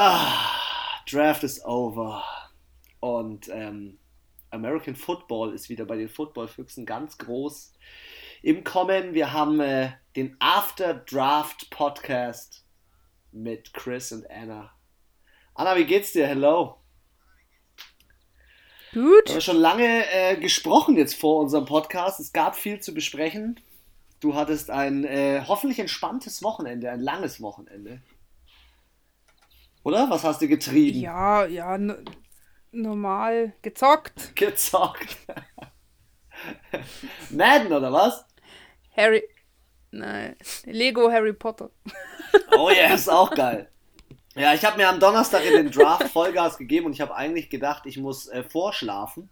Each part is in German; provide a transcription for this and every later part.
Ah, Draft is over. Und ähm, American Football ist wieder bei den Footballfüchsen ganz groß im Kommen. Wir haben äh, den After Draft Podcast mit Chris und Anna. Anna, wie geht's dir? Hello. Gut. Wir haben schon lange äh, gesprochen jetzt vor unserem Podcast. Es gab viel zu besprechen. Du hattest ein äh, hoffentlich entspanntes Wochenende, ein langes Wochenende. Oder? Was hast du getrieben? Ja, ja, normal gezockt. Gezockt. Madden oder was? Harry. Nein. Lego Harry Potter. oh ja, ist auch geil. Ja, ich habe mir am Donnerstag in den Draft Vollgas gegeben und ich habe eigentlich gedacht, ich muss äh, vorschlafen.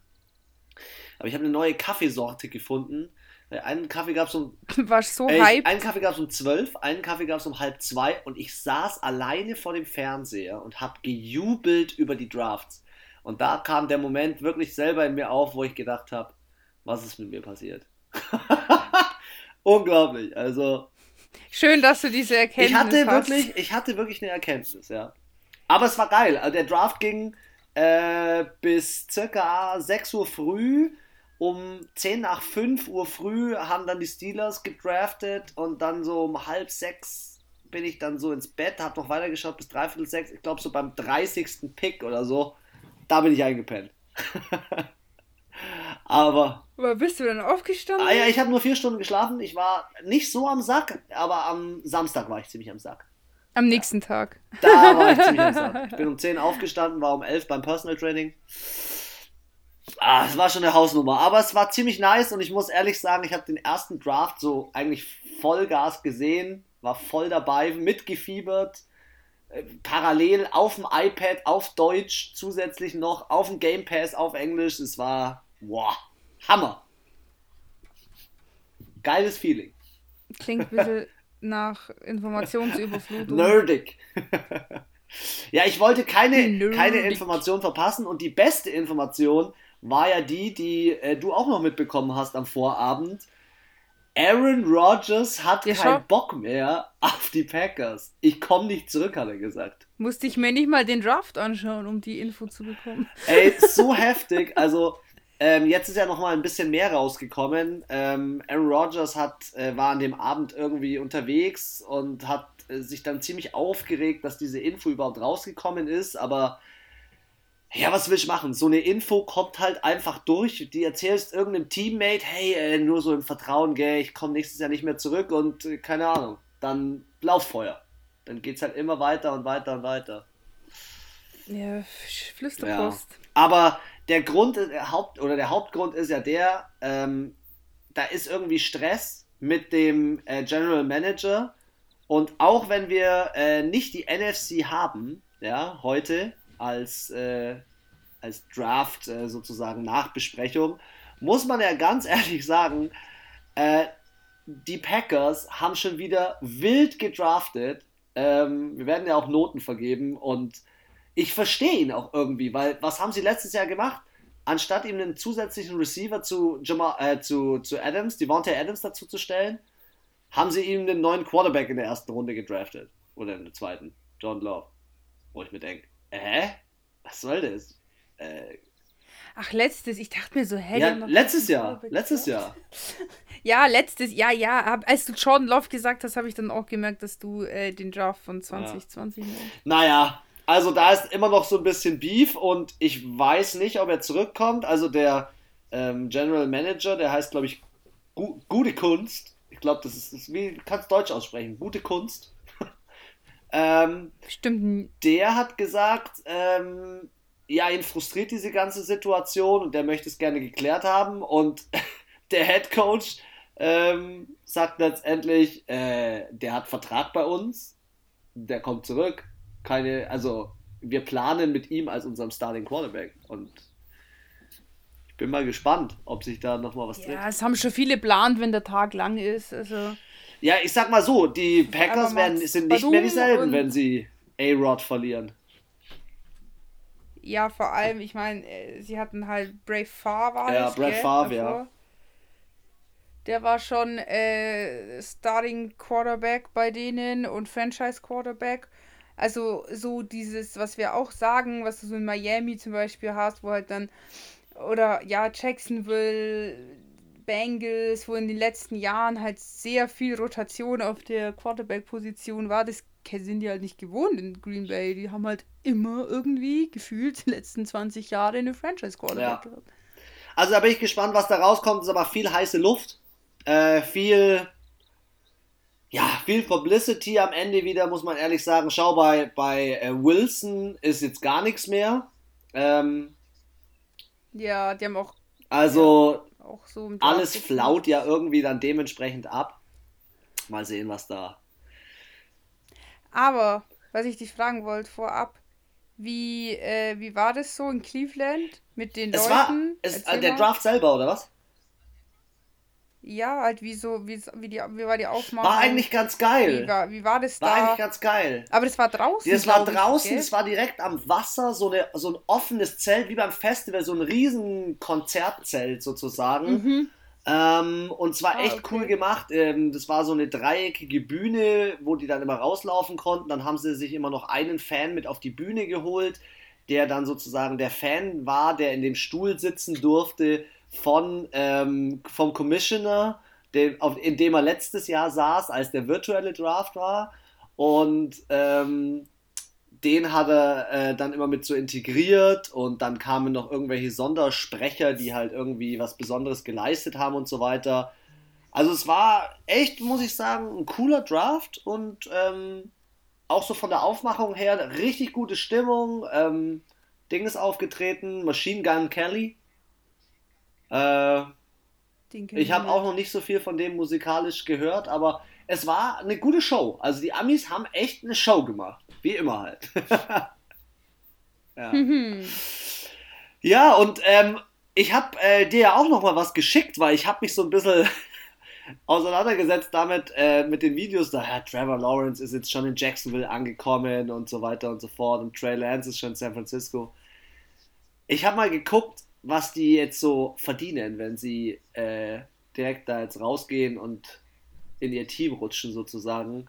Aber ich habe eine neue Kaffeesorte gefunden. Äh, einen Kaffee gab es um. War so äh, hype. Einen Kaffee gab es um zwölf, einen Kaffee gab es um halb zwei und ich saß alleine vor dem Fernseher und habe gejubelt über die Drafts. Und da kam der Moment wirklich selber in mir auf, wo ich gedacht habe, was ist mit mir passiert? Unglaublich. Also Schön, dass du diese Erkenntnis ich hatte hast. Wirklich, ich hatte wirklich eine Erkenntnis, ja. Aber es war geil. Also der Draft ging äh, bis circa 6 Uhr früh. Um 10 nach 5 Uhr früh haben dann die Steelers gedraftet und dann so um halb sechs bin ich dann so ins Bett, hab noch weitergeschaut bis dreiviertel sechs. Ich glaube so beim 30. Pick oder so, da bin ich eingepennt. Aber. Aber bist du denn aufgestanden? Ah ja, ich habe nur vier Stunden geschlafen. Ich war nicht so am Sack, aber am Samstag war ich ziemlich am Sack. Am nächsten ja. Tag. Da war ich ziemlich am Sack. Ich bin um 10 aufgestanden, war um 11 beim Personal Training. Ah, es war schon eine Hausnummer. Aber es war ziemlich nice und ich muss ehrlich sagen, ich habe den ersten Draft so eigentlich Vollgas gesehen, war voll dabei, mitgefiebert. Äh, parallel auf dem iPad, auf Deutsch, zusätzlich noch auf dem Game Pass, auf Englisch. Es war Wow, Hammer. Geiles Feeling. Klingt ein bisschen nach Informationsüberflutung. Nerdig. ja, ich wollte keine, keine Information verpassen und die beste Information war ja die, die äh, du auch noch mitbekommen hast am Vorabend. Aaron Rodgers hat ja, keinen schau. Bock mehr auf die Packers. Ich komme nicht zurück, hat er gesagt. Musste ich mir nicht mal den Draft anschauen, um die Info zu bekommen. Ey, so heftig. Also, ähm, jetzt ist ja noch mal ein bisschen mehr rausgekommen. Ähm, Aaron Rodgers hat, äh, war an dem Abend irgendwie unterwegs und hat äh, sich dann ziemlich aufgeregt, dass diese Info überhaupt rausgekommen ist. Aber ja, was will ich machen? So eine Info kommt halt einfach durch. Die erzählst irgendeinem Teammate, hey, äh, nur so im Vertrauen, gell, ich komme nächstes Jahr nicht mehr zurück und äh, keine Ahnung. Dann Lauffeuer. Dann geht es halt immer weiter und weiter und weiter. Ja, Flüsterpost. Ja. Aber der Grund, der Haupt, oder der Hauptgrund ist ja der, ähm, da ist irgendwie Stress mit dem äh, General Manager. Und auch wenn wir äh, nicht die NFC haben, ja, heute als, äh, als Draft äh, sozusagen Nachbesprechung, muss man ja ganz ehrlich sagen, äh, die Packers haben schon wieder wild gedraftet. Ähm, wir werden ja auch Noten vergeben und ich verstehe ihn auch irgendwie, weil was haben sie letztes Jahr gemacht? Anstatt ihm einen zusätzlichen Receiver zu, Jamal, äh, zu, zu Adams, Devontae Adams dazu zu stellen, haben sie ihm einen neuen Quarterback in der ersten Runde gedraftet. Oder in der zweiten, John Love. Wo ich mir denke, hä? Was soll das? Äh, Ach, letztes, ich dachte mir so, hä? Ja, letztes Jahr, letztes Jahr. ja, letztes, ja, ja. Als du Jordan Love gesagt hast, habe ich dann auch gemerkt, dass du äh, den Draft von 2020 ja. Naja, also da ist immer noch so ein bisschen Beef und ich weiß nicht, ob er zurückkommt. Also der ähm, General Manager, der heißt, glaube ich, Gu Gute Kunst. Ich glaube, das ist, das, wie kannst Deutsch aussprechen? Gute Kunst. Ähm, Stimmt. Der hat gesagt, ähm, ja, ihn frustriert diese ganze Situation und der möchte es gerne geklärt haben. Und der Head Coach ähm, sagt letztendlich, äh, der hat Vertrag bei uns, der kommt zurück keine, also wir planen mit ihm als unserem Starting Quarterback und ich bin mal gespannt, ob sich da nochmal was dreht. Ja, es haben schon viele geplant, wenn der Tag lang ist. Also ja, ich sag mal so, die Packers werden, sind nicht mehr dieselben, wenn sie A-Rod verlieren. Ja, vor allem, ich meine, äh, sie hatten halt Brave Favre. Ja, Brad Favre, ja. Der war schon äh, Starting Quarterback bei denen und Franchise Quarterback. Also so dieses, was wir auch sagen, was du so in Miami zum Beispiel hast, wo halt dann, oder ja, Jacksonville, Bengals, wo in den letzten Jahren halt sehr viel Rotation auf der Quarterback-Position war, das sind die halt nicht gewohnt in Green Bay. Die haben halt immer irgendwie gefühlt die letzten 20 Jahre eine Franchise-Quarterback ja. gehabt. Also da bin ich gespannt, was da rauskommt. Es ist aber viel heiße Luft, äh, viel ja, viel Publicity am Ende wieder, muss man ehrlich sagen. Schau, bei, bei äh, Wilson ist jetzt gar nichts mehr. Ähm, ja, die haben auch. Also, auch so alles flaut ja irgendwie dann dementsprechend ab. Mal sehen, was da. Aber, was ich dich fragen wollte vorab, wie, äh, wie war das so in Cleveland mit den es Leuten? War, es, äh, der Draft selber, oder was? Ja, halt wie so, wie, wie, die, wie war die Aufmachung? War eigentlich ganz geil. Wie war, wie war das war da? War eigentlich ganz geil. Aber das war draußen. Das war draußen, es war direkt am Wasser, so, eine, so ein offenes Zelt, wie beim Festival, so ein riesen Konzertzelt sozusagen. Mhm. Ähm, und zwar ah, echt okay. cool gemacht. Ähm, das war so eine dreieckige Bühne, wo die dann immer rauslaufen konnten. Dann haben sie sich immer noch einen Fan mit auf die Bühne geholt, der dann sozusagen der Fan war, der in dem Stuhl sitzen durfte von, ähm, vom Commissioner, dem, auf, in dem er letztes Jahr saß, als der virtuelle Draft war. Und ähm, den hat er äh, dann immer mit so integriert und dann kamen noch irgendwelche Sondersprecher, die halt irgendwie was Besonderes geleistet haben und so weiter. Also es war echt, muss ich sagen, ein cooler Draft und ähm, auch so von der Aufmachung her richtig gute Stimmung. Ähm, Ding ist aufgetreten, Machine Gun Kelly, äh, ich habe auch noch nicht so viel von dem musikalisch gehört, aber es war eine gute Show. Also die Amis haben echt eine Show gemacht. Wie immer halt. ja. ja, und ähm, ich habe äh, dir ja auch noch mal was geschickt, weil ich habe mich so ein bisschen auseinandergesetzt damit, äh, mit den Videos, da, ja, Trevor Lawrence ist jetzt schon in Jacksonville angekommen und so weiter und so fort und Trey Lance ist schon in San Francisco. Ich habe mal geguckt, was die jetzt so verdienen, wenn sie äh, direkt da jetzt rausgehen und in ihr Team rutschen sozusagen.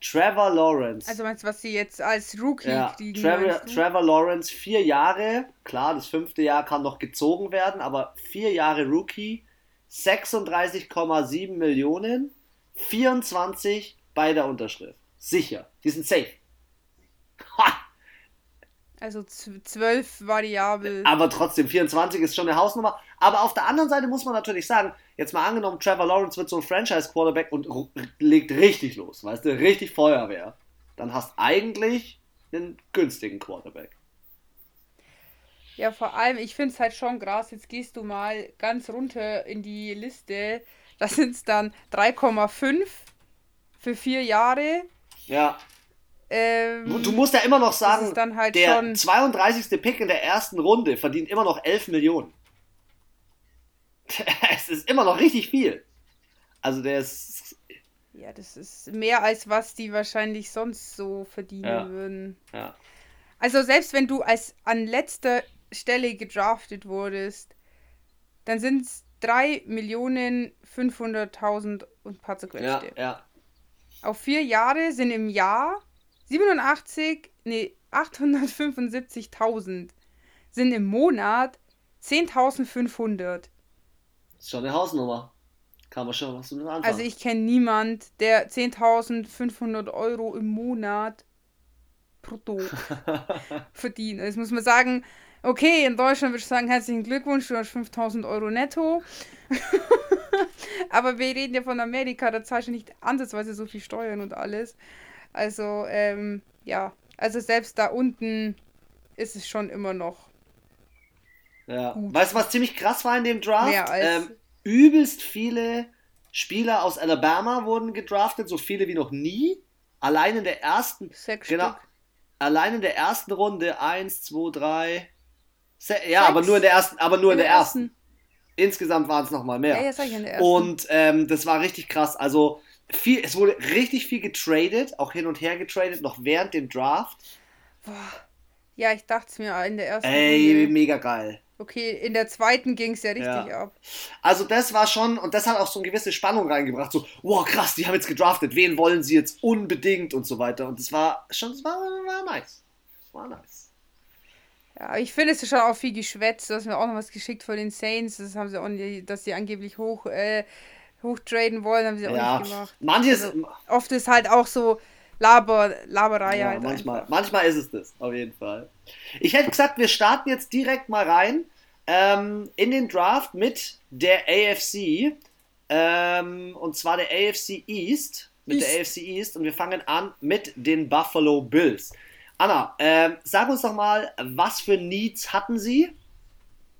Trevor Lawrence. Also meinst du, was sie jetzt als Rookie ja, kriegen? Trevor, Trevor Lawrence, vier Jahre, klar, das fünfte Jahr kann noch gezogen werden, aber vier Jahre Rookie, 36,7 Millionen, 24 bei der Unterschrift. Sicher, die sind safe. Also zwölf variabel. Aber trotzdem, 24 ist schon eine Hausnummer. Aber auf der anderen Seite muss man natürlich sagen, jetzt mal angenommen, Trevor Lawrence wird so ein Franchise-Quarterback und legt richtig los, weißt du, richtig Feuerwehr. Dann hast eigentlich einen günstigen Quarterback. Ja, vor allem, ich finde es halt schon krass. Jetzt gehst du mal ganz runter in die Liste. Da sind es dann 3,5 für vier Jahre. Ja. Ähm, du musst ja immer noch sagen, halt der 32. Pick in der ersten Runde verdient immer noch 11 Millionen. es ist immer noch richtig viel. Also der ist. Ja, das ist mehr als was die wahrscheinlich sonst so verdienen ja. würden. Ja. Also selbst wenn du als an letzter Stelle gedraftet wurdest, dann sind es 3 Millionen 500.000 und ein paar zerquetschte. Ja, ja. Auf vier Jahre sind im Jahr 87, nee, 875.000 sind im Monat 10.500. Das ist schon eine Hausnummer. Kann man schon was damit anfangen. Also ich kenne niemand, der 10.500 Euro im Monat brutto verdient. Jetzt muss man sagen, okay, in Deutschland würde ich sagen, herzlichen Glückwunsch, du hast 5.000 Euro netto. Aber wir reden ja von Amerika, da zahlst du nicht ansatzweise so viel Steuern und alles. Also, ähm, ja, also selbst da unten ist es schon immer noch. Ja. Gut. Weißt du, was ziemlich krass war in dem Draft? Mehr als ähm, übelst viele Spieler aus Alabama wurden gedraftet, so viele wie noch nie. Allein in der ersten. Sechs genau, Stück. Allein in der ersten Runde. Eins, zwei, drei. Se ja, Sechs. aber nur in der ersten. Aber nur in, in der, ersten. ersten. Insgesamt waren es nochmal mehr. Ja, ja, sag ich in der ersten. Und ähm, das war richtig krass. Also viel, es wurde richtig viel getradet, auch hin und her getradet, noch während dem Draft. Boah. Ja, ich dachte es mir in der ersten Ey, Runde. mega geil. Okay, in der zweiten ging es ja richtig Ja. ab. Also das war schon, und das hat auch so eine gewisse Spannung reingebracht, so, wow, krass, die haben jetzt gedraftet, wen wollen sie jetzt unbedingt und so weiter. Und das war schon, das war, war nice. War nice. Ja, ich finde es ist schon auch viel geschwätzt. Du hast mir auch noch was geschickt von den Saints. Das haben sie auch dass sie angeblich hoch, äh, hochtraden wollen, haben sie auch Ja, nicht gemacht. manches, Also, Oft ist halt auch so Laber, Laberei ja, halt manchmal, einfach. manchmal ist es das, auf jeden Fall. Ich hätte gesagt, wir starten jetzt direkt mal rein ähm, in den Draft mit der AFC. Ähm, und zwar der AFC East. Mit der East. AFC East. Und wir fangen an mit den Buffalo Bills. Anna, ähm, sag uns doch mal, was für Needs hatten sie?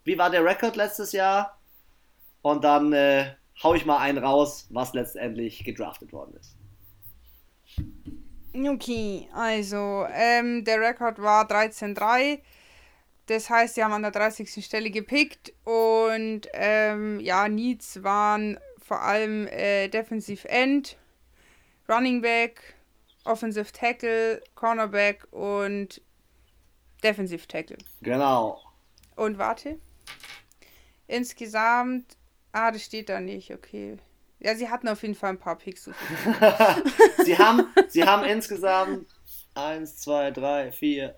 Wie war der Rekord letztes Jahr? Und dann äh, hau ich mal einen raus, was letztendlich gedraftet worden ist. Okay, also ähm, der Rekord war 13-3. Das heißt, sie haben an der 30. Stelle gepickt und ähm, ja, Needs waren vor allem äh, Defensive End, Running Back, Offensive Tackle, Cornerback und Defensive Tackle. Genau. Und warte. Insgesamt. Ah, das steht da nicht, okay. Ja, sie hatten auf jeden Fall ein paar viel. sie, haben, sie haben insgesamt 1, 2, 3, 4,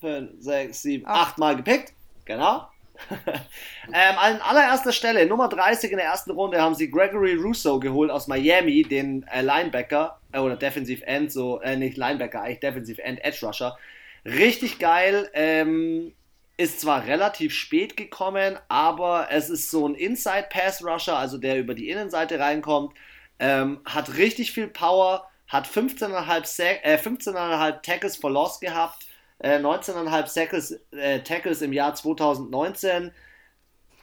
5, 6, 7, Acht. 8 Mal gepickt. Genau. ähm, an allererster Stelle, Nummer 30 in der ersten Runde, haben sie Gregory Russo geholt aus Miami, den äh, Linebacker, äh, oder Defensive End, so, äh, nicht Linebacker, eigentlich Defensive End, Edge Rusher. Richtig geil. Ähm, ist zwar relativ spät gekommen, aber es ist so ein Inside Pass Rusher, also der über die Innenseite reinkommt. Ähm, hat richtig viel Power, hat 15,5 Sack, äh, 15,5 Tackles for Loss gehabt, äh, 19,5 Tackles, äh, Tackles im Jahr 2019.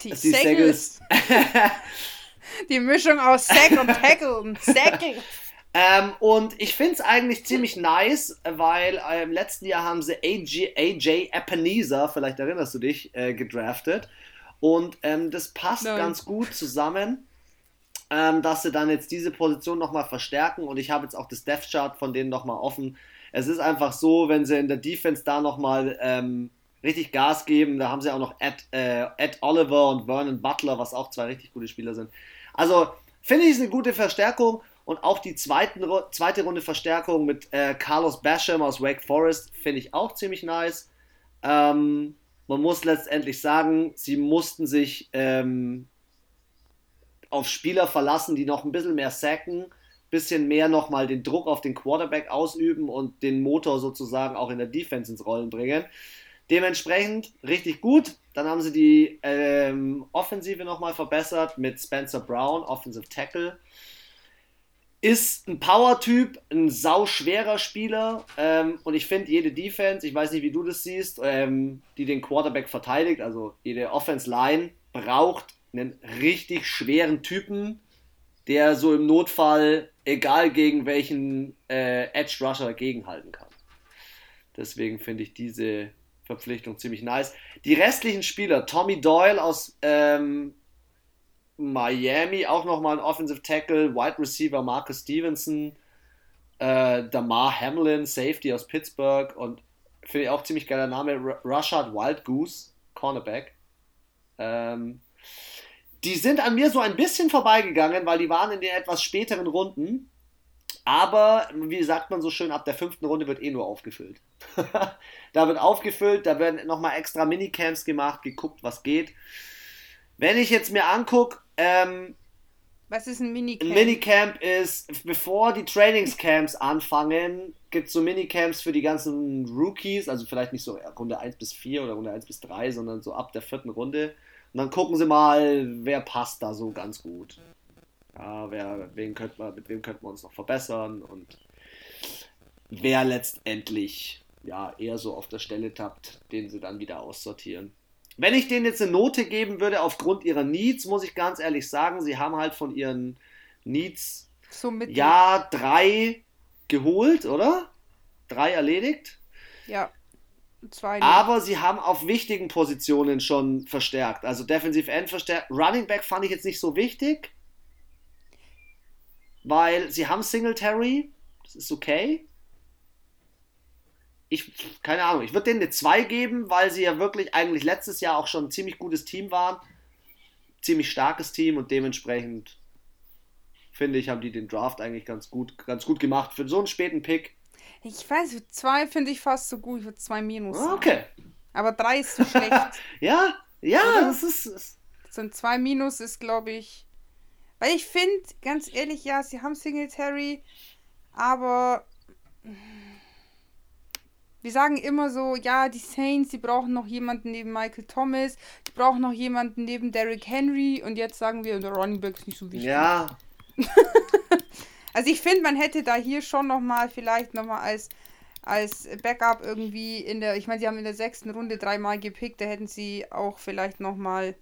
Die Die Sackles. Die Mischung aus Sack und Tackle. und Sackle. Ähm, und ich finde es eigentlich ziemlich nice, weil äh, im letzten Jahr haben sie AJ, AJ Ebenezer, vielleicht erinnerst du dich, äh, gedraftet. Und ähm, das passt Nein. ganz gut zusammen, ähm, dass sie dann jetzt diese Position nochmal verstärken. Und ich habe jetzt auch das Death Chart von denen nochmal offen. Es ist einfach so, wenn sie in der Defense da nochmal ähm, richtig Gas geben, da haben sie auch noch Ed, äh, Ed Oliver und Vernon Butler, was auch zwei richtig gute Spieler sind. Also finde ich es eine gute Verstärkung. Und auch die zweiten, zweite Runde Verstärkung mit äh, Carlos Basham aus Wake Forest finde ich auch ziemlich nice. Ähm, man muss letztendlich sagen, sie mussten sich ähm, auf Spieler verlassen, die noch ein bisschen mehr sacken, bisschen mehr nochmal den Druck auf den Quarterback ausüben und den Motor sozusagen auch in der Defense ins Rollen bringen. Dementsprechend richtig gut. Dann haben sie die ähm, Offensive nochmal verbessert mit Spencer Brown, Offensive Tackle. Ist ein Power-Typ, ein sauschwerer Spieler. Ähm, und ich finde, jede Defense, ich weiß nicht, wie du das siehst, ähm, die den Quarterback verteidigt, also jede Offense-Line, braucht einen richtig schweren Typen, der so im Notfall, egal gegen welchen äh, Edge-Rusher, gegenhalten kann. Deswegen finde ich diese Verpflichtung ziemlich nice. Die restlichen Spieler, Tommy Doyle aus ähm, Miami, auch nochmal ein Offensive Tackle, Wide Receiver Marcus Stevenson, äh, Damar Hamlin, Safety aus Pittsburgh und finde ich auch ziemlich geiler Name, R Rashad Wild Goose, Cornerback. Ähm, die sind an mir so ein bisschen vorbeigegangen, weil die waren in den etwas späteren Runden. Aber, wie sagt man so schön, ab der fünften Runde wird eh nur aufgefüllt. da wird aufgefüllt, da werden nochmal extra Minicamps gemacht, geguckt, was geht. Wenn ich jetzt mir angucke, ähm, Was ist ein Minicamp? ein Minicamp ist, bevor die Trainingscamps anfangen, gibt es so Minicamps für die ganzen Rookies, also vielleicht nicht so Runde 1 bis 4 oder Runde 1 bis 3, sondern so ab der vierten Runde. Und dann gucken sie mal, wer passt da so ganz gut. Ja, wer, wen könnte man, mit wem könnten wir uns noch verbessern und wer letztendlich ja eher so auf der Stelle tappt, den sie dann wieder aussortieren. Wenn ich denen jetzt eine Note geben würde aufgrund ihrer Needs, muss ich ganz ehrlich sagen, sie haben halt von ihren Needs so ja drei geholt, oder? Drei erledigt. ja. Zwei. Aber sie haben auf wichtigen Positionen schon verstärkt. Also Defensive End verstärkt. Running Back fand ich jetzt nicht so wichtig. Weil sie haben Singletary. Das ist okay. Ich, keine Ahnung, ich würde denen eine 2 geben, weil sie ja wirklich eigentlich letztes Jahr auch schon ein ziemlich gutes Team waren. Ziemlich starkes Team und dementsprechend finde ich, haben die den Draft eigentlich ganz gut, ganz gut gemacht. Für so einen späten Pick. Ich weiß, zwei finde ich fast so gut. Ich würde zwei Minus. Sagen. Okay. Aber drei ist zu schlecht. ja, ja, Oder? das ist. So ein zwei Minus ist, glaube ich. Weil ich finde, ganz ehrlich, ja, sie haben Singletary, aber wir sagen immer so, ja, die Saints, die brauchen noch jemanden neben Michael Thomas, die brauchen noch jemanden neben Derrick Henry und jetzt sagen wir, der Running Back ist nicht so wichtig. Ja. also ich finde, man hätte da hier schon nochmal vielleicht nochmal als als Backup irgendwie in der, ich meine, sie haben in der sechsten Runde dreimal gepickt, da hätten sie auch vielleicht nochmal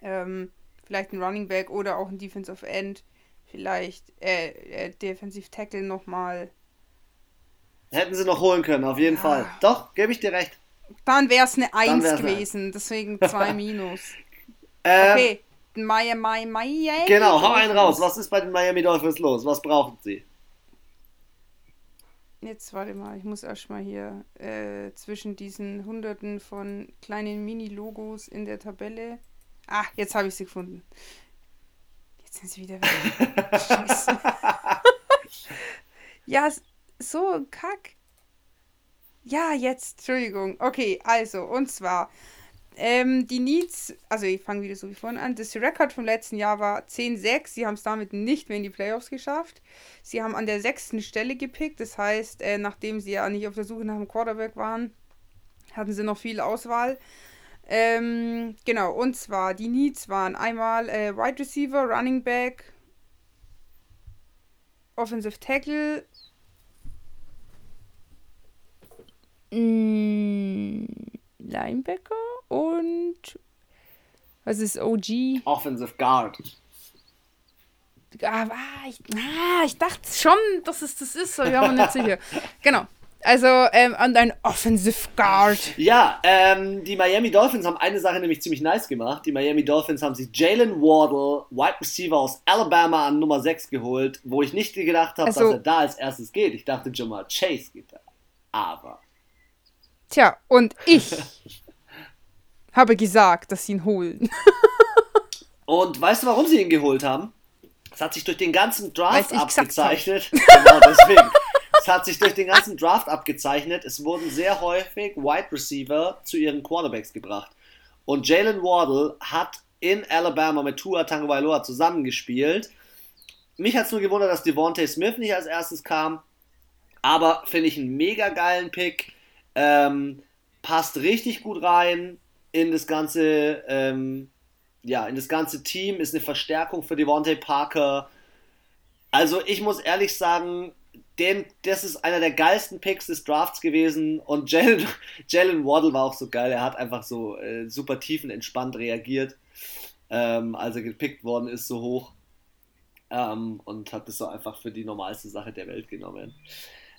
ähm, vielleicht ein Running Back oder auch ein Defensive End, vielleicht äh, äh Defensive Tackle nochmal Hätten sie noch holen können, auf jeden ja. Fall. Doch, gebe ich dir recht. Dann wäre es eine 1 gewesen, ein. deswegen 2 minus. ähm, okay, Miami, Miami. Genau, hau einen raus. Was ist bei den Miami Dolphins los? Was brauchen sie? Jetzt warte mal, ich muss erstmal hier äh, zwischen diesen hunderten von kleinen Mini-Logos in der Tabelle. Ah, jetzt habe ich sie gefunden. Jetzt sind sie wieder weg. Scheiße. ja, so Kack. Ja, jetzt, Entschuldigung. Okay, also, und zwar, ähm, die Needs, also ich fange wieder so wie vorhin an. Das Rekord vom letzten Jahr war 10-6. Sie haben es damit nicht mehr in die Playoffs geschafft. Sie haben an der sechsten Stelle gepickt. Das heißt, äh, nachdem sie ja nicht auf der Suche nach einem Quarterback waren, hatten sie noch viel Auswahl. Ähm, genau, und zwar die Needs waren einmal äh, Wide Receiver, Running Back, Offensive Tackle Mm, Linebacker und was ist OG? Offensive Guard. Ah, ich, ah, ich dachte schon, dass es das ist, aber ich war mir nicht sicher. Genau. Also, ähm, an dein Offensive Guard. Ja, ähm, die Miami Dolphins haben eine Sache nämlich ziemlich nice gemacht. Die Miami Dolphins haben sich Jalen Wardle, Wide Receiver aus Alabama, an Nummer 6 geholt, wo ich nicht gedacht habe, also, dass er da als erstes geht. Ich dachte, Jamal Chase geht da. Aber Tja, und ich habe gesagt, dass sie ihn holen. und weißt du, warum sie ihn geholt haben? Es hat sich durch den ganzen Draft abgezeichnet. genau deswegen. es hat sich durch den ganzen Draft abgezeichnet. Es wurden sehr häufig Wide Receiver zu ihren Quarterbacks gebracht. Und Jalen Wardle hat in Alabama mit Tua Tagovailoa zusammengespielt. Mich hat es nur gewundert, dass Devontae Smith nicht als erstes kam. Aber finde ich einen mega geilen Pick. Ähm, passt richtig gut rein in das ganze, ähm, ja, in das ganze Team, ist eine Verstärkung für Devontae Parker. Also ich muss ehrlich sagen, den, das ist einer der geilsten Picks des Drafts gewesen und Jalen, Jalen Waddle war auch so geil. Er hat einfach so äh, super tiefenentspannt reagiert, ähm, als er gepickt worden ist, so hoch. Ähm, und hat das so einfach für die normalste Sache der Welt genommen.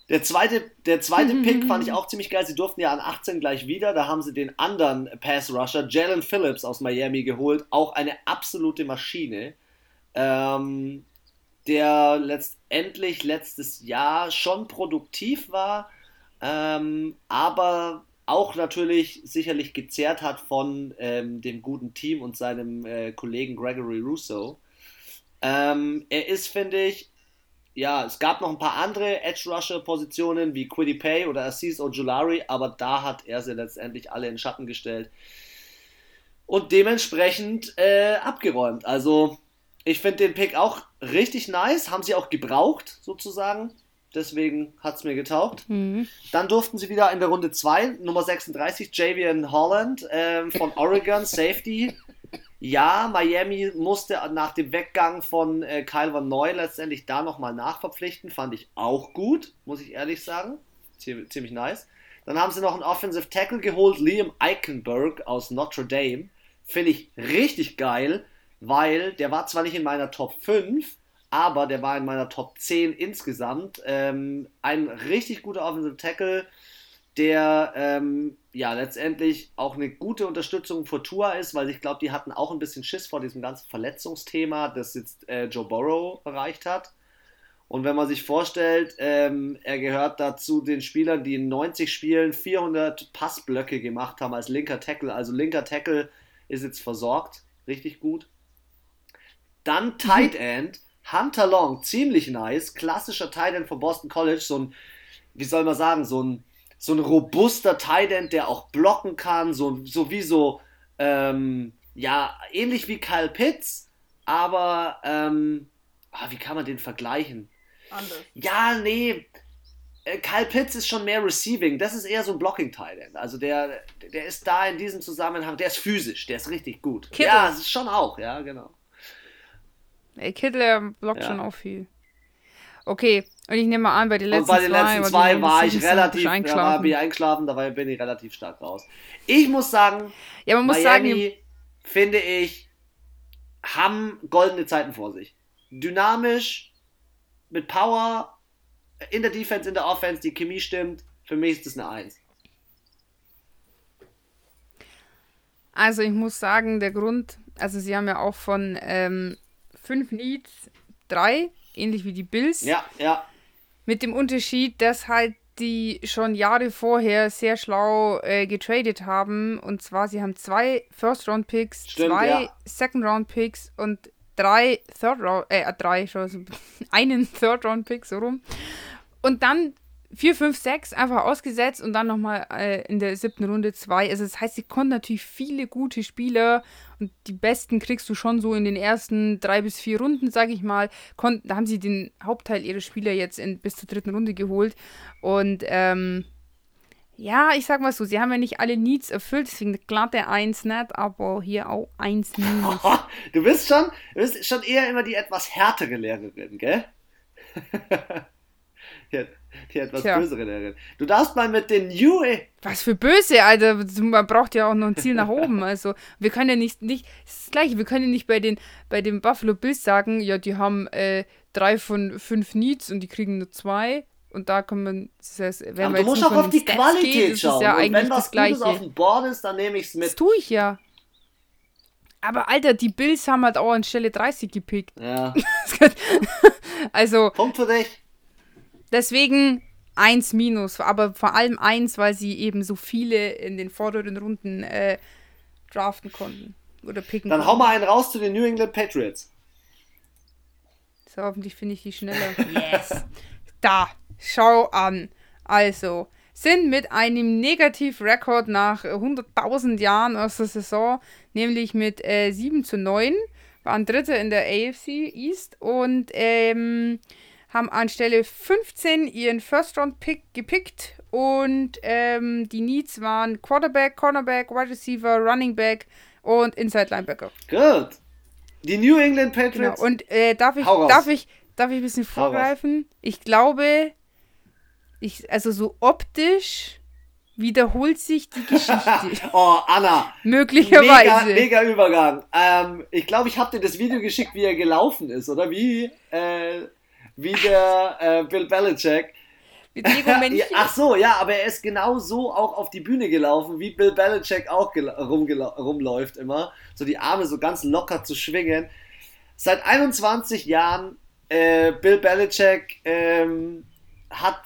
Der zweite, der zweite Pick fand ich auch ziemlich geil. Sie durften ja an 18 gleich wieder. Da haben sie den anderen Pass-Rusher, Jalen Phillips aus Miami, geholt. Auch eine absolute Maschine. Ähm, der letztendlich letztes Jahr schon produktiv war, ähm, aber auch natürlich sicherlich gezerrt hat von ähm, dem guten Team und seinem äh, Kollegen Gregory Russo. Ähm, er ist, finde ich, ja, es gab noch ein paar andere Edge-Rusher-Positionen wie Quiddy Pay oder Assis Ojulari, aber da hat er sie letztendlich alle in Schatten gestellt und dementsprechend äh, abgeräumt. Also, ich finde den Pick auch richtig nice, haben sie auch gebraucht, sozusagen. Deswegen hat es mir getaugt. Mhm. Dann durften sie wieder in der Runde 2, Nummer 36, Javian Holland ähm, von Oregon, Safety. Ja, Miami musste nach dem Weggang von äh, Kyle Van Noy letztendlich da nochmal nachverpflichten. Fand ich auch gut, muss ich ehrlich sagen. Ziemlich, ziemlich nice. Dann haben sie noch einen Offensive Tackle geholt, Liam Eichenberg aus Notre Dame. Finde ich richtig geil, weil der war zwar nicht in meiner Top 5, aber der war in meiner Top 10 insgesamt. Ähm, ein richtig guter Offensive Tackle der ähm, ja letztendlich auch eine gute Unterstützung für Tua ist, weil ich glaube, die hatten auch ein bisschen Schiss vor diesem ganzen Verletzungsthema, das jetzt äh, Joe Burrow erreicht hat. Und wenn man sich vorstellt, ähm, er gehört dazu den Spielern, die in 90 Spielen 400 Passblöcke gemacht haben als linker Tackle. Also linker Tackle ist jetzt versorgt, richtig gut. Dann Tight End, Hunter Long, ziemlich nice, klassischer Tight End von Boston College, so ein, wie soll man sagen, so ein, so ein robuster Tight End, der auch blocken kann, so, so wie so, ähm, ja, ähnlich wie Kyle Pitts, aber, ähm, ah, wie kann man den vergleichen? Anders. Ja, nee, äh, Kyle Pitts ist schon mehr Receiving, das ist eher so ein Blocking-Tight End. Also der, der ist da in diesem Zusammenhang, der ist physisch, der ist richtig gut. Kittle. Ja, das ist schon auch, ja, genau. Ey, Kittle blockt ja. schon auch viel. Okay, und ich nehme mal an, bei den letzten, bei den letzten zwei, zwei war ich relativ eingeschlafen. Da war ich eingeschlafen, dabei bin ich relativ stark raus. Ich muss sagen, ja, man muss Miami, sagen, finde ich, haben goldene Zeiten vor sich. Dynamisch, mit Power, in der Defense, in der Offense, die Chemie stimmt. Für mich ist das eine Eins. Also ich muss sagen, der Grund, also sie haben ja auch von ähm, fünf Needs drei, ähnlich wie die Bills. Ja, ja. Mit dem Unterschied, dass halt die schon Jahre vorher sehr schlau äh, getradet haben. Und zwar, sie haben zwei First-Round-Picks, zwei ja. Second-Round-Picks und drei Third-Round, äh, drei, schon, einen Third-Round-Pick, so rum. Und dann 4, 5, 6 einfach ausgesetzt und dann nochmal äh, in der siebten Runde 2. Also das heißt, sie konnten natürlich viele gute Spieler und die besten kriegst du schon so in den ersten drei bis vier Runden, sage ich mal. Kon da haben sie den Hauptteil ihrer Spieler jetzt in, bis zur dritten Runde geholt. Und ähm, ja, ich sag mal so, sie haben ja nicht alle Needs erfüllt, deswegen glatte 1 nicht, aber hier auch 1 minus. du bist schon, du bist schon eher immer die etwas härtere Lehrerin, gell? die, die etwas Tja. bösere Lehrerin. Du darfst mal mit den New. Was für böse, Alter. Man braucht ja auch noch ein Ziel nach oben. Also, wir können ja nicht, nicht. Das ist das Gleiche, wir können ja nicht bei den, bei den Buffalo Bills sagen, ja, die haben äh, drei von fünf Needs und die kriegen nur zwei. Und da kann man, das heißt, wenn Aber man du musst auch auf die Stats Qualität geht, schauen. Ja und wenn was das Gleiche. auf dem Board ist, dann nehme ich es mit. Das tue ich ja. Aber Alter, die Bills haben halt auch an Stelle 30 gepickt. Ja. also. Punkt für dich. Deswegen 1 minus, aber vor allem 1, weil sie eben so viele in den vorderen Runden äh, draften konnten. Oder picken Dann konnten. hau mal einen raus zu den New England Patriots. So, hoffentlich finde ich die schneller. yes! Da, schau an. Also, sind mit einem Negativrekord nach 100.000 Jahren aus der Saison, nämlich mit äh, 7 zu 9, waren Dritte in der AFC East und ähm, haben anstelle 15 ihren First-Round-Pick gepickt und ähm, die Needs waren Quarterback, Cornerback, Wide Receiver, Running Back und Inside Linebacker. Gut. Die New England Patriots. Genau. Und äh, darf, ich, darf, ich, darf ich ein bisschen vorgreifen? Ich glaube, ich, also so optisch wiederholt sich die Geschichte. oh, Anna. Möglicherweise. Mega, mega Übergang. Ähm, ich glaube, ich habe dir das Video geschickt, wie er gelaufen ist, oder? Wie, äh, wie der äh, Bill Belichick. Mit Lego Ach so, ja, aber er ist genau so auch auf die Bühne gelaufen, wie Bill Belichick auch rumläuft immer. So die Arme so ganz locker zu schwingen. Seit 21 Jahren äh, Bill Belichick ähm, hat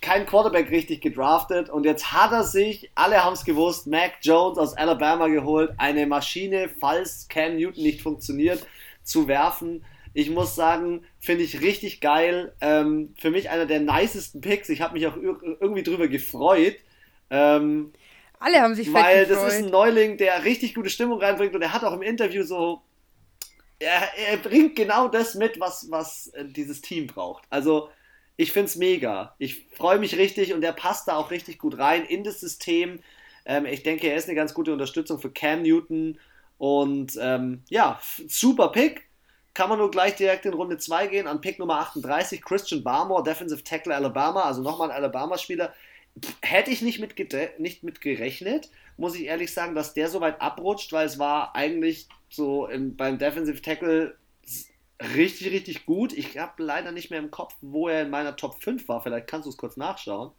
keinen Quarterback richtig gedraftet und jetzt hat er sich, alle haben es gewusst, Mac Jones aus Alabama geholt, eine Maschine, falls Cam Newton nicht funktioniert, zu werfen. Ich muss sagen, finde ich richtig geil. Ähm, für mich einer der nicesten Picks. Ich habe mich auch irgendwie drüber gefreut. Ähm, Alle haben sich Weil das ist ein Neuling, der richtig gute Stimmung reinbringt und er hat auch im Interview so. Er, er bringt genau das mit, was, was äh, dieses Team braucht. Also, ich finde es mega. Ich freue mich richtig und er passt da auch richtig gut rein in das System. Ähm, ich denke, er ist eine ganz gute Unterstützung für Cam Newton. Und ähm, ja, super Pick kann man nur gleich direkt in Runde 2 gehen. An Pick Nummer 38, Christian Barmore, Defensive Tackle Alabama, also nochmal ein Alabama-Spieler. Hätte ich nicht mit, nicht mit gerechnet, muss ich ehrlich sagen, dass der so weit abrutscht, weil es war eigentlich so im, beim Defensive Tackle richtig, richtig gut. Ich habe leider nicht mehr im Kopf, wo er in meiner Top 5 war. Vielleicht kannst du es kurz nachschauen.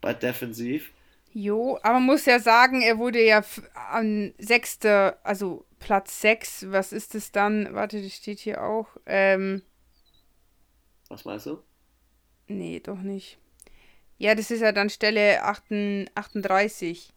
Bei Defensiv. Jo, aber man muss ja sagen, er wurde ja an sechster, also Platz 6, was ist es dann? Warte, das steht hier auch. Ähm, Was meinst du? Nee, doch nicht. Ja, das ist ja dann Stelle 38.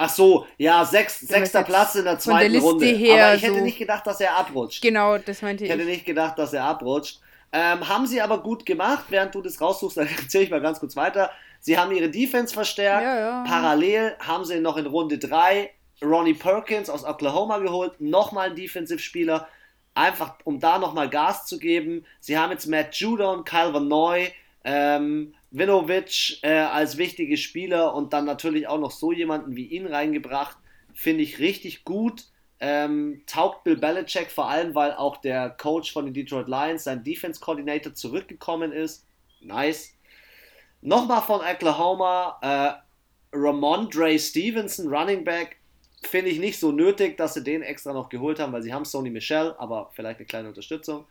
Ach so, ja, sechs, sechster Platz in der zweiten der Runde. her aber ich hätte so- nicht gedacht, dass er abrutscht. Genau, das meinte Ich ich. hätte nicht gedacht, dass er abrutscht. Ähm, haben sie aber gut gemacht, während du das raussuchst, dann erzähle ich mal ganz kurz weiter. Sie haben ihre Defense verstärkt. Ja, ja. Parallel haben sie noch in Runde 3 Ronnie Perkins aus Oklahoma geholt, nochmal ein Defensive-Spieler, einfach um da nochmal Gas zu geben. Sie haben jetzt Matt Judon, Kyle Van Noy, ähm, Vinovic äh, als wichtige Spieler und dann natürlich auch noch so jemanden wie ihn reingebracht. Finde ich richtig gut. Ähm, taugt Bill Belichick vor allem, weil auch der Coach von den Detroit Lions, sein Defense Coordinator, zurückgekommen ist. Nice. Nochmal von Oklahoma, äh, Ramondre Stevenson, Running Back, finde ich nicht so nötig, dass sie den extra noch geholt haben, weil sie haben Sony Michel, aber vielleicht eine kleine Unterstützung.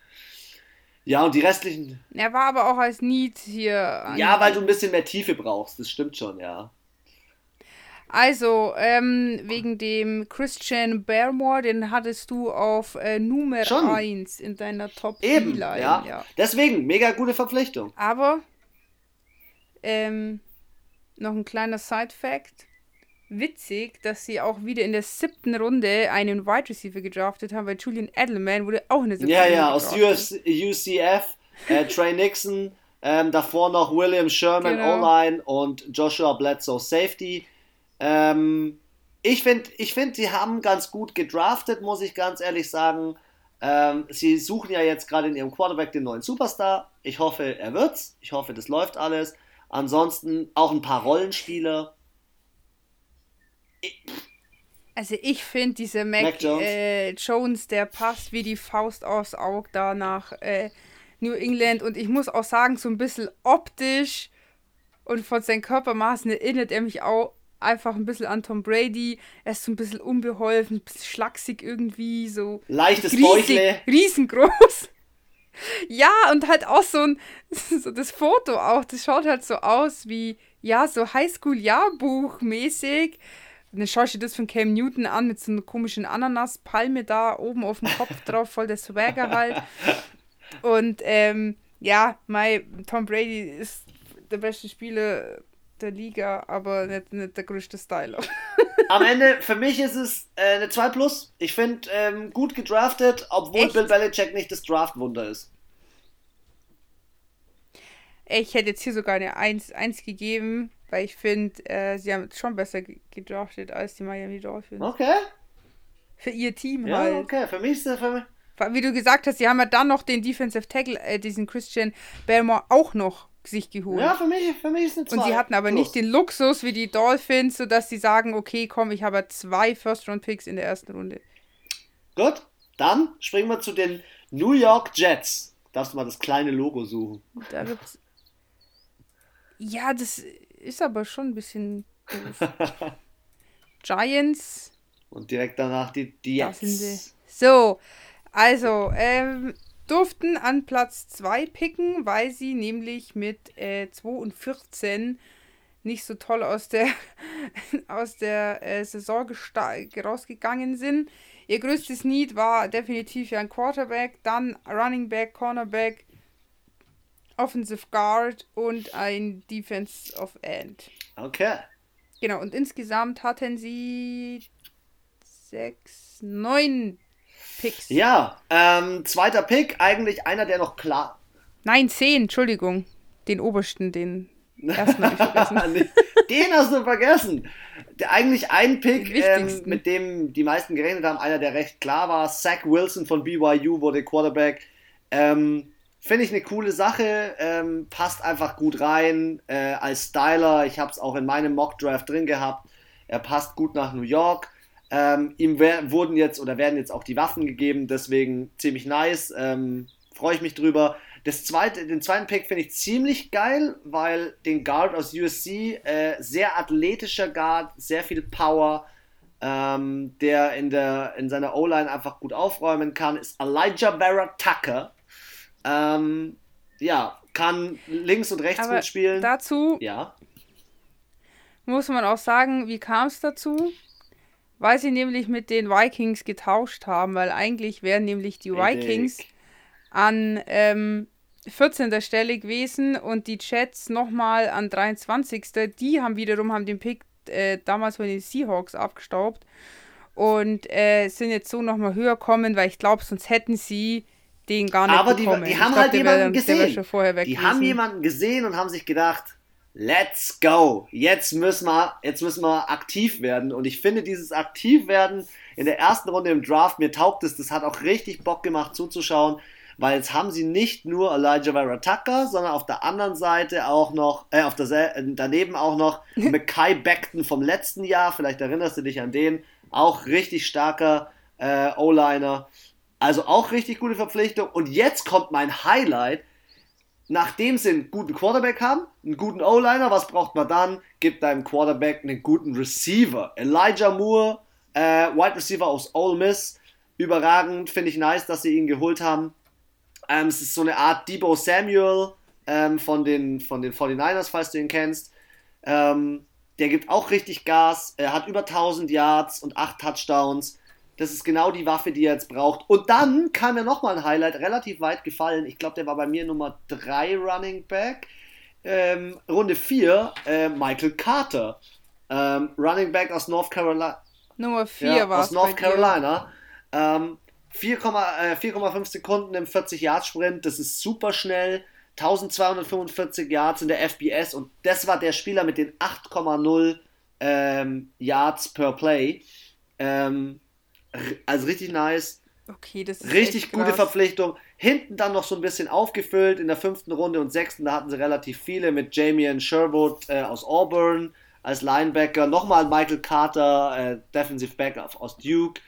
Ja, und die restlichen. Er war aber auch als Need hier. Ja, weil du ein bisschen mehr Tiefe brauchst, das stimmt schon, ja. Also, ähm, wegen dem Christian Barrymore, den hattest du auf äh, Nummer Schon. 1 in deiner top Eben, ja. ja. Deswegen, mega gute Verpflichtung. Aber, ähm, noch ein kleiner Side-Fact. Witzig, dass sie auch wieder in der siebten Runde einen Wide Receiver gedraftet haben, weil Julian Edelman wurde auch in der siebten Ja, Runde ja, aus gedraftet. US, UCF, äh, Trey Nixon, ähm, davor noch William Sherman, Genau. O-Line und Joshua Bledsoe, Safety. Ähm, ich finde, ich find, sie haben ganz gut gedraftet, muss ich ganz ehrlich sagen. Ähm, sie suchen ja jetzt gerade in ihrem Quarterback den neuen Superstar. Ich hoffe, er wird's. Ich hoffe, das läuft alles. Ansonsten auch ein paar Rollenspieler. Also ich finde, dieser Mac, Mac Jones. Äh, Jones, der passt wie die Faust aufs Auge da nach äh, New England. Und ich muss auch sagen, so ein bisschen optisch und von seinen Körpermaßen erinnert er mich auch einfach ein bisschen an Tom Brady. Er ist so ein bisschen unbeholfen, ein bisschen schlaksig irgendwie, so Leichtes Bäuchle. riesengroß. Ja, und halt auch so ein, so das Foto auch, das schaut halt so aus wie, ja, so Highschool-Jahrbuch-mäßig. Und dann schaust du das von Cam Newton an mit so einer komischen Ananaspalme da oben auf dem Kopf drauf, voll der Swagger halt. Und ähm, ja, mein Tom Brady ist der beste Spieler der Liga, aber nicht, nicht der größte Styler. Am Ende, für mich ist es äh, eine 2 Plus. Ich finde, ähm, gut gedraftet, obwohl Echt? Bill Belichick nicht das Draftwunder ist. Ich hätte jetzt hier sogar eine 1, 1 gegeben, weil ich finde, äh, sie haben schon besser ge- gedraftet als die Miami Dolphins. Okay. Für ihr Team Ja, halt. okay. Für mich ist es für mich. Weil, Wie du gesagt hast, sie haben ja dann noch den Defensive Tackle, äh, diesen Christian Belmore, auch noch sich geholt. Ja, für mich, für mich ist eine 2 Und sie hatten aber nicht den Luxus wie die Dolphins, sodass sie sagen, okay, komm, ich habe zwei First-Round-Picks in der ersten Runde. Gut, dann springen wir zu den New York Jets. Darfst du mal das kleine Logo suchen? Da gibt's. Ja, das ist aber schon ein bisschen. Giants, Und direkt danach die, die. Jets. So, also, ähm, durften an Platz 2 picken, weil sie nämlich mit äh, 2 und 14 nicht so toll aus der, aus der äh, Saison rausgegangen sind. Ihr größtes Need war definitiv ja ein Quarterback, dann Running Back, Cornerback, Offensive Guard und ein Defense of End. Okay. Genau, und insgesamt hatten sie sechs, neun Picks. Ja, ähm, zweiter Pick, eigentlich einer, der noch klar. Nein, zehn, Entschuldigung. Den obersten, den ersten habe ich vergessen. Den hast du vergessen. Der, eigentlich ein Pick, ähm, mit dem die meisten gerechnet haben, einer, der recht klar war. Zach Wilson von BYU wurde Quarterback. Ähm, Finde ich eine coole Sache, ähm, passt einfach gut rein äh, als Styler. Ich habe es auch in meinem Mock-Draft drin gehabt. Er passt gut nach New York. Ähm, ihm wurden jetzt oder werden jetzt auch die Waffen gegeben, deswegen ziemlich nice. Ähm, Freue ich mich drüber. Das zweite, den zweiten Pick finde ich ziemlich geil, weil den Guard aus USC, äh, sehr athletischer Guard, sehr viel Power, ähm, der in, der in seiner O-Line einfach gut aufräumen kann, ist Elijah Barrett Tucker. Ähm, ja, kann links und rechts Aber gut spielen. dazu ja. muss man auch sagen, wie kam es dazu? Weil sie nämlich mit den Vikings getauscht haben, weil eigentlich wären nämlich die. Vikings an ähm, 14. Stelle gewesen und die Jets nochmal an 23. Die haben wiederum haben den Pick äh, damals von den Seahawks abgestaubt und äh, sind jetzt so nochmal höher kommen, weil ich glaube, sonst hätten sie den gar nicht Aber bekommen. die, die Ich haben glaub, halt jemanden wär gesehen. Die haben gewesen. jemanden gesehen und haben sich gedacht, let's go. Jetzt müssen wir, jetzt müssen wir aktiv werden. Und ich finde dieses Aktivwerden in der ersten Runde im Draft, mir taugt es, das hat auch richtig Bock gemacht zuzuschauen, weil jetzt haben sie nicht nur Elijah Vera Tucker, sondern auf der anderen Seite auch noch, äh, auf der, äh, daneben auch noch Mackay Beckton vom letzten Jahr, vielleicht erinnerst du dich an den, auch richtig starker äh, O-Liner. Also auch richtig gute Verpflichtung. Und jetzt kommt mein Highlight. Nachdem sie einen guten Quarterback haben, einen guten O-Liner, was braucht man dann? Gibt deinem Quarterback einen guten Receiver. Elijah Moore, äh, Wide Receiver aus Ole Miss. Überragend, finde ich nice, dass sie ihn geholt haben. Ähm, es ist so eine Art Debo Samuel ähm, von, den, von den 49ers, falls du ihn kennst. Ähm, der gibt auch richtig Gas. Er hat über 1000 Yards und 8 Touchdowns. Das ist genau die Waffe, die er jetzt braucht. Und dann kam ja nochmal ein Highlight, relativ weit gefallen. Ich glaube, der war bei mir Nummer 3 Running Back. Ähm, Runde 4, äh, Michael Carter. Ähm, Running Back aus North Carolina. Nummer 4 Ja, war aus North Carolina. Ähm, 4,5 äh, 4,5 Sekunden im 40-Yard-Sprint. Das ist super schnell. 1245 Yards in der FBS. Und das war der Spieler mit den 8,0 ähm, Yards per Play. Ähm, also richtig nice. Okay, das ist Richtig gute krass. Verpflichtung. Hinten dann noch so ein bisschen aufgefüllt. In der fünften Runde und sechsten, da hatten sie relativ viele mit Jamian Sherwood äh, aus Auburn als Linebacker. Nochmal Michael Carter, äh, Defensive Back aus Duke.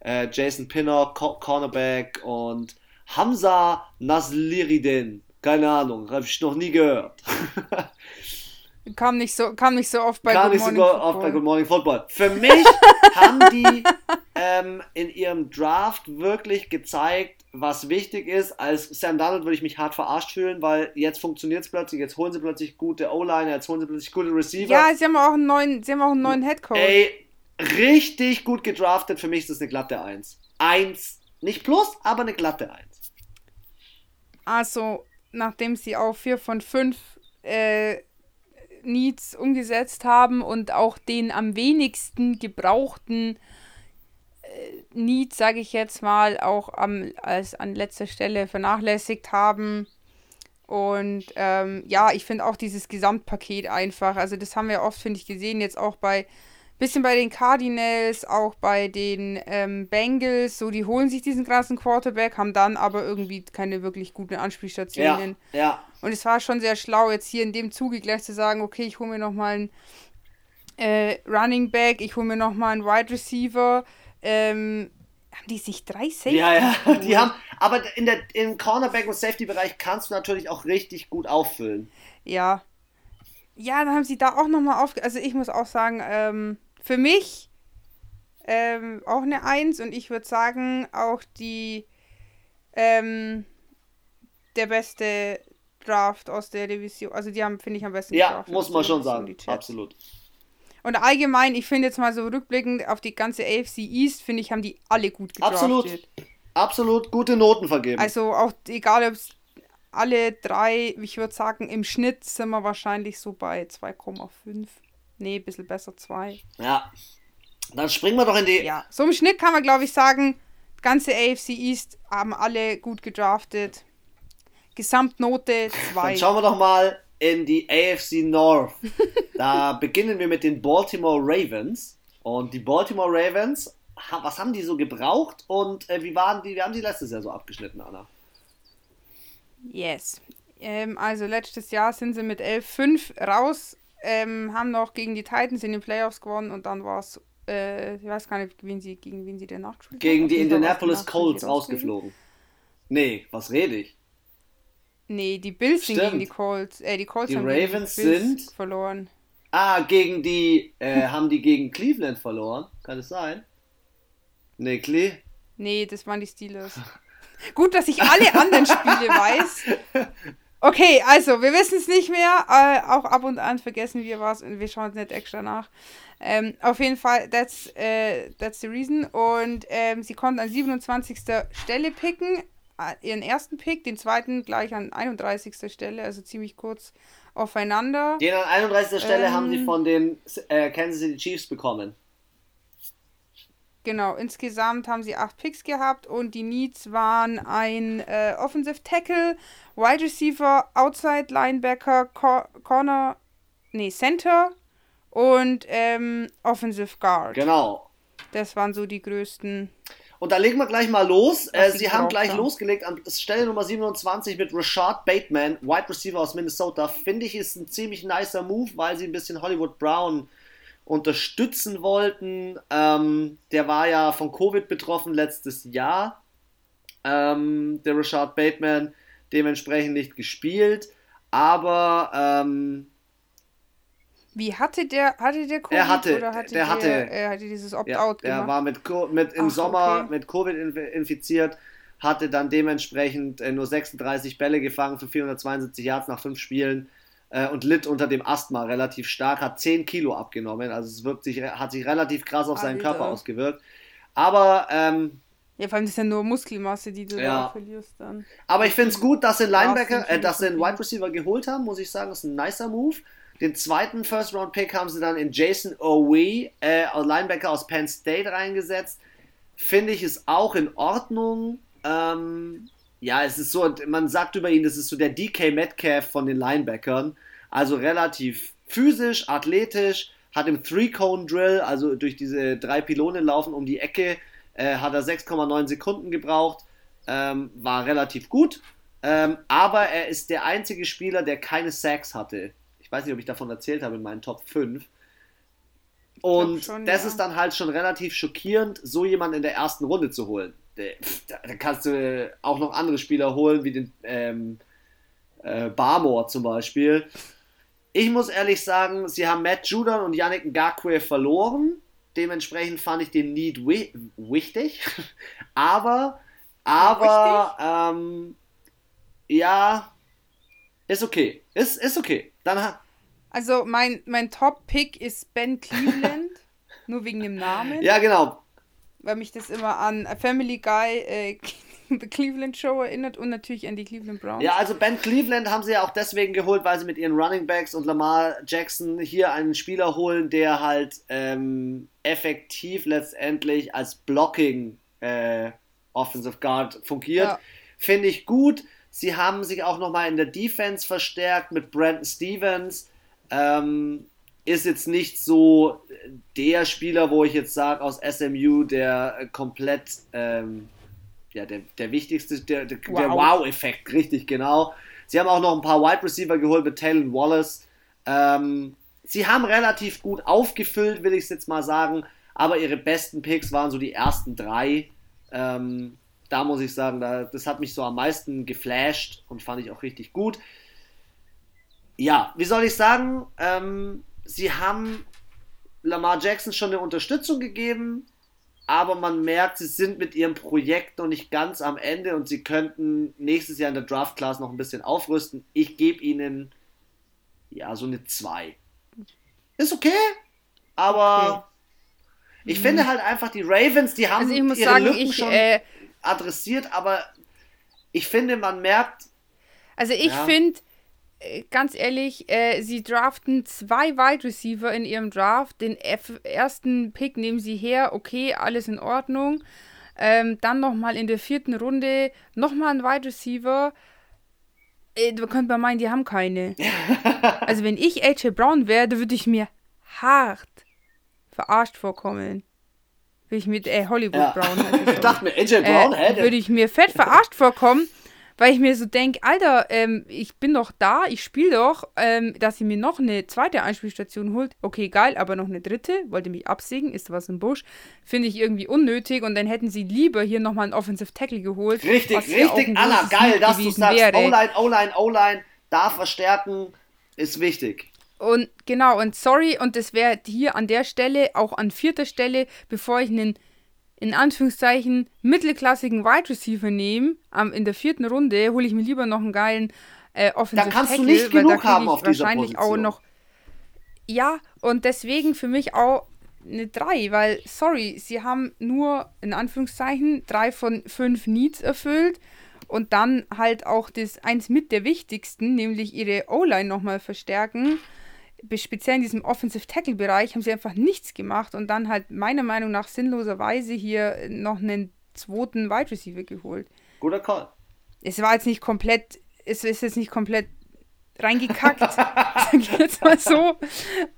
Äh, Jason Pinnock, Co Cornerback und Hamza Nasliridin. Keine Ahnung, habe ich noch nie gehört. Kam nicht so, kam nicht so oft bei Kam Good nicht Morning Football. oft bei Good Morning Football. Für mich haben die ähm, in ihrem Draft wirklich gezeigt, was wichtig ist. Als Sam Darnold würde ich mich hart verarscht fühlen, weil jetzt funktioniert es plötzlich, jetzt holen sie plötzlich gute O-Liner, jetzt holen sie plötzlich gute Receiver. Ja, sie haben auch einen neuen, sie haben auch einen neuen Headcoach. Ey, richtig gut gedraftet. Für mich ist das eine glatte 1. 1, nicht plus, aber eine glatte 1. Also, nachdem sie auch vier von fünf äh, Needs umgesetzt haben und auch den am wenigsten gebrauchten äh, Need, sage ich jetzt mal, auch am, als an letzter Stelle vernachlässigt haben. Und ähm, ja, ich finde auch dieses Gesamtpaket einfach, also das haben wir oft, finde ich, gesehen, jetzt auch bei, bisschen bei den Cardinals, auch bei den ähm, Bengals, so die holen sich diesen krassen Quarterback, haben dann aber irgendwie keine wirklich guten Ja, Anspielstationen. ja. Und es war schon sehr schlau, jetzt hier in dem Zuge gleich zu sagen, okay, ich hole mir nochmal einen äh, Running Back, ich hole mir nochmal einen Wide Receiver. Ähm, haben die sich drei Safety Ja, ja, die haben, aber in der, im Cornerback- und Safety-Bereich kannst du natürlich auch richtig gut auffüllen. Ja. Ja, dann haben sie da auch nochmal auf. Also ich muss auch sagen, ähm, für mich ähm, auch eine Eins und ich würde sagen, auch die ähm, der beste Draft aus der Division. Also die haben, finde ich, am besten Ja, gedraftet muss man schon sagen. Absolut. Und allgemein, ich finde jetzt mal so rückblickend auf die ganze AFC East, finde ich, haben die alle gut gedraftet. Absolut. Absolut gute Noten vergeben. Also auch egal, ob es alle drei, ich würde sagen, im Schnitt sind wir wahrscheinlich so bei 2,5. Nee, ein bisschen besser 2. ja. Dann springen wir doch in die. Ja, so im Schnitt kann man, glaube ich, sagen, ganze AFC East haben alle gut gedraftet. Gesamtnote 2. Dann schauen wir doch mal in die AFC North. da beginnen wir mit den Baltimore Ravens. Und die Baltimore Ravens, was haben die so gebraucht und äh, wie waren die, wie haben die letztes Jahr so abgeschnitten, Anna? Yes. Ähm, also letztes Jahr sind sie mit 11-5 raus, ähm, haben noch gegen die Titans in den Playoffs gewonnen und dann war es, äh, ich weiß gar nicht, wen sie, gegen wen sie denn nachgespielt Gegen die Indianapolis danach, Colts sind rausgeflogen. Nee, was rede ich? Nee, die Bills sind Stimmt. gegen die Colts. Äh, die Colts Die haben gegen Ravens die Bills sind- verloren. Ah, gegen die, äh, haben die gegen Cleveland verloren? Kann es sein? Nee, Cle Nee, das waren die Steelers. Gut, dass ich alle anderen Spiele weiß. Okay, also, wir wissen es nicht mehr. Äh, auch ab und an vergessen wir was und wir schauen es nicht extra nach. Ähm, auf jeden Fall, that's, äh, that's the reason. Und ähm, sie konnten an 27. Stelle picken. äh, ihren ersten Pick, den zweiten gleich an 31. Stelle, also ziemlich kurz aufeinander. Den an 31. Stelle haben sie ähm, von den äh, Kansas City Chiefs bekommen. Genau, insgesamt haben sie acht Picks gehabt und die Needs waren ein äh, Offensive Tackle, Wide Receiver, Outside Linebacker, Cor Corner, nee, Center und ähm, Offensive Guard. Genau. Das waren so die größten. Und da legen wir gleich mal los. Äh, sie haben gleich haben. losgelegt an Stelle Nummer 27 mit Rashad Bateman, Wide Receiver aus Minnesota. Finde ich, ist ein ziemlich nicer Move, weil sie ein bisschen Hollywood Brown unterstützen wollten. Ähm, der war ja von Covid betroffen letztes Jahr. Ähm, der Rashad Bateman dementsprechend nicht gespielt. Aber ähm, wie hatte der hatte der Covid er hatte, oder hatte der, der hatte, er hatte dieses Opt-out ja, Er war mit, mit im Ach, Sommer okay. mit Covid infiziert, hatte dann dementsprechend äh, nur 36 Bälle gefangen für 472 Yards nach fünf Spielen äh, und litt unter dem Asthma relativ stark, hat 10 Kilo abgenommen. Also es wirkt sich, hat sich relativ krass auf seinen Alter. Körper ausgewirkt. Aber ähm, ja, vor allem ist ja nur Muskelmasse, die du ja. da verlierst dann. Aber ich finde es gut, dass sie Linebacker, äh, dass sie einen Wide Receiver geholt haben, muss ich sagen, das ist ein nicer Move. Den zweiten First Round Pick haben sie dann in Jason Owe, äh, Linebacker aus Penn State reingesetzt. Finde ich es auch in Ordnung. Ähm, ja, es ist so, man sagt über ihn, das ist so der DK Metcalf von den Linebackern. Also relativ physisch, athletisch, hat im Three-Cone-Drill, also durch diese drei Pylonen laufen um die Ecke, äh, hat er 6,9 Sekunden gebraucht, ähm, war relativ gut. Ähm, aber er ist der einzige Spieler, der keine Sacks hatte. Ich weiß nicht, ob ich davon erzählt habe in meinen Top 5. Und schon, das ja. ist dann halt schon relativ schockierend, so jemanden in der ersten Runde zu holen. Da, kannst du auch noch andere Spieler holen, wie den ähm, äh, Barmore zum Beispiel. Ich muss ehrlich sagen, sie haben Matt Judon und Yannick Ngakwe verloren. Dementsprechend fand ich den Need wi wichtig. aber, aber, ähm, ja, ist okay. Ist, ist okay. Dann also mein, mein Top-Pick ist Ben Cleveland. nur wegen dem Namen. Ja, genau. Weil mich das immer an Family Guy äh, The Cleveland Show erinnert und natürlich an die Cleveland Browns. Ja, also Ben Cleveland haben sie ja auch deswegen geholt, weil sie mit ihren Running Backs und Lamar Jackson hier einen Spieler holen, der halt ähm, effektiv letztendlich als Blocking äh, Offensive Guard fungiert. Ja. Finde ich gut. Sie haben sich auch nochmal in der Defense verstärkt mit Brandon Stevens. Ähm, ist jetzt nicht so der Spieler, wo ich jetzt sage aus SMU, der komplett ähm, ja, der, der wichtigste, der, der Wow-Effekt, wow richtig, genau. Sie haben auch noch ein paar Wide Receiver geholt mit Taylor Wallace. Ähm, sie haben relativ gut aufgefüllt, will ich es jetzt mal sagen, aber ihre besten Picks waren so die ersten drei. Ähm, da muss ich sagen, da, das hat mich so am meisten geflasht und fand ich auch richtig gut. Ja, wie soll ich sagen? Ähm, sie haben Lamar Jackson schon eine Unterstützung gegeben aber man merkt, sie sind mit ihrem Projekt noch nicht ganz am Ende und sie könnten nächstes Jahr in der Draft Class noch ein bisschen aufrüsten. Ich gebe ihnen ja so eine 2. Ist okay, aber okay. ich mhm. finde halt einfach die Ravens, die haben also ihre sagen, Lücken ich, schon äh, adressiert, aber ich finde, man merkt. Also ich ja, finde, ganz ehrlich, äh, sie draften zwei Wide Receiver in ihrem Draft. Den F ersten Pick nehmen sie her, okay, alles in Ordnung. Ähm, dann nochmal in der vierten Runde nochmal ein Wide Receiver. Äh, da könnte man meinen, die haben keine. also wenn ich AJ Brown wäre, würde ich mir hart verarscht vorkommen. Würde ich mit äh, Hollywood ja. Brown. ich dachte mir, AJ Brown, äh? Würde ich mir fett verarscht vorkommen weil ich mir so denke, Alter, ähm, ich bin doch da, ich spiele doch, ähm, dass sie mir noch eine zweite Einspielstation holt. Okay, geil, aber noch eine dritte, wollte mich absägen, ist was im Busch. Finde ich irgendwie unnötig und dann hätten sie lieber hier nochmal einen Offensive Tackle geholt. Richtig, richtig, Anna, geil, dass du sagst, O-Line, O-Line, O-Line, darf verstärken, ist wichtig. Und genau, und sorry, und das wäre hier an der Stelle, auch an vierter Stelle, bevor ich einen in Anführungszeichen mittelklassigen Wide Receiver nehme, ähm, in der vierten Runde hole ich mir lieber noch einen geilen äh, Offensive Da kannst Tackle, du nicht genug haben auf wahrscheinlich dieser Position. auch noch Ja, und deswegen für mich auch eine 3, weil sorry, sie haben nur in Anführungszeichen drei von fünf Needs erfüllt und dann halt auch das eins mit der wichtigsten, nämlich ihre O-Line nochmal verstärken. Speziell in diesem Offensive Tackle Bereich haben sie einfach nichts gemacht und dann halt meiner Meinung nach sinnloserweise hier noch einen zweiten Wide Receiver geholt. Guter Call. Es war jetzt nicht komplett, es ist jetzt nicht komplett reingekackt, sag ich jetzt mal so.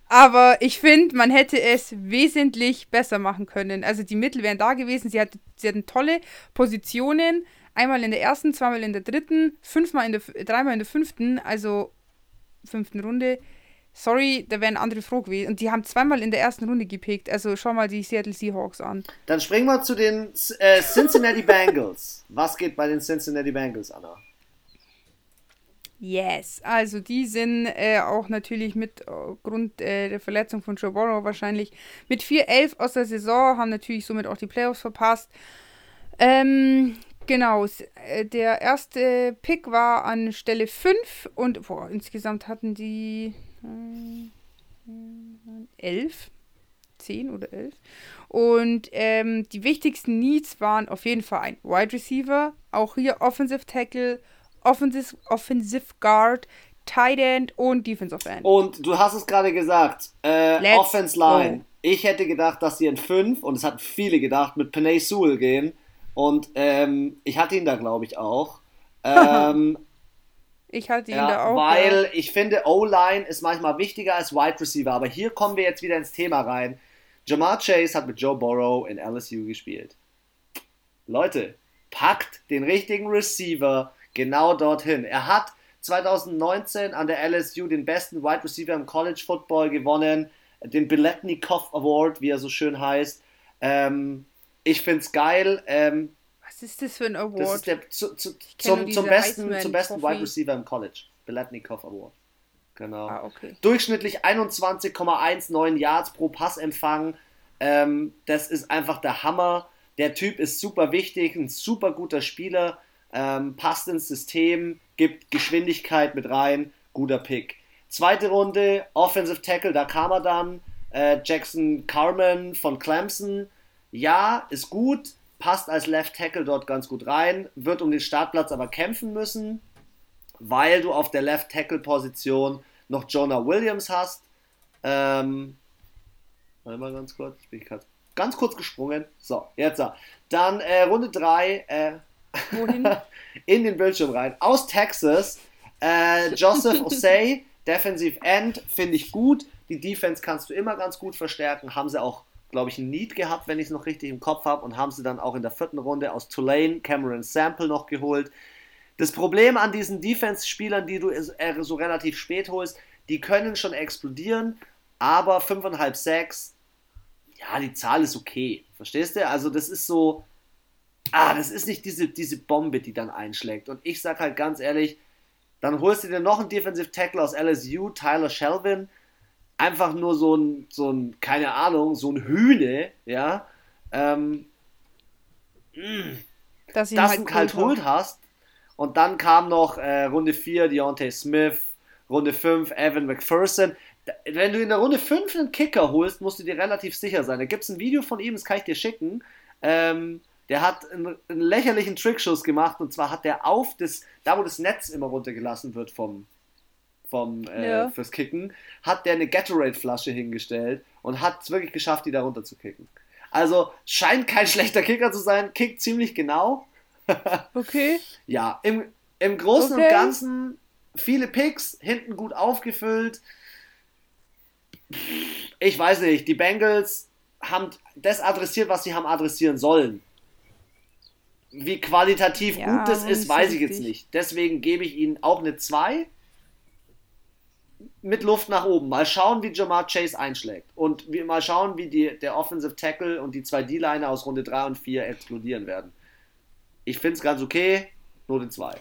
Aber ich finde, man hätte es wesentlich besser machen können. Also die Mittel wären da gewesen. Sie, hat, sie hatten tolle Positionen. Einmal in der ersten, zweimal in der dritten, fünfmal in der, dreimal in der fünften, also fünften Runde. Sorry, da wären andere froh gewesen. Und die haben zweimal in der ersten Runde gepickt. Also schau mal die Seattle Seahawks an. Dann springen wir zu den äh, Cincinnati Bengals. Was geht bei den Cincinnati Bengals, Anna? Yes, also die sind äh, auch natürlich mit Grund äh, der Verletzung von Joe Burrow wahrscheinlich mit 4-11 aus der Saison, haben natürlich somit auch die Playoffs verpasst. Ähm, genau, äh, der erste Pick war an Stelle 5 und boah, insgesamt hatten die 11, 10 oder 11. Und ähm, die wichtigsten Needs waren auf jeden Fall ein Wide Receiver, auch hier Offensive Tackle, Offensive, Offensive Guard, Tight End und Defensive End. Und du hast es gerade gesagt, äh, Offense Line. Go. Ich hätte gedacht, dass sie in 5, und es hatten viele gedacht, mit Panay Sewell gehen. Und ähm, ich hatte ihn da, glaube ich, auch. Ähm, ich hatte ihn ja, da auch. Weil ja. ich finde, O-Line ist manchmal wichtiger als Wide Receiver. Aber hier kommen wir jetzt wieder ins Thema rein. Jamar Chase hat mit Joe Burrow in LSU gespielt. Leute, packt den richtigen Receiver genau dorthin. Er hat 2019 an der LSU den besten Wide Receiver im College Football gewonnen, den Biletnikoff Award, wie er so schön heißt. Ähm, ich finde es geil. Ähm, Was ist das für ein Award? Das ist der zu, zu, zum, zum, besten, zum besten Wide Receiver im College. Biletnikoff Award. Genau. Ah, okay. Durchschnittlich 21,19 Yards pro Passempfang. Ähm, das ist einfach der Hammer. Der Typ ist super wichtig, ein super guter Spieler ähm, passt ins System, gibt Geschwindigkeit mit rein, guter Pick. Zweite Runde, Offensive Tackle, da kam er dann. Äh, Jackson Carmen von Clemson. Ja, ist gut, passt als Left Tackle dort ganz gut rein, wird um den Startplatz aber kämpfen müssen, weil du auf der Left Tackle Position noch Jonah Williams hast. Ähm, warte mal ganz kurz, ich bin ganz kurz gesprungen. So, jetzt. Dann äh, Runde 3, äh, Wohin? in den Bildschirm rein. Aus Texas, äh, Joseph Osei, Defensive End, finde ich gut. Die Defense kannst du immer ganz gut verstärken. Haben sie auch, glaube ich, ein Need gehabt, wenn ich es noch richtig im Kopf habe. Und haben sie dann auch in der vierten Runde aus Tulane Cameron Sample noch geholt. Das Problem an diesen Defense-Spielern, die du äh, so relativ spät holst, die können schon explodieren, aber 5,5 Sacks, ja, die Zahl ist okay. Verstehst du? Also, das ist so, ah, das ist nicht diese, diese Bombe, die dann einschlägt. Und ich sag halt ganz ehrlich, dann holst du dir noch einen Defensive Tackle aus LSU, Tyler Shelvin. Einfach nur so ein, so ein, keine Ahnung, so ein Hühne, ja. Ähm, mh, dass du halt, halt holt hast. Und dann kam noch äh, Runde 4 Deontay Smith, Runde 5 Evan McPherson. Wenn du in der Runde 5 einen Kicker holst, musst du dir relativ sicher sein. Da gibt es ein Video von ihm, das kann ich dir schicken. Ähm, der hat einen, einen, lächerlichen Trickschuss gemacht und zwar hat der auf das, da wo das Netz immer runtergelassen wird vom, vom äh, ja. fürs Kicken, hat der eine Gatorade-Flasche hingestellt und hat es wirklich geschafft, die da runter zu kicken. Also scheint kein schlechter Kicker zu sein, kickt ziemlich genau. okay. Ja, im, im Großen okay. und Ganzen viele Picks, hinten gut aufgefüllt. Ich weiß nicht, die Bengals haben das adressiert, was sie haben adressieren sollen. Wie qualitativ ja, gut das ist, weiß ich jetzt nicht. Deswegen gebe ich ihnen auch eine 2 mit Luft nach oben. Mal schauen, wie Jamar Chase einschlägt. Und wie, mal schauen, wie die, der Offensive Tackle und die zwei D-Liner aus Runde 3 und 4 explodieren werden. Ich finde es ganz okay, nur den 2.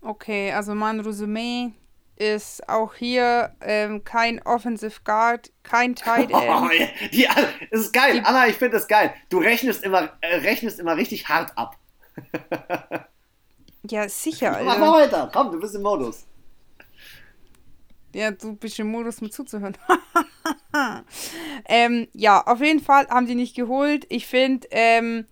Okay, also mein Resümee ist auch hier ähm, kein Offensive Guard, kein Tight End. Oh, die, das ist geil, die, Anna, ich finde das geil. Du rechnest immer, äh, rechnest immer richtig hart ab. ja, sicher. Alter. Mach mal weiter, komm, du bist im Modus. Ja, du bist im Modus, mir zuzuhören. ähm, ja, auf jeden Fall haben die nicht geholt. Ich finde, ähm,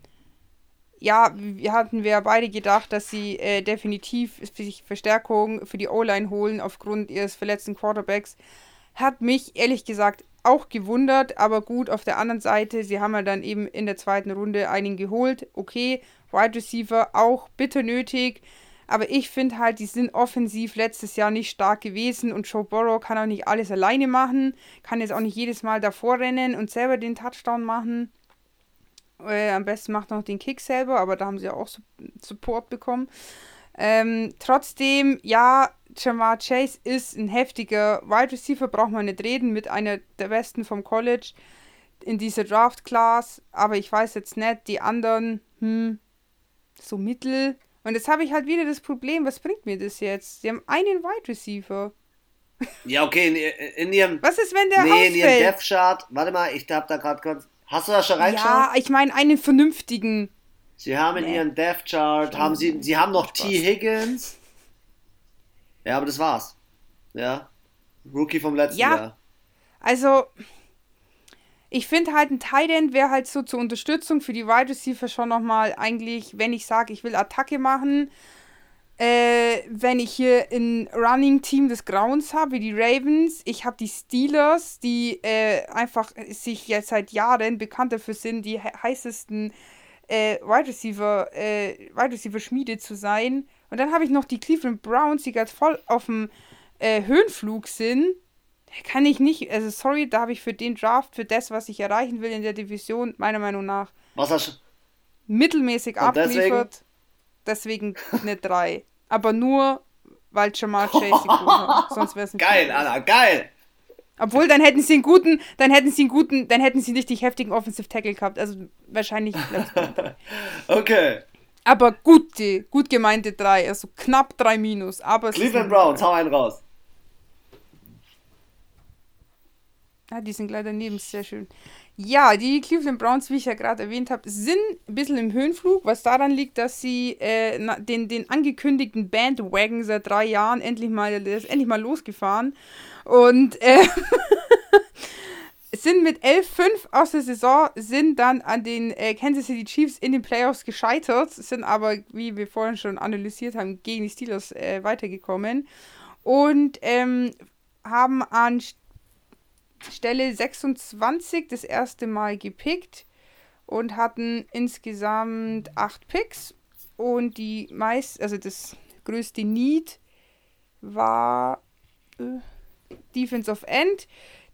ja, wir hatten wir beide gedacht, dass sie äh, definitiv sich Verstärkung für die O-Line holen aufgrund ihres verletzten Quarterbacks. Hat mich ehrlich gesagt auch gewundert, aber gut, auf der anderen Seite, sie haben ja dann eben in der zweiten Runde einen geholt. Okay, Wide Receiver auch bitter nötig. Aber ich finde halt, die sind offensiv letztes Jahr nicht stark gewesen und Joe Burrow kann auch nicht alles alleine machen, kann jetzt auch nicht jedes Mal davor rennen und selber den Touchdown machen. Äh, am besten macht er noch den Kick selber, aber da haben sie auch Support bekommen. Ähm, trotzdem, ja, Jamar Chase ist ein heftiger Wide Receiver, braucht man nicht reden, mit einer der besten vom College in dieser Draft Class. Aber ich weiß jetzt nicht, die anderen, hm, so mittel. Und jetzt habe ich halt wieder das Problem, was bringt mir das jetzt? Sie haben einen Wide Receiver. Ja, okay, in, in ihrem. Was ist, wenn der Nee, ausfällt? in ihrem Death Chart. Warte mal, ich habe da gerade kurz. Hast du da schon reingeschaut? Ja, ich meine einen vernünftigen. Sie haben in Nee. ihrem Death Chart, haben sie, sie haben noch T. Higgins. Ja, aber das war's. Ja. Rookie vom letzten Ja. Jahr. Also, ich finde halt ein Tight wäre halt so zur Unterstützung für die Wide Receiver schon nochmal eigentlich, wenn ich sage, ich will Attacke machen, äh, wenn ich hier ein Running Team des Grauens habe, wie die Ravens, ich habe die Steelers, die äh, einfach sich jetzt seit Jahren bekannt dafür sind, die he heißesten äh, Wide Receiver, äh, Wide Receiver Schmiede zu sein. Und dann habe ich noch die Cleveland Browns, die ganz voll auf dem äh, Höhenflug sind. Kann ich nicht, also sorry, da habe ich für den Draft, für das, was ich erreichen will in der Division, meiner Meinung nach Was hast du? mittelmäßig Und deswegen? abgeliefert. Deswegen eine 3. Aber nur, weil Jamal Chase Quote hat. Sonst wäre es ein Geil. Anna, geil! Obwohl, dann hätten sie einen guten, dann hätten sie einen guten, dann hätten sie einen richtig heftigen Offensive Tackle gehabt. Also wahrscheinlich. Okay. aber gute, gut gemeinte 3. Also knapp 3 minus. Aber Cleveland Browns, hau einen raus. Ah, die sind gleich daneben, sehr schön. Ja, die Cleveland Browns, wie ich ja gerade erwähnt habe, sind ein bisschen im Höhenflug, was daran liegt, dass sie äh, den, den angekündigten Bandwagon seit drei Jahren endlich mal, endlich mal losgefahren und äh, sind mit 11-5 aus der Saison, sind dann an den äh, Kansas City Chiefs in den Playoffs gescheitert, sind aber, wie wir vorhin schon analysiert haben, gegen die Steelers äh, weitergekommen und ähm, haben an Stelle 26 das erste Mal gepickt und hatten insgesamt acht Picks. Und die meist, also das größte Need war äh, Defensive End,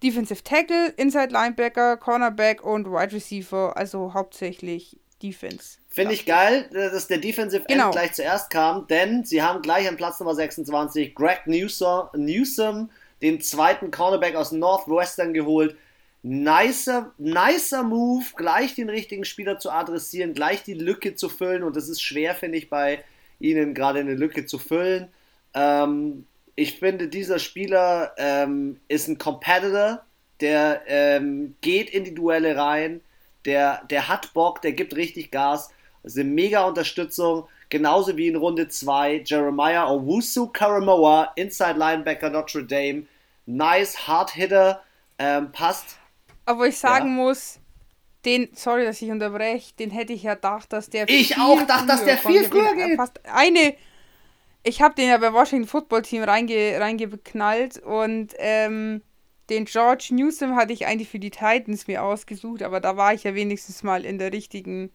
Defensive Tackle, Inside Linebacker, Cornerback und Wide Receiver, also hauptsächlich Defense. Finde ich geil, dass der Defensive Genau. End gleich zuerst kam, denn sie haben gleich an Platz Nummer 26 Greg Newsom, Newsom den zweiten Cornerback aus Northwestern geholt. Nicer, nicer Move, gleich den richtigen Spieler zu adressieren, gleich die Lücke zu füllen und das ist schwer, finde ich, bei ihnen gerade eine Lücke zu füllen. Ähm, ich finde, dieser Spieler ähm, ist ein Competitor, der ähm, geht in die Duelle rein, der, der hat Bock, der gibt richtig Gas. Das ist eine mega Unterstützung. Genauso wie in Runde 2 Jeremiah Owusu Karamoa, Inside Linebacker Notre Dame. Nice, Hard Hitter, ähm, passt. Aber ich sagen Ja. muss, den, sorry, dass ich unterbreche, den hätte ich ja gedacht, dass der Ich auch dachte, dass der viel früher geht. Fast eine, ich habe den ja beim Washington Football Team reinge, reingeknallt und ähm, den George Newsom hatte ich eigentlich für die Titans mir ausgesucht, aber da war ich ja wenigstens mal in der richtigen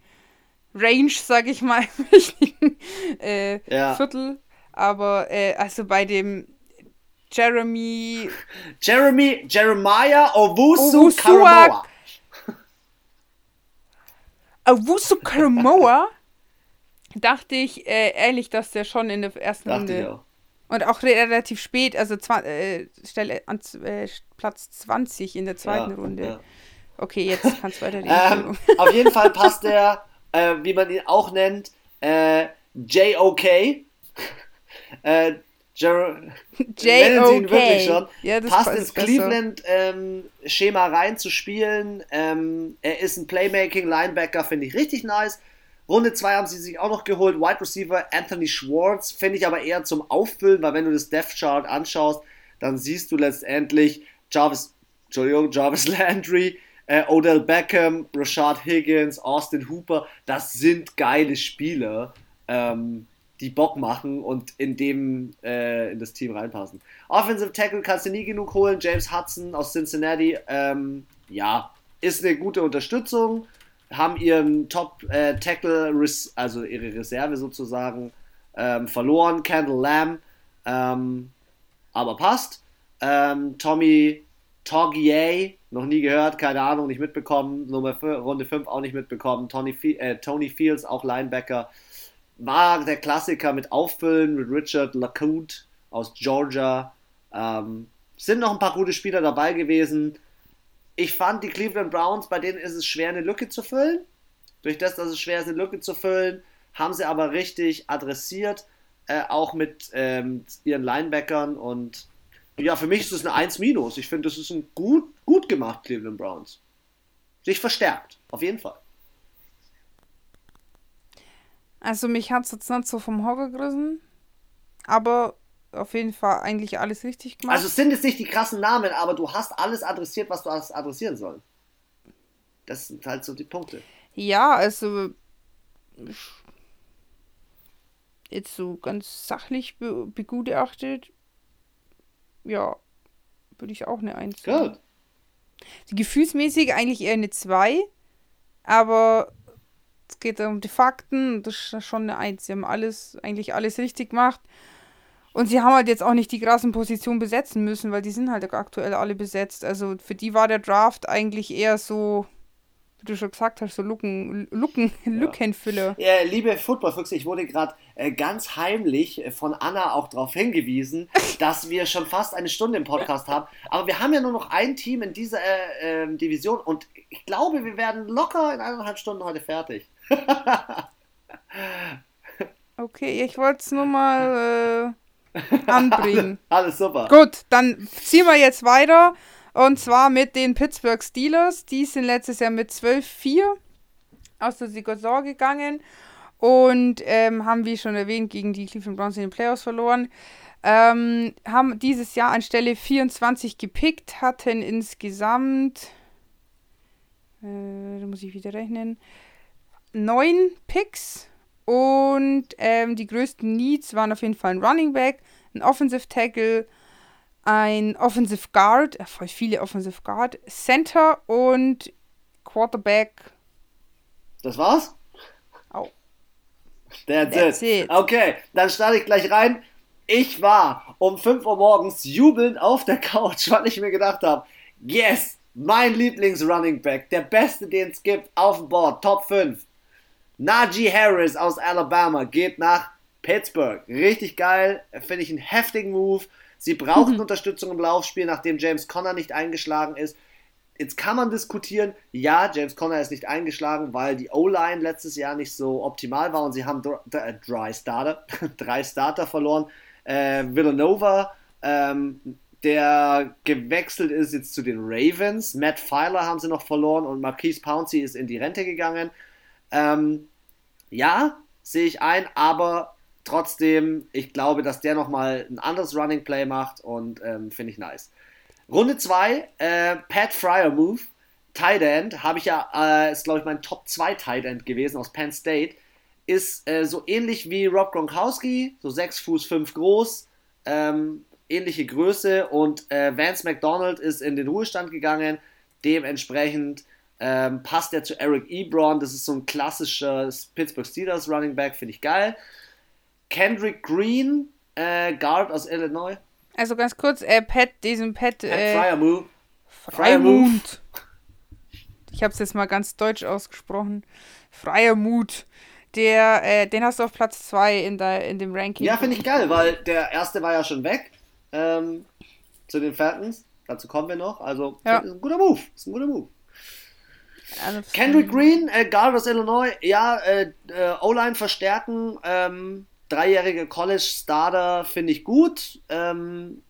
Range, sag ich mal, im richtigen äh, Ja. Viertel. Aber äh, also bei dem Jeremy Jeremy, Jeremiah Owusu Owusu Karamoa. Awusu Karamoa dachte ich äh, ehrlich, dass der schon in der ersten Dachte ich Runde auch. und auch re relativ spät, also äh, Stelle an äh, Platz 20 in der zweiten Ja, Runde. ja. Okay, jetzt kannst du weiterreden. Ähm, auf jeden Fall passt der, äh, wie man ihn auch nennt, äh, JOK. Jer nennen sie ihn wirklich schon. Ja, das passt ins. Cleveland-Schema rein zu spielen. Ähm, er ist ein Playmaking-Linebacker, finde ich richtig nice. Runde 2 haben sie sich auch noch geholt. Wide Receiver Anthony Schwartz, finde ich aber eher zum Auffüllen, weil wenn du das Death Chart anschaust, dann siehst du letztendlich Jarvis, Entschuldigung, Jarvis Landry, Äh, Odell Beckham, Rashad Higgins, Austin Hooper, das sind geile Spieler, ähm, die Bock machen und in dem äh, in das Team reinpassen. Offensive Tackle kannst du nie genug holen. James Hudson aus Cincinnati, ähm, ja, ist eine gute Unterstützung. Haben ihren Top äh, Tackle, also ihre Reserve sozusagen, ähm, verloren. Kendall Lamb, ähm, aber passt. Ähm, Tommy Togier, noch nie gehört, keine Ahnung, nicht mitbekommen. Nummer 4, Runde 5 auch nicht mitbekommen. Tony, äh, Tony Fields, auch Linebacker. War der Klassiker mit Auffüllen mit Richard LaCoute aus Georgia. Ähm, sind noch ein paar gute Spieler dabei gewesen. Ich fand die Cleveland Browns, bei denen ist es schwer, eine Lücke zu füllen. Durch das, dass es schwer ist, eine Lücke zu füllen, haben sie aber richtig adressiert, äh, auch mit ähm, ihren Linebackern und ja, für mich ist es eine 1 minus. Ich finde, das ist ein gut, gut gemacht, Cleveland Browns. Sich verstärkt, auf jeden Fall. Also mich hat es jetzt nicht so vom Hocker gerissen, aber auf jeden Fall eigentlich alles richtig gemacht. Also es sind jetzt nicht die krassen Namen, aber du hast alles adressiert, was du hast adressieren sollen. Das sind halt so die Punkte. Ja, also jetzt so ganz sachlich begutachtet ja, würde ich auch eine 1 Gut. Gefühlsmäßig eigentlich eher eine 2, aber es geht um die Fakten, das ist schon eine 1. Sie haben alles, eigentlich alles richtig gemacht. Und sie haben halt jetzt auch nicht die krassen Positionen besetzen müssen, weil die sind halt aktuell alle besetzt. Also für die war der Draft eigentlich eher so wie du schon gesagt hast, so Lücken, Lücken, ja. Lückenfüller. Ja, liebe Footballfüchse, ich wurde gerade äh, ganz heimlich äh, von Anna auch darauf hingewiesen, dass wir schon fast eine Stunde im Podcast haben. Aber wir haben ja nur noch ein Team in dieser äh, ähm, Division und ich glaube, wir werden locker in eineinhalb Stunden heute fertig. Okay, ich wollte es nur mal äh, anbringen. Alles super. Gut, dann ziehen wir jetzt weiter. Und zwar mit den Pittsburgh Steelers. Die sind letztes Jahr mit 12-4 aus der Saison gegangen und ähm, haben, wie schon erwähnt, gegen die Cleveland Browns in den Playoffs verloren. Ähm, haben dieses Jahr an Stelle 24 gepickt, hatten insgesamt, äh, da muss ich wieder rechnen, neun Picks und ähm, die größten Needs waren auf jeden Fall ein Running Back, ein Offensive Tackle, ein Offensive Guard, äh, voll viele Offensive Guard, Center und Quarterback. Das war's? Oh. That's, That's it. it. Okay, dann starte ich gleich rein. Ich war um 5 Uhr morgens jubelnd auf der Couch, weil ich mir gedacht habe, yes, mein Lieblings-Running Back, der beste, den es gibt, auf dem Board, Top 5. Najee Harris aus Alabama geht nach Pittsburgh. Richtig geil, finde ich einen heftigen Move. Sie brauchen mhm. Unterstützung im Laufspiel, nachdem James Conner nicht eingeschlagen ist. Jetzt kann man diskutieren, ja, James Conner ist nicht eingeschlagen, weil die O-Line letztes Jahr nicht so optimal war und sie haben äh, drei Starter, drei Starter verloren. Äh, Villanova, ähm, der gewechselt ist jetzt zu den Ravens. Matt Filer haben sie noch verloren und Marquise Pouncey ist in die Rente gegangen. Ähm, ja, sehe ich ein, aber Trotzdem, ich glaube, dass der nochmal ein anderes Running Play macht und ähm, finde ich nice. Runde 2, äh, Pat Fryer Move. Tight End, habe ich ja, äh, ist glaube ich mein Top 2 Tight End gewesen aus Penn State. Ist äh, so ähnlich wie Rob Gronkowski, so 6 Fuß 5 groß, ähm, ähnliche Größe und äh, Vance McDonald ist in den Ruhestand gegangen. Dementsprechend ähm, passt er zu Eric Ebron. Das ist so ein klassischer Pittsburgh Steelers Running Back, finde ich geil. Kendrick Green, äh, Guard aus Illinois. Also ganz kurz, äh, Pat, diesen Pat. Pat äh, Fryermuth. Fryermuth. Ich habe es jetzt mal ganz deutsch ausgesprochen. Fryermuth. Der, äh, den hast du auf Platz 2 in, in dem Ranking. Ja, finde ich geil, weil der erste war ja schon weg. Ähm, zu den Falcons. Dazu kommen wir noch. Also, ja. ist ein guter Move. Ist ein guter Move. Also, Kendrick Green, äh, Guard aus Illinois, ja, äh, äh O-Line verstärken, ähm, dreijährige College-Starter finde ich gut. Ähm,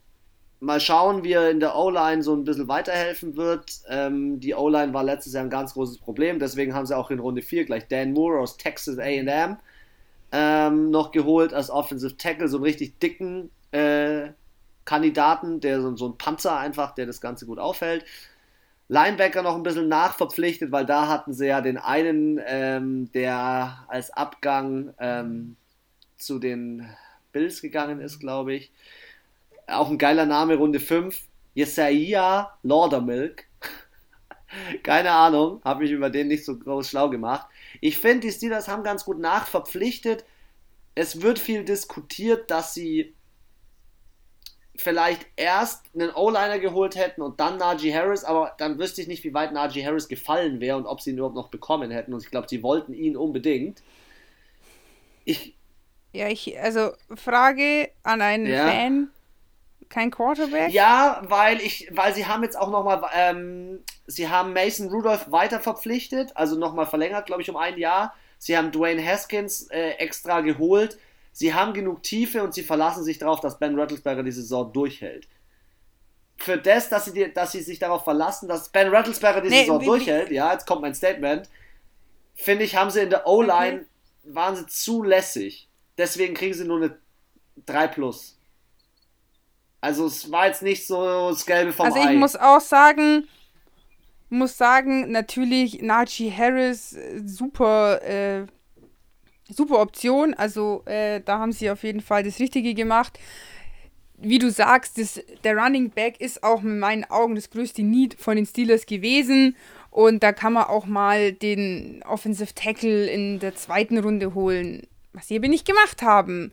mal schauen, wie er in der O-Line so ein bisschen weiterhelfen wird. Ähm, die O-Line war letztes Jahr ein ganz großes Problem, deswegen haben sie auch in Runde 4 gleich Dan Moore aus Texas AM ähm, noch geholt als Offensive Tackle, so einen richtig dicken äh, Kandidaten, der so, so ein Panzer einfach, der das Ganze gut aufhält. Linebacker noch ein bisschen nachverpflichtet, weil da hatten sie ja den einen, ähm, der als Abgang ähm, zu den Bills gegangen ist, glaube ich. Auch ein geiler Name, Runde 5. Jesaia Laudermilk. Keine Ahnung, habe mich über den nicht so groß schlau gemacht. Ich finde, die Steelers haben ganz gut nachverpflichtet. Es wird viel diskutiert, dass sie vielleicht erst einen O-Liner geholt hätten und dann Najee Harris, aber dann wüsste ich nicht, wie weit Najee Harris gefallen wäre und ob sie ihn überhaupt noch bekommen hätten. Und ich glaube, sie wollten ihn unbedingt. Ich. Ja, ich, also Frage an einen ja. Fan. Kein Quarterback? Ja, weil ich, weil sie haben jetzt auch nochmal, ähm, sie haben Mason Rudolph weiter verpflichtet, also nochmal verlängert, glaube ich, um ein Jahr. Sie haben Dwayne Haskins äh, extra geholt sie haben genug Tiefe und sie verlassen sich darauf, dass Ben Rattlesberger die Saison durchhält. Für das, dass sie, die, dass sie sich darauf verlassen, dass Ben Rattlesberger die nee, Saison durchhält, ja, jetzt kommt mein Statement, finde ich, haben sie in der O-Line, okay. waren sie zu lässig. Deswegen kriegen sie nur eine 3 plus. Also es war jetzt nicht so das Gelbe vom Also ich Ei. muss auch sagen, muss sagen, natürlich Najee Harris äh, super äh, super Option. Also äh, da haben sie auf jeden Fall das Richtige gemacht. Wie du sagst, das, der Running Back ist auch in meinen Augen das größte Need von den Steelers gewesen. Und da kann man auch mal den Offensive Tackle in der zweiten Runde holen, was sie aber nicht gemacht haben.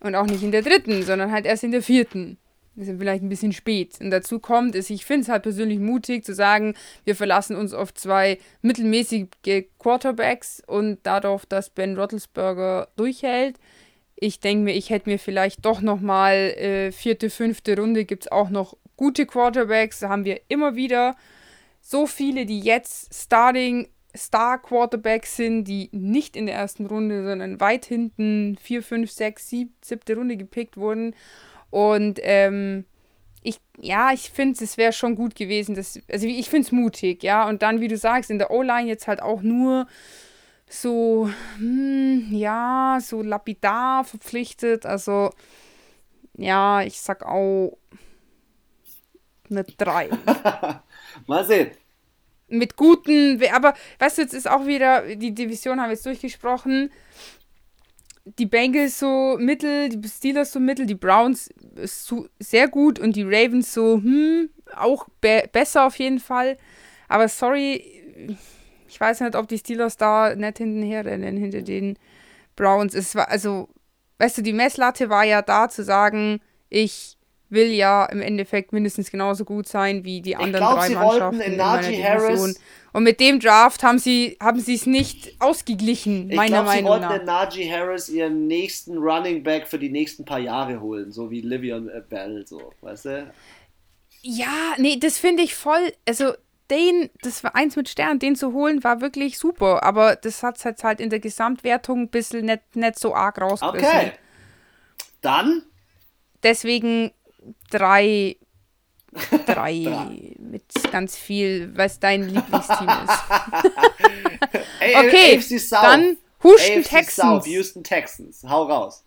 Und auch nicht in der dritten, sondern halt erst in der vierten. Ist vielleicht ein bisschen spät. Und dazu kommt, ist, ich finde es halt persönlich mutig zu sagen, wir verlassen uns auf zwei mittelmäßige Quarterbacks und dadurch, dass Ben Roethlisberger durchhält. Ich denke mir, ich hätte mir vielleicht doch nochmal äh, vierte, fünfte Runde gibt es auch noch gute Quarterbacks. Da haben wir immer wieder so viele, die jetzt Starting Star Quarterbacks sind, die nicht in der ersten Runde, sondern weit hinten, 4, 5, 6, 7, siebte Runde gepickt wurden. Und ähm, ich, ja, ich finde, es wäre schon gut gewesen. Dass, also ich finde es mutig, ja. Und dann, wie du sagst, in der O-Line jetzt halt auch nur so, hm, ja, so lapidar verpflichtet. Also, ja, ich sag auch eine 3. Mal sehen. Mit guten, aber weißt du, jetzt ist auch wieder, die Division haben wir jetzt durchgesprochen die Bengals so mittel, die Steelers so mittel, die Browns so sehr gut und die Ravens so, hm, auch be besser auf jeden Fall. Aber sorry, ich weiß nicht, ob die Steelers da nicht hintenher rennen, hinter den Browns. Es war, also, weißt du, die Messlatte war ja da zu sagen, ich will ja im Endeffekt mindestens genauso gut sein wie die anderen glaub, drei sie Mannschaften in, in Najee Harris. Und mit dem Draft haben sie haben sie es nicht ausgeglichen, meiner glaub, Meinung nach. Ich glaube, sie wollten in Najee Harris ihren nächsten Running Back für die nächsten paar Jahre holen, so wie Livion Bell, so, weißt du? Ja, nee, das finde ich voll, also den, das war eins mit Stern, den zu holen, war wirklich super. Aber das hat es halt in der Gesamtwertung ein bisschen nicht, nicht so arg rausgerissen. Okay. Dann? Deswegen drei, drei mit ganz viel, was dein Lieblingsteam ist. okay, AFC South. dann Houston AFC Texans. South, Houston Texans. Hau raus.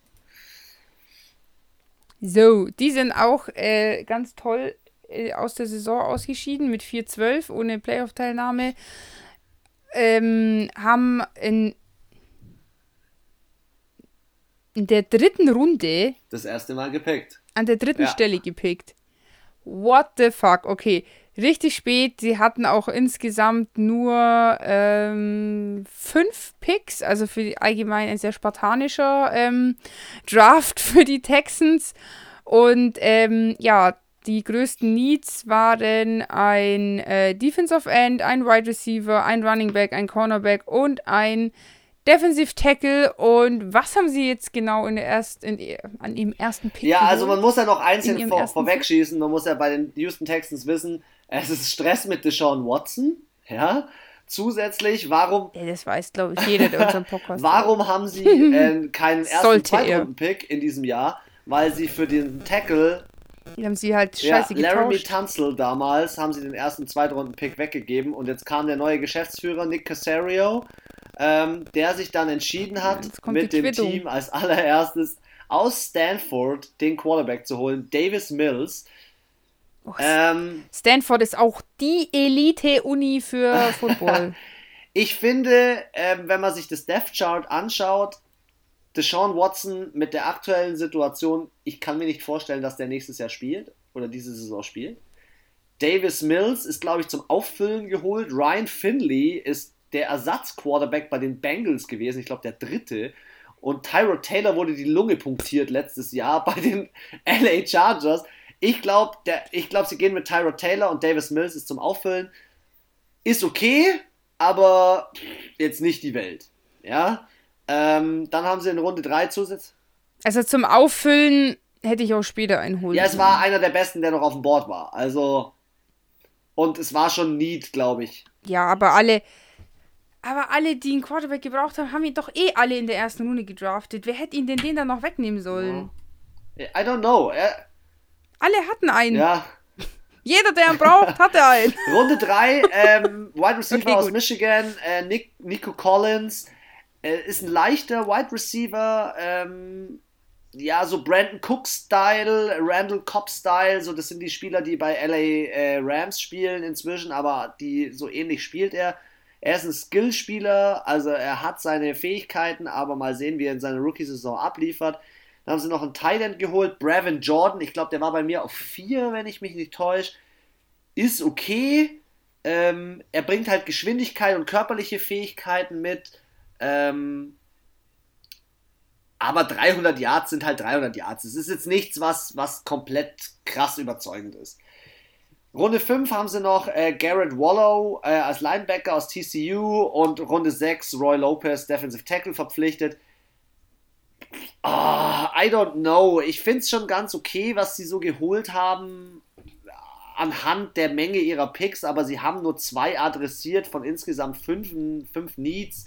So, die sind auch äh, ganz toll äh, aus der Saison ausgeschieden mit 4-12 ohne Playoff-Teilnahme. Ähm, haben in, in der dritten Runde das erste Mal gepickt an der dritten ja. Stelle gepickt. What the fuck? Okay, richtig spät. Sie hatten auch insgesamt nur ähm, fünf Picks, also für die allgemein ein sehr spartanischer ähm, Draft für die Texans. Und ähm, ja, die größten Needs waren ein äh, Defensive End, ein Wide Receiver, ein Running Back, ein Cornerback und ein Defensive Tackle und was haben sie jetzt genau in der erst, in, an ihrem ersten Pick? Ja, also man muss ja noch einzeln vor, vorwegschießen. Man muss ja bei den Houston Texans wissen, es ist Stress mit Deshaun Watson. Ja. Zusätzlich, warum. Ja, das weiß, glaube ich, jeder, der unseren Podcast Warum haben sie äh, keinen ersten Zweitrunden-Pick in diesem Jahr? Weil sie für den Tackle die haben sie halt scheiße ja, Laramie Tunzel damals haben sie den ersten Zweitrunden-Pick weggegeben und jetzt kam der neue Geschäftsführer Nick Casario ähm, der sich dann entschieden hat, mit dem Team als allererstes aus Stanford den Quarterback zu holen, Davis Mills. Oh, ähm, Stanford ist auch die Elite-Uni für Football. ich finde, äh, wenn man sich das Death Chart anschaut, Deshaun Watson mit der aktuellen Situation, ich kann mir nicht vorstellen, dass der nächstes Jahr spielt oder diese Saison spielt. Davis Mills ist, glaube ich, zum Auffüllen geholt. Ryan Finley ist der Ersatzquarterback bei den Bengals gewesen, ich glaube der dritte. Und Tyrod Taylor wurde die Lunge punktiert letztes Jahr bei den LA Chargers. Ich glaube, glaub, sie gehen mit Tyrod Taylor und Davis Mills ist zum Auffüllen. Ist okay, aber jetzt nicht die Welt. Ja. Ähm, dann haben sie in Runde 3 Zusatz. Also zum Auffüllen hätte ich auch später einholen. Ja, es war einer der besten, der noch auf dem Board war. Also. Und es war schon Need, glaube ich. Ja, aber alle. Aber alle, die einen Quarterback gebraucht haben, haben ihn doch eh alle in der ersten Runde gedraftet. Wer hätte ihn denn den dann noch wegnehmen sollen? I don't know. Er, alle hatten einen. Ja. Jeder, der ihn braucht, hatte einen. Runde 3, ähm, Wide Receiver okay, aus Michigan, äh, Nick, Nico Collins. Äh, ist ein leichter Wide Receiver. Ähm, ja, so Brandon Cook-Style, Randall Cobb-Style, so das sind die Spieler, die bei LA äh, Rams spielen inzwischen, aber die so ähnlich spielt er. Er ist ein Skillspieler, also er hat seine Fähigkeiten, aber mal sehen, wie er in seiner Rookie-Saison abliefert. Dann haben sie noch einen Thailand geholt, Brevin Jordan. Ich glaube, der war bei mir auf 4, wenn ich mich nicht täusche. Ist okay. Ähm, er bringt halt Geschwindigkeit und körperliche Fähigkeiten mit. Ähm, aber 300 Yards sind halt 300 Yards. Es ist jetzt nichts, was, was komplett krass überzeugend ist. Runde 5 haben sie noch äh, Garrett Wallow äh, als Linebacker aus TCU und Runde 6 Roy Lopez, Defensive Tackle, verpflichtet. Oh, I don't know. Ich finde es schon ganz okay, was sie so geholt haben anhand der Menge ihrer Picks, aber sie haben nur zwei adressiert von insgesamt fünf, fünf Needs.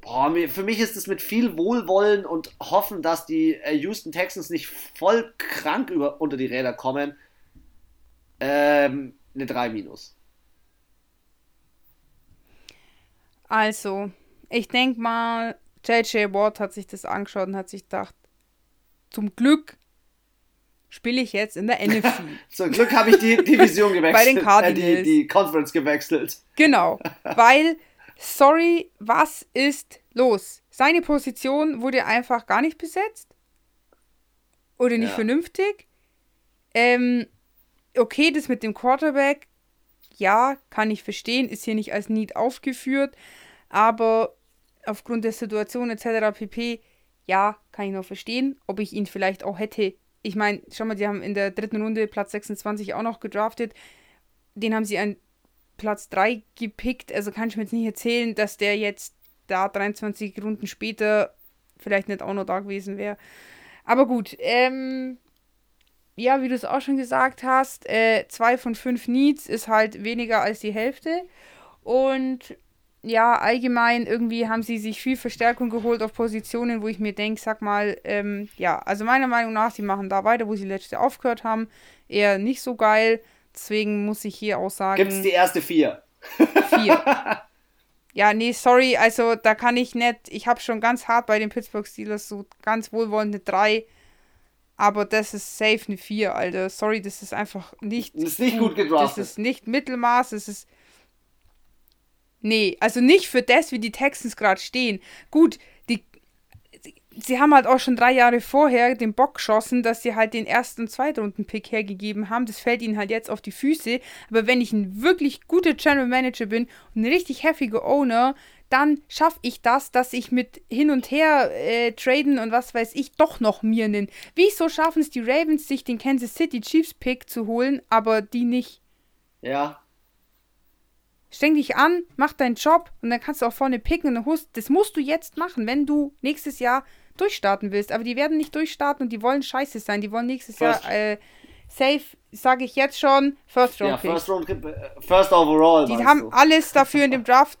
Boah, für mich ist es mit viel Wohlwollen und Hoffen, dass die äh, Houston Texans nicht voll krank über, unter die Räder kommen. Ähm, eine 3 minus. Also, ich denke mal, JJ Watt hat sich das angeschaut und hat sich gedacht, zum Glück spiele ich jetzt in der NFC. zum Glück habe ich die Division gewechselt. Bei den Cardinals. Äh, die, die Conference gewechselt. Genau, weil sorry, was ist los? Seine Position wurde einfach gar nicht besetzt. Oder nicht ja. vernünftig. Ähm, okay, das mit dem Quarterback, ja, kann ich verstehen, ist hier nicht als Need aufgeführt, aber aufgrund der Situation etc. pp, ja, kann ich noch verstehen, ob ich ihn vielleicht auch hätte. Ich meine, schau mal, die haben in der dritten Runde Platz 26 auch noch gedraftet. Den haben sie an Platz 3 gepickt. Also kann ich mir jetzt nicht erzählen, dass der jetzt da 23 Runden später vielleicht nicht auch noch da gewesen wäre. Aber gut, ähm, ja, wie du es auch schon gesagt hast, äh, zwei von fünf Needs ist halt weniger als die Hälfte. Und ja, allgemein irgendwie haben sie sich viel Verstärkung geholt auf Positionen, wo ich mir denke, sag mal, ähm, ja, also meiner Meinung nach, sie machen da weiter, wo sie letzte aufgehört haben. Eher nicht so geil. Deswegen muss ich hier auch sagen. Gibt es die erste vier? Vier. ja, nee, sorry, also da kann ich nicht. Ich habe schon ganz hart bei den Pittsburgh Steelers so ganz wohlwollende drei. Aber das ist safe eine 4, Alter. Sorry, das ist einfach nicht. Das ist nicht gut, gut gedraftet. Das ist nicht Mittelmaß, das ist. Nee, also nicht für das, wie die Texans gerade stehen. Gut, sie haben halt auch schon drei Jahre vorher den Bock geschossen, dass sie halt den ersten und Zweitrunden-Pick hergegeben haben. Das fällt ihnen halt jetzt auf die Füße. Aber wenn ich ein wirklich guter General Manager bin und ein richtig heftiger Owner, dann schaffe ich das, dass ich mit hin und her äh, traden und was weiß ich doch noch mir einen. Wieso schaffen es die Ravens, sich den Kansas City Chiefs Pick zu holen, aber die nicht? Ja, Streng dich an, mach deinen Job und dann kannst du auch vorne picken und dann das musst du jetzt machen, wenn du nächstes Jahr durchstarten willst. Aber die werden nicht durchstarten und die wollen scheiße sein. Die wollen nächstes first. Jahr äh, safe, sage ich jetzt schon, First Round. Ja, First Round, äh, First Overall. Die haben du. alles dafür in dem Draft.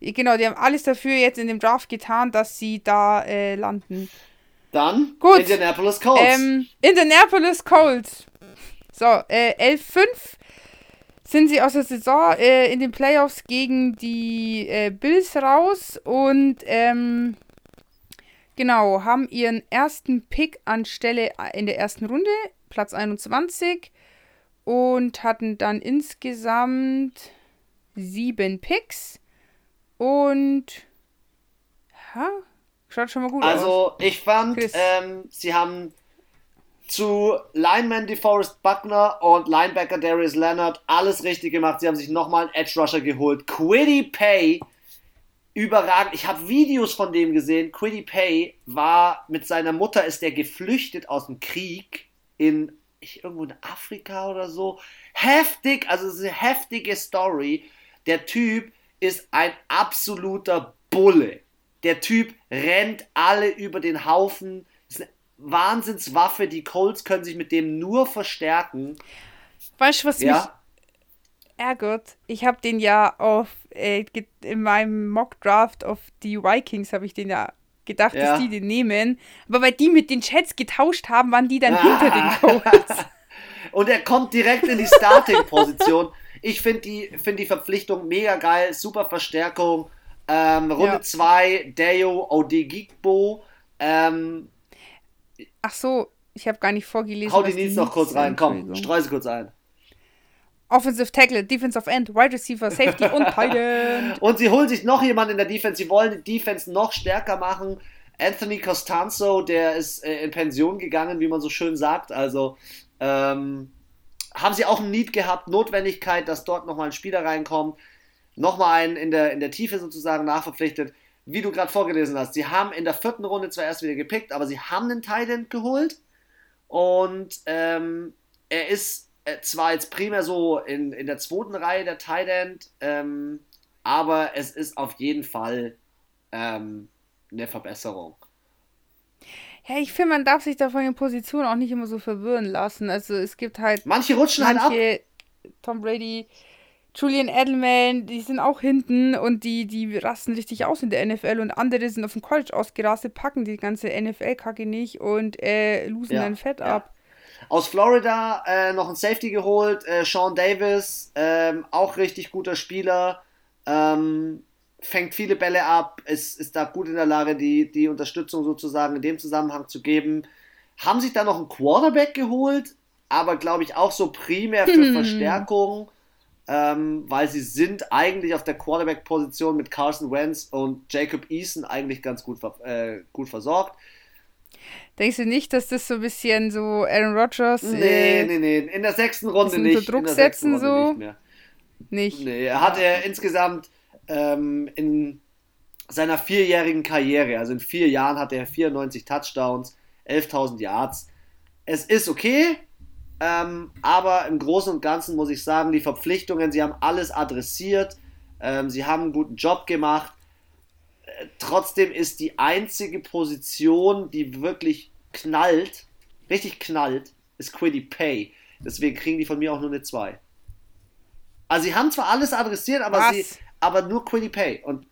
Genau, die haben alles dafür jetzt in dem Draft getan, dass sie da äh, landen. Dann Gut. Indianapolis Colts. Ähm, Indianapolis Colts. So, äh, 11-5 sind sie aus der Saison äh, in den Playoffs gegen die äh, Bills raus und ähm, Genau, haben ihren ersten Pick anstelle in der ersten Runde, Platz 21. und hatten dann insgesamt sieben Picks und ja, schaut schon mal gut also, aus. Also ich fand, ähm, sie haben zu Lineman DeForest Buckner und Linebacker Darius Leonard alles richtig gemacht. Sie haben sich nochmal einen Edge Rusher geholt. Quiddy Pay, überragend. Ich habe Videos von dem gesehen. Quiddy Pay war mit seiner Mutter, ist der geflüchtet aus dem Krieg in ich, irgendwo in Afrika oder so. Heftig, also es ist eine heftige Story. Der Typ ist ein absoluter Bulle. Der Typ rennt alle über den Haufen. Ist eine Wahnsinnswaffe. Die Colts können sich mit dem nur verstärken. Weißt du, was ja? mich ärgert? Ich habe den ja auf äh, in meinem Mock Draft auf die Vikings habe ich den ja gedacht, ja. dass die den nehmen. Aber weil die mit den Chats getauscht haben, waren die dann ah. hinter den Colts. Und er kommt direkt in die Starting-Position. Ich finde die, find die Verpflichtung mega geil, super Verstärkung. Ähm, Runde 2, ja. Deo Odigigbo. Ähm, Ach so, ich habe gar nicht vorgelesen. Hau die Needs noch kurz rein, komm, streuse kurz ein. Offensive Tackle, Defensive End, Wide Receiver, Safety und Tight Und sie holen sich noch jemanden in der Defense. Sie wollen die Defense noch stärker machen. Anthony Costanzo, der ist äh, in Pension gegangen, wie man so schön sagt. Also ähm, haben sie auch ein Need gehabt, Notwendigkeit, dass dort nochmal ein Spieler reinkommt. Nochmal einen in der, in der Tiefe sozusagen nachverpflichtet. Wie du gerade vorgelesen hast, sie haben in der vierten Runde zwar erst wieder gepickt, aber sie haben einen Tight geholt. Und ähm, er ist äh, zwar jetzt primär so in, in der zweiten Reihe der End, ähm, aber es ist auf jeden Fall ähm, eine Verbesserung. Ja, ich finde, man darf sich da von den Positionen auch nicht immer so verwirren lassen. Also es gibt halt. Manche rutschen manche, halt ab. Tom Brady, Julian Edelman, die sind auch hinten und die, die rasten richtig aus in der NFL und andere sind auf dem College ausgerastet, packen die ganze NFL-Kacke nicht und äh, losen ja, dann Fett ja. ab. Aus Florida äh, noch ein Safety geholt, äh, Sean Davis, ähm, auch richtig guter Spieler, ähm, fängt viele Bälle ab, ist, ist da gut in der Lage, die, die Unterstützung sozusagen in dem Zusammenhang zu geben. Haben sich da noch einen Quarterback geholt, aber glaube ich auch so primär für hm. Verstärkung, ähm, weil sie sind eigentlich auf der Quarterback-Position mit Carson Wentz und Jacob Eason eigentlich ganz gut, äh, gut versorgt. Denkst du nicht, dass das so ein bisschen so Aaron Rodgers. Nee, äh, nee, nee. In der sechsten Runde nicht. So Druck setzen so? Nicht, mehr. nicht. Nee, er hat er insgesamt ähm, in seiner vierjährigen Karriere, also in vier Jahren, hat er 94 Touchdowns, 11.000 Yards. Es ist okay, ähm, aber im Großen und Ganzen muss ich sagen, die Verpflichtungen, sie haben alles adressiert, ähm, sie haben einen guten Job gemacht trotzdem ist die einzige Position, die wirklich knallt, richtig knallt, ist Quiddy Pay. Deswegen kriegen die von mir auch nur eine 2. Also sie haben zwar alles adressiert, aber, sie, aber nur Quiddy Pay und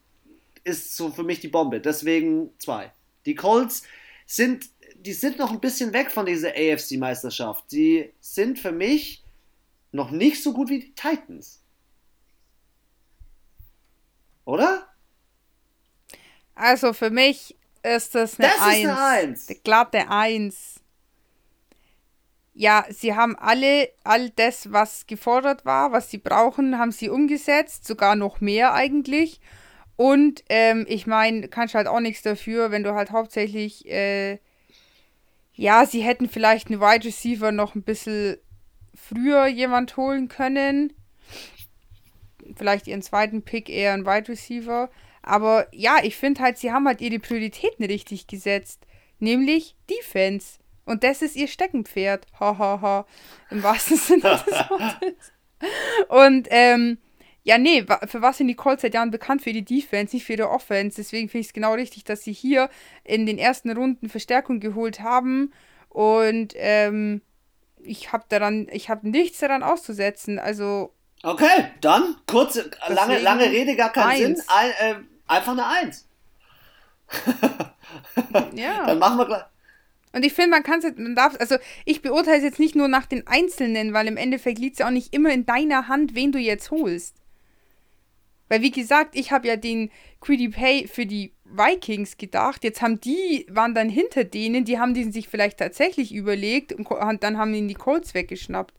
ist so für mich die Bombe. Deswegen 2. Die Colts sind, die sind noch ein bisschen weg von dieser AFC-Meisterschaft. Sie sind für mich noch nicht so gut wie die Titans. Oder? Also für mich ist das eine das 1. Ist eine 1. Eine glatte 1. Ja, sie haben alle all das, was gefordert war, was sie brauchen, haben sie umgesetzt, sogar noch mehr eigentlich. Und ähm, ich meine, kannst halt auch nichts dafür, wenn du halt hauptsächlich, äh, ja, sie hätten vielleicht einen Wide Receiver noch ein bisschen früher jemand holen können. Vielleicht ihren zweiten Pick eher ein Wide Receiver. Aber ja, ich finde halt, sie haben halt ihre Prioritäten richtig gesetzt. Nämlich Defense. Und das ist ihr Steckenpferd. Hahaha. Ha, ha. Im wahrsten Sinne des Wortes. Und ähm, ja, nee, für was sind die Colts seit Jahren bekannt? Für die Defense, nicht für die Offense. Deswegen finde ich es genau richtig, dass sie hier in den ersten Runden Verstärkung geholt haben. Und ähm, ich habe daran, ich habe nichts daran auszusetzen. Also. Okay, dann kurze, lange, lange Rede, gar keinen eins. Sinn. Ein, äh, Einfach eine Eins. ja. Dann machen wir gleich. Und ich finde, man kann es, man darf, also ich beurteile es jetzt nicht nur nach den Einzelnen, weil im Endeffekt liegt es ja auch nicht immer in deiner Hand, wen du jetzt holst. Weil wie gesagt, ich habe ja den Quiddy Pay für die Vikings gedacht. Jetzt haben die, waren dann hinter denen, die haben diesen sich vielleicht tatsächlich überlegt und dann haben ihnen die Colts weggeschnappt.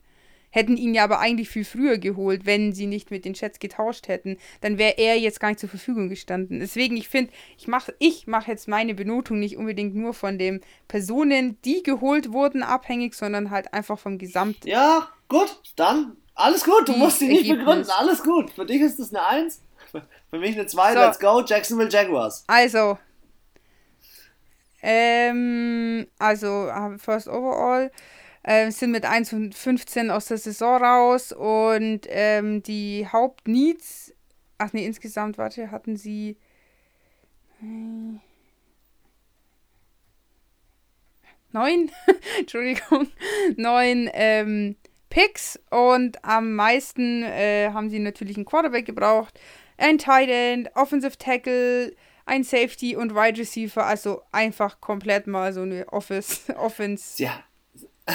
Hätten ihn ja aber eigentlich viel früher geholt, wenn sie nicht mit den Jets getauscht hätten. Dann wäre er jetzt gar nicht zur Verfügung gestanden. Deswegen, ich finde, ich mache ich mach jetzt meine Benotung nicht unbedingt nur von den Personen, die geholt wurden, abhängig, sondern halt einfach vom Gesamt. Ja, gut, dann alles gut. Du musst sie nicht begründen. Alles gut. Für dich ist es eine 1. Für mich eine 2. So. Let's go. Jacksonville Jaguars. Also, ähm, also First Overall äh, sind mit 1 und 15 aus der Saison raus und ähm, die Hauptneeds, ach nee, insgesamt, warte, hatten sie äh, neun, Entschuldigung, neun ähm, Picks und am meisten äh, haben sie natürlich einen Quarterback gebraucht, ein Tight End, Offensive Tackle, ein Safety und Wide Receiver, also einfach komplett mal so eine Office, Offense ja.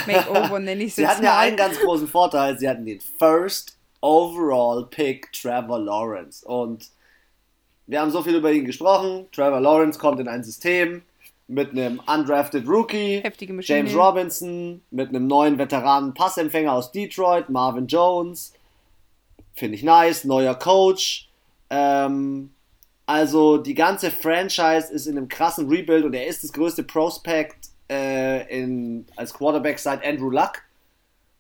Makeover nenne ich es Sie hatten ja einen ganz großen Vorteil, sie hatten den First Overall Pick Trevor Lawrence und wir haben so viel über ihn gesprochen. Trevor Lawrence kommt in ein System mit einem undrafted Rookie, James Robinson, mit einem neuen Veteranen Passempfänger aus Detroit, Marvin Jones. Finde ich nice, neuer Coach. Ähm, also die ganze Franchise ist in einem krassen Rebuild und er ist das größte Prospect äh, in, als Quarterback seit Andrew Luck.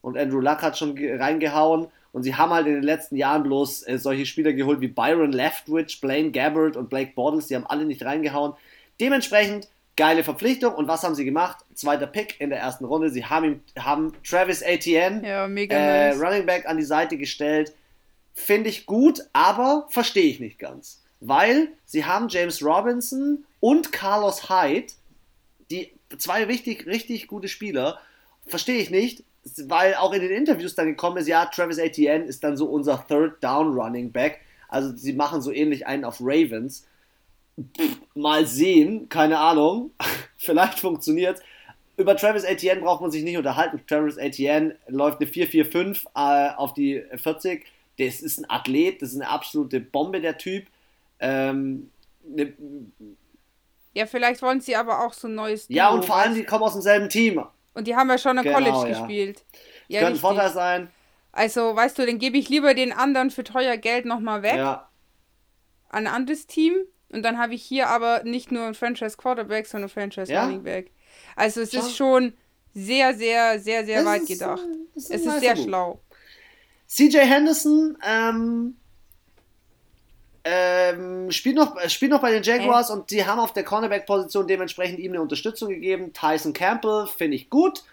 Und Andrew Luck hat schon reingehauen. Und sie haben halt in den letzten Jahren bloß äh, solche Spieler geholt wie Byron Leftwich, Blaine Gabbard und Blake Bortles. Die haben alle nicht reingehauen. Dementsprechend geile Verpflichtung. Und was haben sie gemacht? Zweiter Pick in der ersten Runde. Sie haben, ihm, haben Travis Etienne, ja, äh, nice. Running Back, an die Seite gestellt. Finde ich gut, aber verstehe ich nicht ganz weil sie haben James Robinson und Carlos Hyde, die zwei richtig, richtig gute Spieler. Verstehe ich nicht, weil auch in den Interviews dann gekommen ist, ja, Travis Etienne ist dann so unser Third Down Running Back. Also sie machen so ähnlich einen auf Ravens. Mal sehen, keine Ahnung. Vielleicht funktioniert Über Travis Etienne braucht man sich nicht unterhalten. Travis Etienne läuft eine 4-4-5 äh, auf die 40. Das ist ein Athlet, das ist eine absolute Bombe, der Typ. Ähm, ne, ja, vielleicht wollen sie aber auch so ein neues Duo, Ja, und vor allem, die kommen aus demselben Team. Und die haben ja schon im genau, College ja. gespielt. Ja, könnte ein Vorteil sein. Also, weißt du, dann gebe ich lieber den anderen für teuer Geld nochmal weg. Ja. An ein anderes Team. Und dann habe ich hier aber nicht nur ein Franchise Quarterback, sondern ein Franchise ja? Running Back. Also, es Schau. ist schon sehr, sehr, sehr, sehr es weit ist, gedacht. Ist es ist sehr schlau. CJ Henderson, ähm, ähm, spielt, noch, äh, spielt noch bei den Jaguars äh. und die haben auf der Cornerback-Position dementsprechend ihm eine Unterstützung gegeben. Tyson Campbell finde ich gut.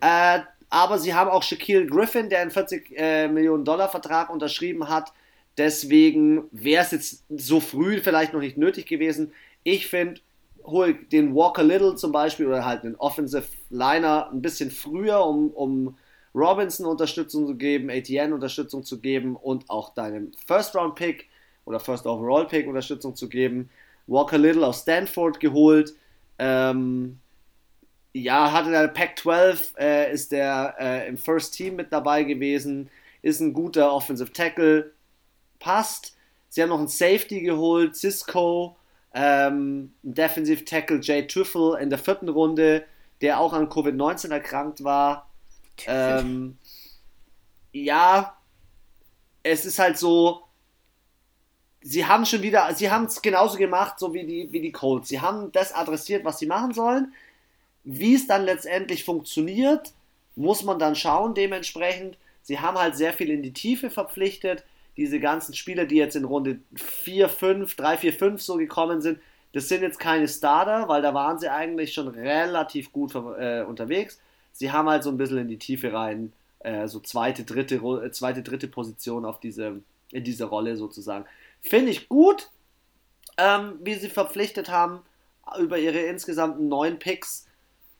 Äh, aber sie haben auch Shaquille Griffin, der einen 40 äh, Millionen Dollar Vertrag unterschrieben hat. Deswegen wäre es jetzt so früh vielleicht noch nicht nötig gewesen. Ich finde, hol den Walker Little zum Beispiel oder halt einen Offensive Liner ein bisschen früher, um, um Robinson Unterstützung zu geben, ATN Unterstützung zu geben und auch deinem First Round Pick oder First Overall Pick Unterstützung zu geben. Walker Little aus Stanford geholt. Ähm, ja, hatte der Pac-12, äh, ist der äh, im First Team mit dabei gewesen, ist ein guter Offensive Tackle, passt. Sie haben noch einen Safety geholt, Cisco, ähm, Defensive Tackle Jay Tüffel in der vierten Runde, der auch an Covid-19 erkrankt war. Ähm, ja, es ist halt so, sie haben schon wieder, sie haben es genauso gemacht, so wie die, wie die Colts. Sie haben das adressiert, was sie machen sollen. Wie es dann letztendlich funktioniert, muss man dann schauen, dementsprechend. Sie haben halt sehr viel in die Tiefe verpflichtet. Diese ganzen Spieler, die jetzt in Runde 4, 5, 3, 4, 5 so gekommen sind, das sind jetzt keine Starter, weil da waren sie eigentlich schon relativ gut äh, unterwegs. Sie haben halt so ein bisschen in die Tiefe rein, äh, so zweite, dritte, äh, zweite, dritte Position auf diese, in diese Rolle sozusagen. Finde ich gut, ähm, wie sie verpflichtet haben über ihre insgesamten neun Picks.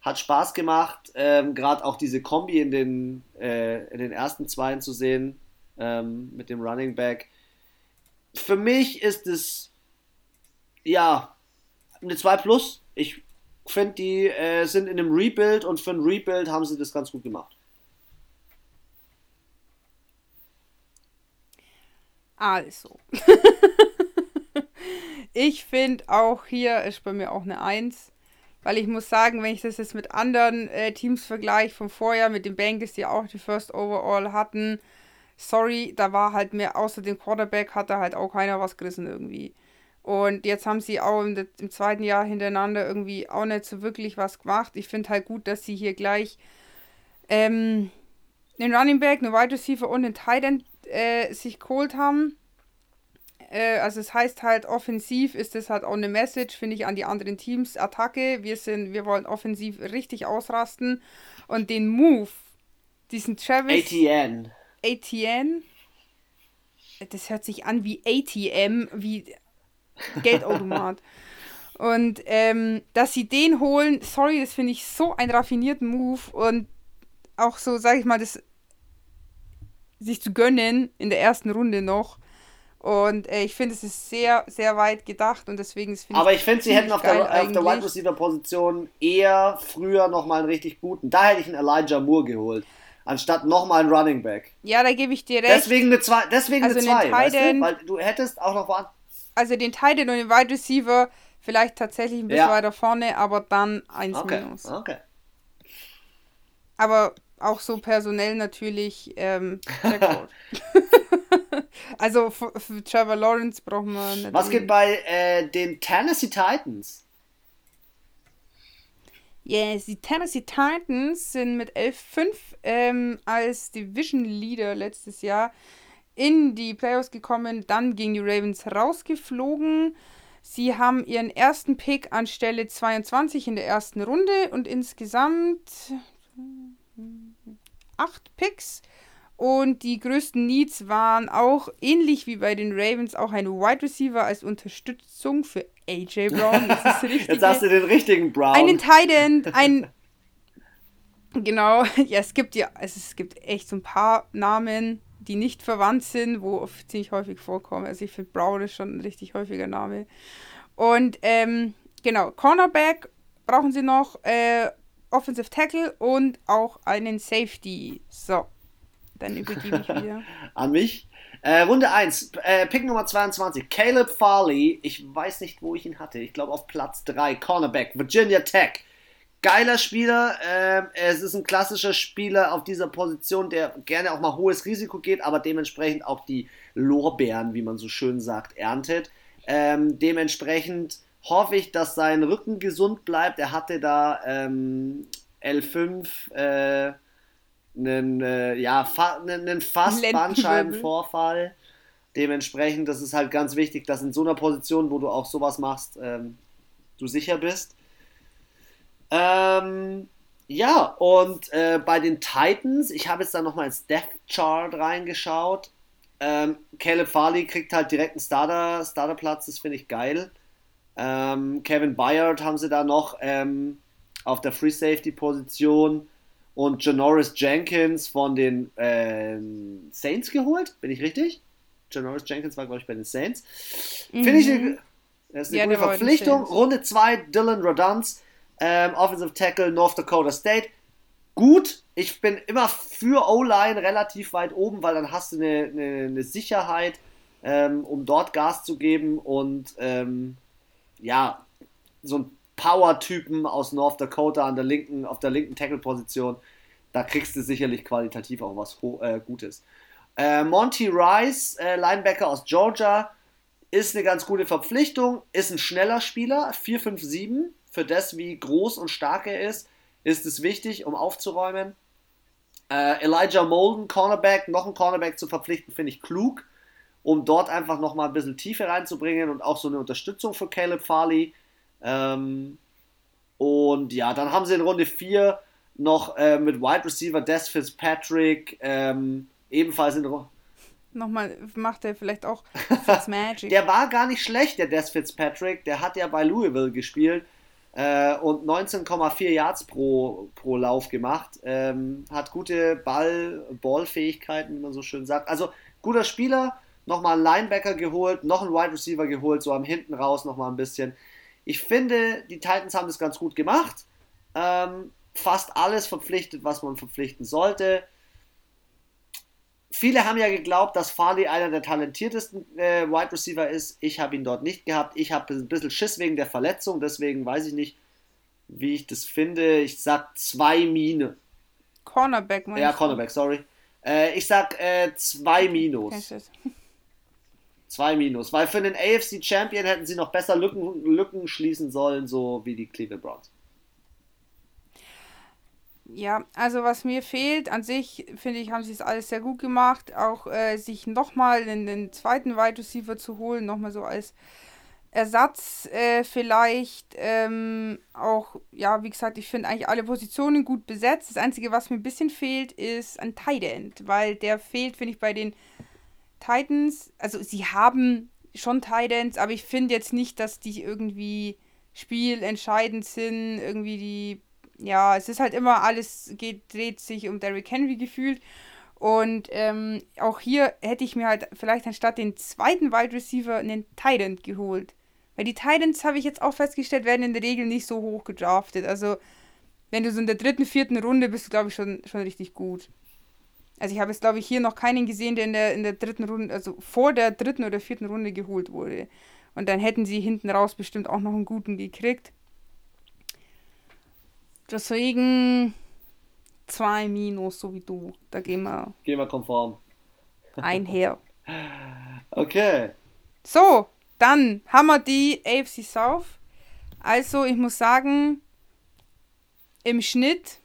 Hat Spaß gemacht, ähm, gerade auch diese Kombi in den, äh, in den ersten Zweien zu sehen ähm, mit dem Running Back. Für mich ist es ja eine 2 Plus. Ich finde, die äh, sind in einem Rebuild und für ein Rebuild haben sie das ganz gut gemacht. Also. ich finde auch hier ist bei mir auch eine 1, weil ich muss sagen, wenn ich das jetzt mit anderen äh, Teams vergleiche vom Vorjahr, mit den Bengals, die auch die First Overall hatten, sorry, da war halt mehr, außer dem Quarterback hat da halt auch keiner was gerissen irgendwie. Und jetzt haben sie auch im, im, zweiten Jahr hintereinander irgendwie auch nicht so wirklich was gemacht. Ich finde halt gut, dass sie hier gleich ähm, den Running Back, einen Wide Receiver und den Tight End äh, sich geholt haben. Äh, also es heißt halt, offensiv ist das halt auch eine Message, finde ich, an die anderen Teams. Attacke, wir sind, wir wollen offensiv richtig ausrasten. Und den Move, diesen Travis. ATN. ATN. Das hört sich an wie ATM, wie Geldautomat. und ähm, dass sie den holen, sorry, das finde ich so einen raffinierten Move und auch so, sag ich mal, das sich zu gönnen in der ersten Runde noch. Und äh, ich finde, es ist sehr, sehr weit gedacht und deswegen ist Aber ich finde, sie hätten auf der, auf der Wide Receiver Position eher früher nochmal einen richtig guten. Da hätte ich einen Elijah Moore geholt anstatt nochmal ein Running Back. Ja, da gebe ich dir recht. Deswegen eine 2, deswegen also eine 2, weißt du? Weil du hättest auch noch woanders. Also den Titan und den Wide Receiver vielleicht tatsächlich ein bisschen ja. weiter vorne, aber dann 1 okay. minus. Okay. Aber auch so personell natürlich ähm, also für, für, Trevor Lawrence brauchen wir nicht. Was geht bei äh, den Tennessee Titans? Yes, die Tennessee Titans sind mit 11-5 ähm, als Division Leader letztes Jahr in die Playoffs gekommen, dann gegen die Ravens rausgeflogen. Sie haben ihren ersten Pick an Stelle 22 in der ersten Runde und insgesamt acht Picks. Und die größten Needs waren auch ähnlich wie bei den Ravens auch ein Wide Receiver als Unterstützung für AJ Brown. Jetzt hast du den richtigen Brown. Einen Tight End, ein. genau, ja, es gibt ja, also es gibt echt so ein paar Namen, die nicht verwandt sind, wo ziemlich häufig vorkommen. Also ich finde Brown ist schon ein richtig häufiger Name. Und ähm, genau, Cornerback brauchen sie noch, äh, Offensive Tackle und auch einen Safety. So, dann übergebe ich wieder. An mich? Äh, Runde 1, äh, Pick Nummer 22, Caleb Farley. Ich weiß nicht, wo ich ihn hatte. Ich glaube auf Platz 3, Cornerback, Virginia Tech. Geiler Spieler. Äh, es ist ein klassischer Spieler auf dieser Position, der gerne auch mal hohes Risiko geht, aber dementsprechend auch die Lorbeeren, wie man so schön sagt, erntet. Ähm, dementsprechend hoffe ich, dass sein Rücken gesund bleibt. Er hatte da ähm, L5 äh, einen, äh, ja, fa einen fast Bandscheibenvorfall. Dementsprechend, das ist halt ganz wichtig, dass in so einer Position, wo du auch sowas machst, ähm, du sicher bist. Ähm, ja, und äh, bei den Titans, ich habe jetzt da nochmal ins Death Chart reingeschaut. Ähm, Caleb Farley kriegt halt direkt einen Starter, Starterplatz, das finde ich geil. Ähm, Kevin Byard haben sie da noch ähm, auf der Free Safety Position und Janoris Jenkins von den äh, Saints geholt. Bin ich richtig? Janoris Jenkins war, glaube ich, bei den Saints. Mhm. Finde ich eine, das ist eine ja, gute Verpflichtung. Runde 2, Dylan Rodunz, ähm, Offensive Tackle, North Dakota State. Gut, ich bin immer für O-Line relativ weit oben, weil dann hast du eine, eine, eine Sicherheit, ähm, um dort Gas zu geben und ähm, ja, so ein Power-Typen aus North Dakota an der linken, auf der linken Tackle-Position, da kriegst du sicherlich qualitativ auch was äh, Gutes. Äh, Monty Rice, äh, Linebacker aus Georgia, ist eine ganz gute Verpflichtung, ist ein schneller Spieler, 4-5-7. Für das, wie groß und stark er ist, ist es wichtig, um aufzuräumen. Äh, Elijah Molden, Cornerback, noch ein Cornerback zu verpflichten, finde ich klug, um dort einfach nochmal ein bisschen Tiefe reinzubringen und auch so eine Unterstützung für Caleb Farley. Ähm, und ja, dann haben sie in Runde 4 noch äh, mit Wide Receiver Des Fitzpatrick, ähm, ebenfalls in Runde. Nochmal, macht er vielleicht auch Magic. der war gar nicht schlecht, der Des Fitzpatrick. Der hat ja bei Louisville gespielt äh, und 19,4 Yards pro, pro Lauf gemacht. Ähm, hat gute Ball, Ballfähigkeiten, wie man so schön sagt. Also guter Spieler, nochmal einen Linebacker geholt, noch einen Wide Receiver geholt, so am hinten raus nochmal ein bisschen. Ich finde, die Titans haben das ganz gut gemacht. Ähm, fast alles verpflichtet, was man verpflichten sollte. Viele haben ja geglaubt, dass Farley einer der talentiertesten äh, Wide Receiver ist. Ich habe ihn dort nicht gehabt. Ich habe ein bisschen Schiss wegen der Verletzung, deswegen weiß ich nicht. wie ich das finde. Ich sag zwei Mine. Cornerback, meinst Ja, Cornerback, sorry. Äh, ich sag äh, zwei Minus. Zwei Minus. Weil für den AFC Champion hätten sie noch besser Lücken, Lücken schließen sollen, so wie die Cleveland Browns. Ja, also was mir fehlt, an sich finde ich, haben sie es alles sehr gut gemacht. Auch äh, sich nochmal in den zweiten Wide Receiver zu holen, nochmal so als Ersatz äh, vielleicht. Ähm, auch, ja, wie gesagt, ich finde eigentlich alle Positionen gut besetzt. Das Einzige, was mir ein bisschen fehlt, ist ein Tight End, weil der fehlt, finde ich, bei den Titans. Also sie haben schon Tight Ends, aber ich finde jetzt nicht, dass die irgendwie spielentscheidend sind, irgendwie die ja, es ist halt immer alles geht, dreht sich um Derrick Henry gefühlt. Und ähm, auch hier hätte ich mir halt vielleicht anstatt den zweiten Wide Receiver einen Titan geholt. Weil die Titans, habe ich jetzt auch festgestellt, werden in der Regel nicht so hoch gedraftet. Also, wenn du so in der dritten, vierten Runde bist, glaube ich, schon, schon richtig gut. Also, ich habe jetzt, glaube ich, hier noch keinen gesehen, der in der, in der dritten Runde, also vor der dritten oder vierten Runde geholt wurde. Und dann hätten sie hinten raus bestimmt auch noch einen guten gekriegt. Deswegen zwei Minus, so wie du. Da gehen wir. Gehen wir konform. Einher. okay. So, dann haben wir die AFC South. Also, ich muss sagen, im Schnitt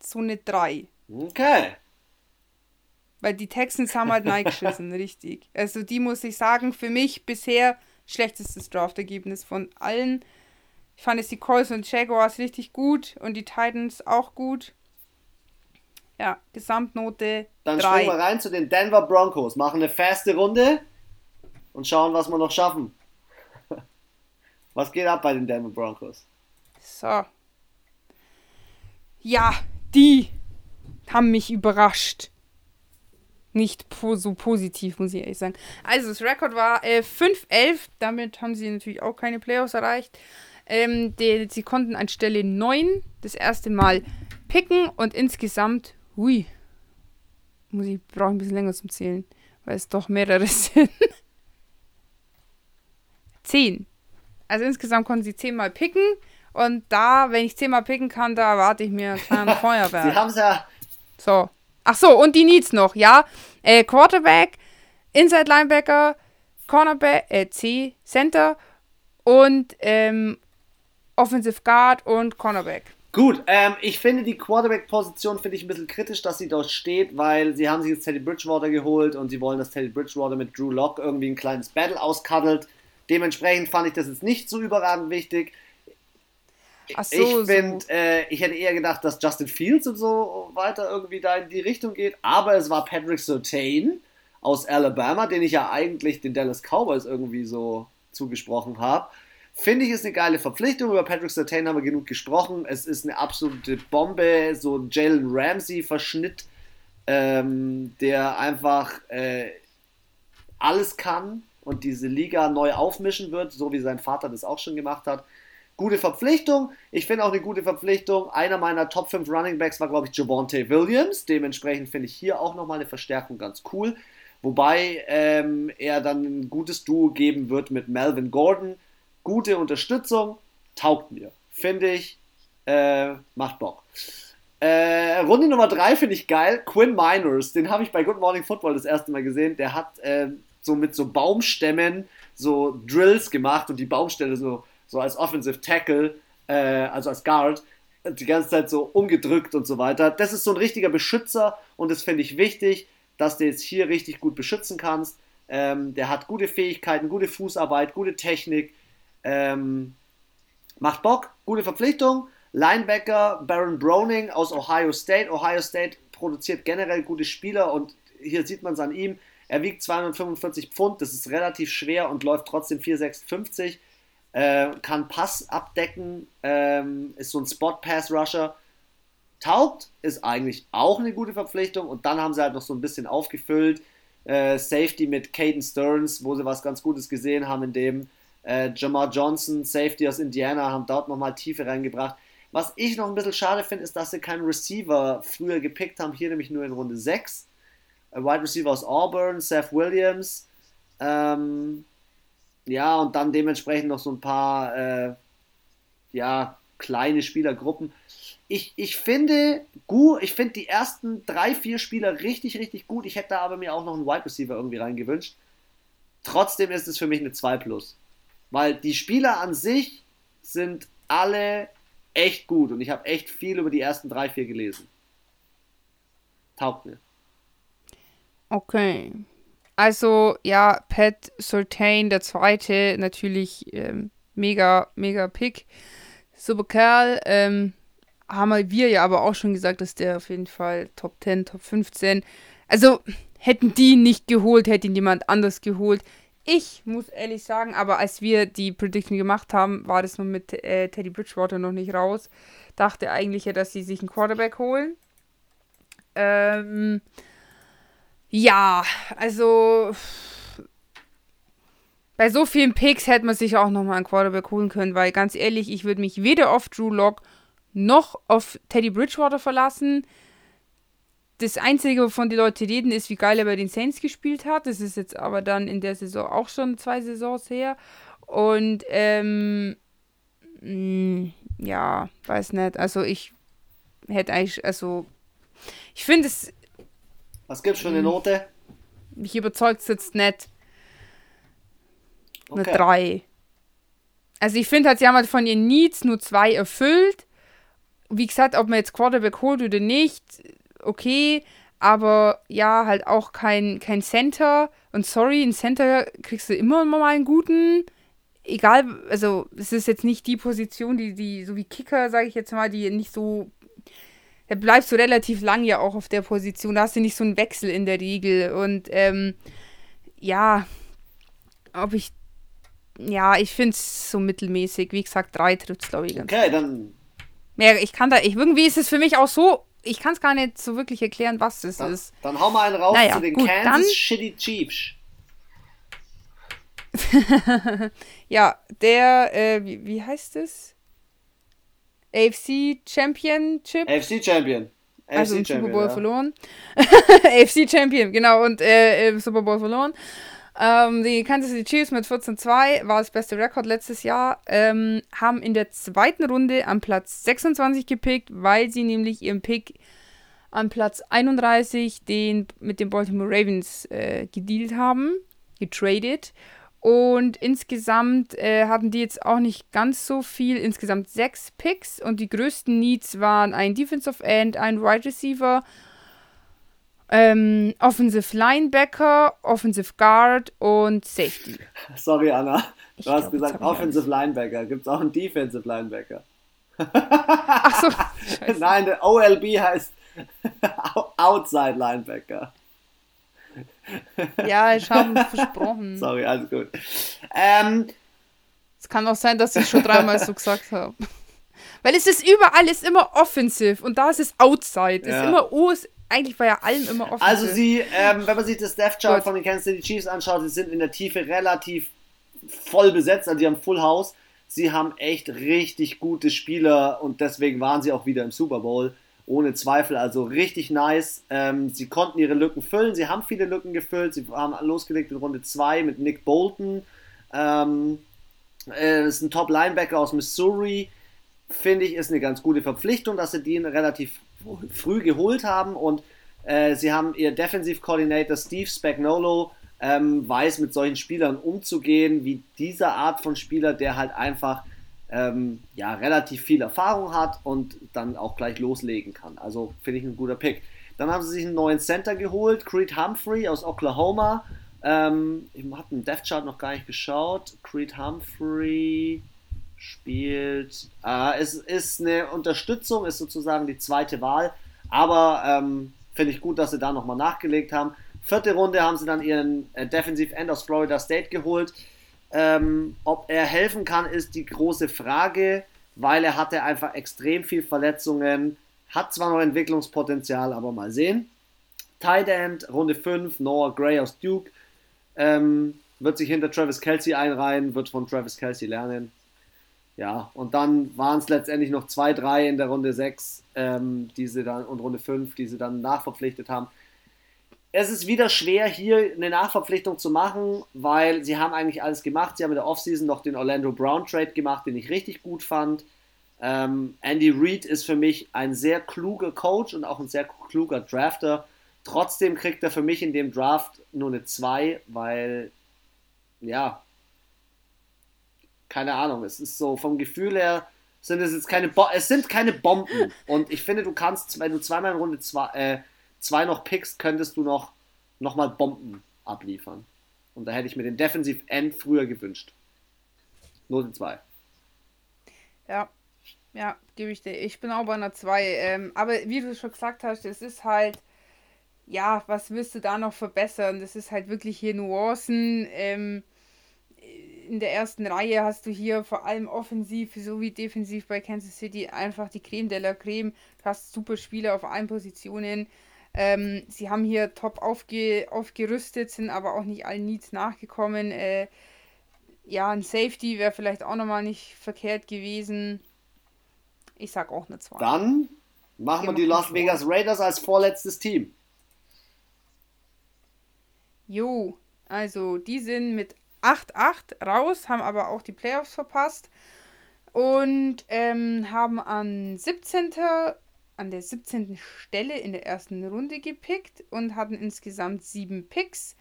so eine 3. Okay. Weil die Texans haben halt reingeschissen, richtig. Also, die muss ich sagen, für mich bisher schlechtestes Draft-Ergebnis von allen. Ich fand es die Colts und Jaguars richtig gut und die Titans auch gut. Ja, Gesamtnote. Dann drei. springen wir rein zu den Denver Broncos, machen eine feste Runde und schauen, was wir noch schaffen. Was geht ab bei den Denver Broncos? So. Ja, die haben mich überrascht. Nicht so positiv, muss ich ehrlich sagen. Also, das Rekord war äh, 5-11. Damit haben sie natürlich auch keine Playoffs erreicht. Ähm, die, sie konnten anstelle 9 das erste Mal picken und insgesamt, hui, muss ich, brauche ein bisschen länger zum Zählen, weil es doch mehrere sind. 10. Also insgesamt konnten sie 10 Mal picken und da, wenn ich 10 Mal picken kann, da erwarte ich mir ein kleines Feuerwerk. sie haben es ja. So. Ach so, und die Needs noch, ja. Äh, Quarterback, Inside Linebacker, Cornerback, äh, C, Center und ähm, Offensive Guard und Cornerback. Gut, ähm, ich finde die Quarterback-Position finde ich ein bisschen kritisch, dass sie dort steht, weil sie haben sich jetzt Teddy Bridgewater geholt und sie wollen, dass Teddy Bridgewater mit Drew Locke irgendwie ein kleines Battle auskaddelt. Dementsprechend fand ich das jetzt nicht so überragend wichtig. Ach so, ich finde, so. äh, ich hätte eher gedacht, dass Justin Fields und so weiter irgendwie da in die Richtung geht, aber es war Patrick Surtain aus Alabama, den ich ja eigentlich den Dallas Cowboys irgendwie so zugesprochen habe. Finde ich, ist eine geile Verpflichtung. Über Patrick Sertain haben wir genug gesprochen. Es ist eine absolute Bombe, so ein Jalen Ramsey-Verschnitt, ähm, der einfach äh, alles kann und diese Liga neu aufmischen wird, so wie sein Vater das auch schon gemacht hat. Gute Verpflichtung. Ich finde auch eine gute Verpflichtung. Einer meiner Top 5 Running Backs war, glaube ich, Javonte Williams. Dementsprechend finde ich hier auch nochmal eine Verstärkung ganz cool. Wobei ähm, er dann ein gutes Duo geben wird mit Melvin Gordon gute Unterstützung, taugt mir. Finde ich, äh, macht Bock. Äh, Runde Nummer 3 finde ich geil. Quinn Miners, den habe ich bei Good Morning Football das erste Mal gesehen. Der hat äh, so mit so Baumstämmen so Drills gemacht und die Baumstämme so, so als Offensive Tackle, äh, also als Guard, die ganze Zeit so umgedrückt und so weiter. Das ist so ein richtiger Beschützer und das finde ich wichtig, dass du jetzt hier richtig gut beschützen kannst. Ähm, der hat gute Fähigkeiten, gute Fußarbeit, gute Technik ähm, macht Bock, gute Verpflichtung. Linebacker Baron Browning aus Ohio State. Ohio State produziert generell gute Spieler und hier sieht man es an ihm. Er wiegt 245 Pfund, das ist relativ schwer und läuft trotzdem 4,56. Äh, kann Pass abdecken, ähm, ist so ein Spot-Pass-Rusher. Taugt ist eigentlich auch eine gute Verpflichtung und dann haben sie halt noch so ein bisschen aufgefüllt. Äh, Safety mit Caden Stearns, wo sie was ganz Gutes gesehen haben in dem. Äh, Jamar Johnson, Safety aus Indiana, haben dort nochmal Tiefe reingebracht. Was ich noch ein bisschen schade finde, ist, dass sie keinen Receiver früher gepickt haben, hier nämlich nur in Runde 6. Äh, Wide Receiver aus Auburn, Seth Williams. Ähm, ja, und dann dementsprechend noch so ein paar, äh, ja, kleine Spielergruppen. Ich, ich finde gut, ich finde die ersten drei, vier Spieler richtig, richtig gut. Ich hätte aber mir auch noch einen Wide Receiver irgendwie reingewünscht. Trotzdem ist es für mich eine 2 Plus. Weil die Spieler an sich sind alle echt gut und ich habe echt viel über die ersten drei, vier gelesen. Taugt mir. Okay. Also, ja, Pat Sultane, der zweite, natürlich ähm, mega, mega Pick. Super Kerl. Ähm, haben wir ja aber auch schon gesagt, dass der auf jeden Fall Top 10, Top 15. Also, hätten die nicht geholt, hätte ihn jemand anders geholt. Ich muss ehrlich sagen, aber als wir die Prediction gemacht haben, war das noch mit äh, Teddy Bridgewater noch nicht raus. Dachte eigentlich ja, dass sie sich einen Quarterback holen. Ähm, ja, also bei so vielen Picks hätte man sich auch nochmal einen Quarterback holen können, weil ganz ehrlich, ich würde mich weder auf Drew Lock noch auf Teddy Bridgewater verlassen. Das Einzige, wovon die Leute reden, ist, wie geil er bei den Saints gespielt hat. Das ist jetzt aber dann in der Saison auch schon zwei Saisons her. Und ähm, mh, mm, ja, weiß nicht. Also ich hätte eigentlich, also ich finde es. Was gibt's für eine mm, Note? Mich überzeugt es jetzt nicht. Eine okay. 3. Also ich finde halt, sie haben halt von ihren Needs nur zwei erfüllt. Wie gesagt, ob man jetzt Quarterback holt oder nicht, okay. Aber ja, halt auch kein, kein Center. Und sorry, ein Center kriegst du immer mal einen guten. Egal, also es ist jetzt nicht die Position, die, die, so wie Kicker, sage ich jetzt mal, die nicht so bleibst du relativ lang ja auch auf der Position. Da hast du nicht so einen Wechsel in der Regel. Und ähm, ja, ob ich ja, ich finde es so mittelmäßig. Wie gesagt, drei trifft es, glaube ich. Okay, dann. Ja, ich kann da, ich, irgendwie ist es für mich auch so, ich kann es gar nicht so wirklich erklären, was es dann, ist. Dann hau mal einen raus naja, zu den gut, Kansas dann, Shitty Chiefs. ja, der, äh, wie, wie heißt es? AFC Championship. AFC Champion. AFC also im Super Bowl ja. verloren. AFC Champion, genau, und äh, im Super Bowl verloren. Ähm, die Kansas City Chiefs mit 14-2 war das beste Rekord letztes Jahr. Ähm, haben in der zweiten Runde am Platz 26 gepickt, weil sie nämlich ihren Pick an Platz 31 den, mit den Baltimore Ravens äh, gedealt haben, getradet. Und insgesamt äh, hatten die jetzt auch nicht ganz so viel, insgesamt sechs Picks. Und die größten Needs waren ein Defensive End, ein Wide Receiver ähm, Offensive Linebacker, Offensive Guard und Safety. Sorry, Anna. Du ich hast glaub, gesagt Offensive Linebacker. Gibt es auch einen Defensive Linebacker? Ach so. Nein, der OLB heißt Outside Linebacker. Ja, ich habe versprochen. Sorry, alles gut. Ähm, es kann auch sein, dass ich schon dreimal so gesagt habe. Weil es ist überall, ist immer offensive und da ist es outside. Ja. Ist immer O, ist eigentlich bei ja allem immer offen. Also sie, ähm, wenn man sich das Death Chart von den Kansas City Chiefs anschaut, sie sind in der Tiefe relativ voll besetzt, also sie haben Full House. Sie haben echt richtig gute Spieler und deswegen waren sie auch wieder im Super Bowl. Ohne Zweifel, also richtig nice. Ähm, sie konnten ihre Lücken füllen, sie haben viele Lücken gefüllt. Sie haben losgelegt in Runde 2 mit Nick Bolton. Ähm, äh, ist ein Top-Linebacker aus Missouri. Finde ich, ist eine ganz gute Verpflichtung, dass sie den relativ früh geholt haben und äh, sie haben ihr Defensive-Coordinator Steve Spagnolo ähm, weiß mit solchen Spielern umzugehen, wie dieser Art von Spieler, der halt einfach ähm, ja, relativ viel Erfahrung hat und dann auch gleich loslegen kann. Also finde ich ein guter Pick. Dann haben sie sich einen neuen Center geholt, Creed Humphrey aus Oklahoma. Ähm, ich habe den Death Chart noch gar nicht geschaut. Creed Humphrey spielt. Äh, es ist eine Unterstützung, ist sozusagen die zweite Wahl. Aber ähm, finde ich gut, dass sie da nochmal nachgelegt haben. Vierte Runde haben sie dann ihren äh, Defensive End aus Florida State geholt. Ähm, ob er helfen kann, ist die große Frage, weil er hatte einfach extrem viel Verletzungen. Hat zwar noch Entwicklungspotenzial, aber mal sehen. Tight End, Runde 5, Noah Gray aus Duke. Ähm, wird sich hinter Travis Kelsey einreihen, wird von Travis Kelsey lernen. Ja, und dann waren es letztendlich noch zwei, drei in der Runde 6 ähm, und Runde 5, die sie dann nachverpflichtet haben. Es ist wieder schwer, hier eine Nachverpflichtung zu machen, weil sie haben eigentlich alles gemacht. Sie haben in der Offseason noch den Orlando Brown Trade gemacht, den ich richtig gut fand. Ähm, Andy Reid ist für mich ein sehr kluger Coach und auch ein sehr kluger Drafter. Trotzdem kriegt er für mich in dem Draft nur eine 2, weil, ja, keine Ahnung, es ist so vom Gefühl her, sind es jetzt keine, Bo es sind keine Bomben. Und ich finde, du kannst, wenn du zweimal in Runde 2 äh, zwei noch pickst, könntest du noch, noch mal Bomben abliefern. Und da hätte ich mir den Defensive End früher gewünscht. Note 2. Ja, ja, gebe ich dir. Ich bin auch bei einer 2. Ähm, aber wie du schon gesagt hast, es ist halt, ja, was wirst du da noch verbessern? Das ist halt wirklich hier Nuancen. Ähm, in der ersten Reihe hast du hier vor allem offensiv sowie defensiv bei Kansas City einfach die Creme de la Creme. Du hast super Spieler auf allen Positionen. Ähm, sie haben hier top aufge aufgerüstet, sind aber auch nicht allen Needs nachgekommen. Äh, ja, ein Safety wäre vielleicht auch nochmal nicht verkehrt gewesen. Ich sag auch eine 2. Dann machen wir die Las Vegas Raiders als vorletztes Team. Jo, also die sind mit 8-8 raus, haben aber auch die Playoffs verpasst und ähm, haben an 17. an der 17. Stelle in der ersten Runde gepickt und hatten insgesamt sieben Picks.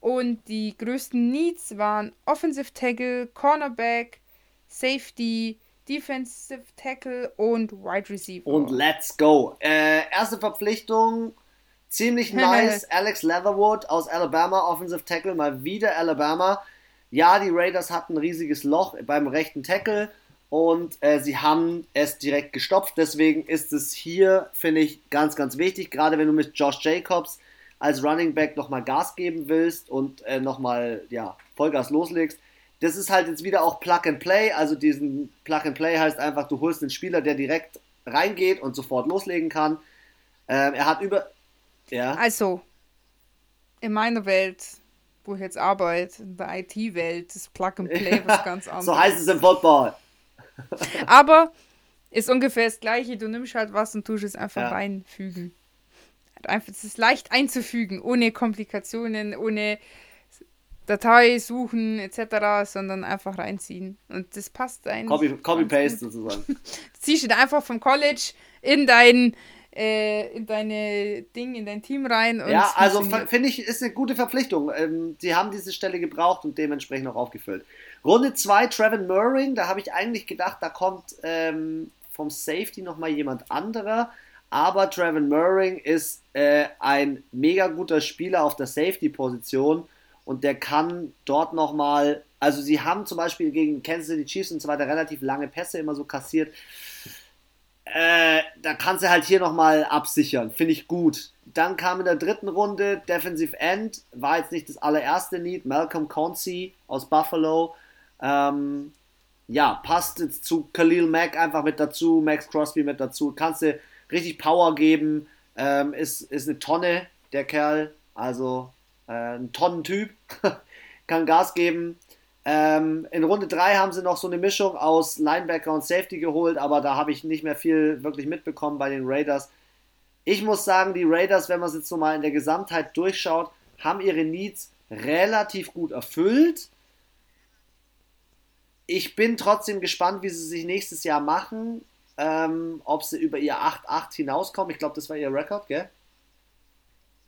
Und die größten Needs waren Offensive Tackle, Cornerback, Safety, Defensive Tackle und Wide Receiver. Und let's go. Äh, erste Verpflichtung, ziemlich nice. Alex Leatherwood aus Alabama, Offensive Tackle, mal wieder Alabama. Ja, die Raiders hatten ein riesiges Loch beim rechten Tackle und äh, sie haben es direkt gestopft. Deswegen ist es hier, finde ich, ganz, ganz wichtig, gerade wenn du mit Josh Jacobs als Running Back nochmal Gas geben willst und äh, nochmal ja, Vollgas loslegst das ist halt jetzt wieder auch Plug and Play. Also diesen Plug and Play heißt einfach, du holst einen Spieler, der direkt reingeht und sofort loslegen kann. Ähm, er hat über. Ja. Also, in meiner Welt, wo ich jetzt arbeite, in der IT-Welt, ist Plug and Play was ganz anderes. so heißt es im Football. Aber ist ungefähr das gleiche. Du nimmst halt was und tust es einfach ja. reinfügen. Einfach, es ist leicht einzufügen, ohne Komplikationen, ohne Datei suchen etc., sondern einfach reinziehen. Und das passt eigentlich. Copy, copy sozusagen. Ziehst du da einfach vom College in dein äh, in deine Ding, in dein Team rein. ja, also finde ich, ist eine gute Verpflichtung. Ähm, sie haben diese Stelle gebraucht und dementsprechend auch aufgefüllt. Runde 2, Trevin Murring, da habe ich eigentlich gedacht, da kommt ähm, vom Safety nochmal jemand anderer. Aber Trevin Murring ist äh, ein mega guter Spieler auf der Safety-Position und der kann dort nochmal, also sie haben zum Beispiel gegen Kansas City Chiefs und so weiter relativ lange Pässe immer so kassiert. Äh, da kannst du halt hier nochmal absichern, finde ich gut. Dann kam in der dritten Runde Defensive End, war jetzt nicht das allererste Need, Malcolm Consey aus Buffalo. Ähm, ja, passt jetzt zu Khalil Mack einfach mit dazu, Max Crosby mit dazu. Kannst du richtig Power geben, ähm, ist, ist eine Tonne, der Kerl. Also äh, ein Tonnentyp, kann Gas geben. Ähm, in Runde 3 haben sie noch so eine Mischung aus Linebacker und Safety geholt, aber da habe ich nicht mehr viel wirklich mitbekommen bei den Raiders. Ich muss sagen, die Raiders, wenn man es jetzt so mal in der Gesamtheit durchschaut, haben ihre Needs relativ gut erfüllt. Ich bin trotzdem gespannt, wie sie sich nächstes Jahr machen. Ähm, ob sie über ihr 8-8 hinauskommen. Ich glaube, das war ihr Rekord, gell?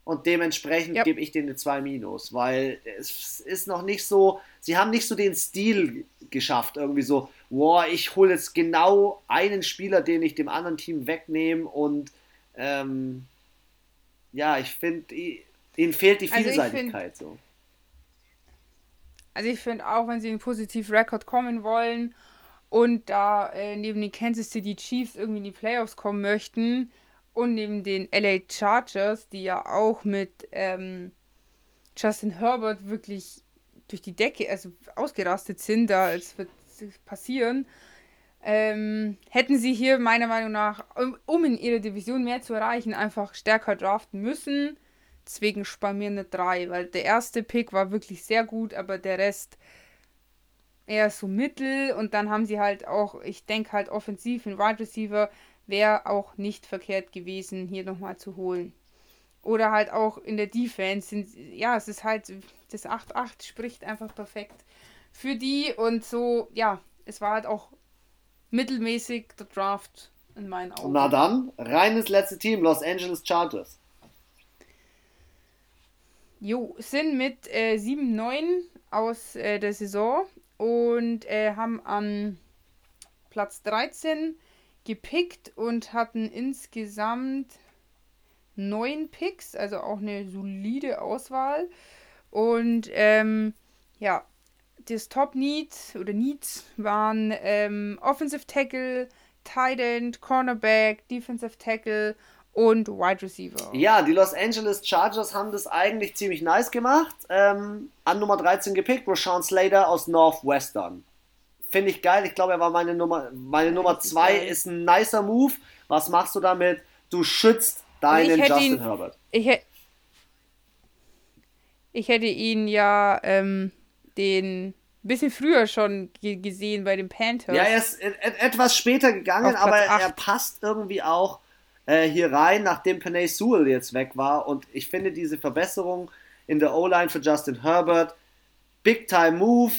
Und dementsprechend yep. gebe ich denen eine 2 minus, weil es ist noch nicht so, sie haben nicht so den Stil geschafft, irgendwie so, wow, ich hole jetzt genau einen Spieler, den ich dem anderen Team wegnehme und ähm, ja, ich finde, ihnen fehlt die Vielseitigkeit also so. Also ich finde auch, wenn sie einen positiven Rekord kommen wollen und da äh, neben den Kansas City Chiefs irgendwie in die Playoffs kommen möchten, und neben den LA Chargers, die ja auch mit ähm, Justin Herbert wirklich durch die Decke, also ausgerastet sind, da es wird passieren, ähm, hätten sie hier meiner Meinung nach, um in ihrer Division mehr zu erreichen, einfach stärker draften müssen. Deswegen bei mir eine 3, weil der erste Pick war wirklich sehr gut, aber der Rest eher so mittel. Und dann haben sie halt auch, ich denke halt offensiv, in Wide Receiver wäre auch nicht verkehrt gewesen, hier nochmal zu holen. Oder halt auch in der Defense sind, ja, es ist halt, das 8-8 spricht einfach perfekt für die und so, ja, es war halt auch mittelmäßig der Draft in meinen Augen. Na dann, reines letzte Team, Los Angeles Chargers. Jo, sind mit äh, 7-9 aus äh, der Saison und äh, haben an Platz 13 gepickt und hatten insgesamt neun Picks, also auch eine solide Auswahl. Und ähm, ja, das Top Needs oder Needs waren ähm, Offensive Tackle, Tight End, Cornerback, Defensive Tackle und Wide Receiver. Ja, die Los Angeles Chargers haben das eigentlich ziemlich nice gemacht. Ähm, an Nummer 13 gepickt, Rashawn Slater aus Northwestern. Finde ich geil. Ich glaube, er war meine Nummer. Meine ja, Nummer 2 ist ein nicer Move. Was machst du damit? Du schützt deinen Justin ihn, Herbert. Ich, ich hätte ihn ja ähm, den bisschen früher schon gesehen bei den Panthers. Ja, er ist etwas später gegangen, aber er passt irgendwie auch äh, hier rein, nachdem Panay Sewell jetzt weg war. Und ich finde diese Verbesserung in der O-Line für Justin Herbert, Big Time Move.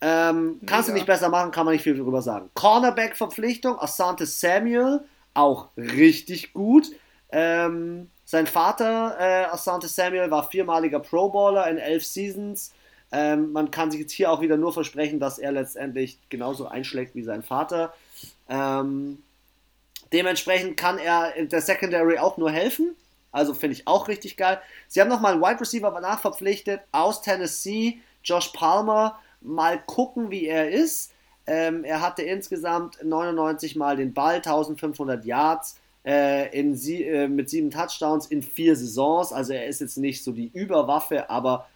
Ähm, kannst du nicht besser machen, kann man nicht viel darüber sagen. Cornerback-Verpflichtung, Asante Samuel, auch richtig gut. Ähm, sein Vater, äh, Asante Samuel, war viermaliger Pro Bowler in elf Seasons. Ähm, man kann sich jetzt hier auch wieder nur versprechen, dass er letztendlich genauso einschlägt wie sein Vater. Ähm, dementsprechend kann er in der Secondary auch nur helfen. Also finde ich auch richtig geil. Sie haben nochmal einen Wide Receiver nachverpflichtet aus Tennessee, Josh Palmer. Mal gucken, wie er ist. Ähm, er hatte insgesamt 99 Mal den Ball, 1500 Yards äh, in sie, äh, mit sieben Touchdowns in vier Saisons. Also er ist jetzt nicht so die Überwaffe, aber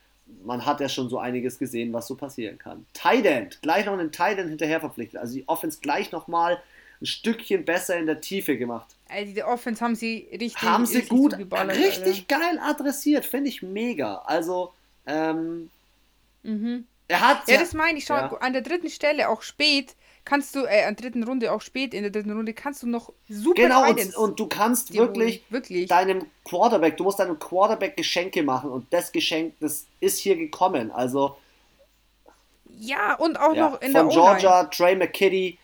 man hat ja schon so einiges gesehen, was so passieren kann. Tight gleich noch einen Tight hinterher verpflichtet. Also die Offense gleich nochmal ein Stückchen besser in der Tiefe gemacht. Also die Offense haben sie richtig Haben sie richtig gut, richtig geil adressiert, finde ich mega. Also, ähm, mhm. er hat... Ja, das meine ich schon. Ja. An der dritten Stelle, auch spät, kannst du, äh, an der dritten Runde, auch spät in der dritten Runde, kannst du noch super Genau, und, und, du kannst wirklich, wirklich deinem Quarterback, du musst deinem Quarterback Geschenke machen und das Geschenk, das ist hier gekommen. Also. Ja, und auch ja, noch in von der Georgia, Trey McKitty,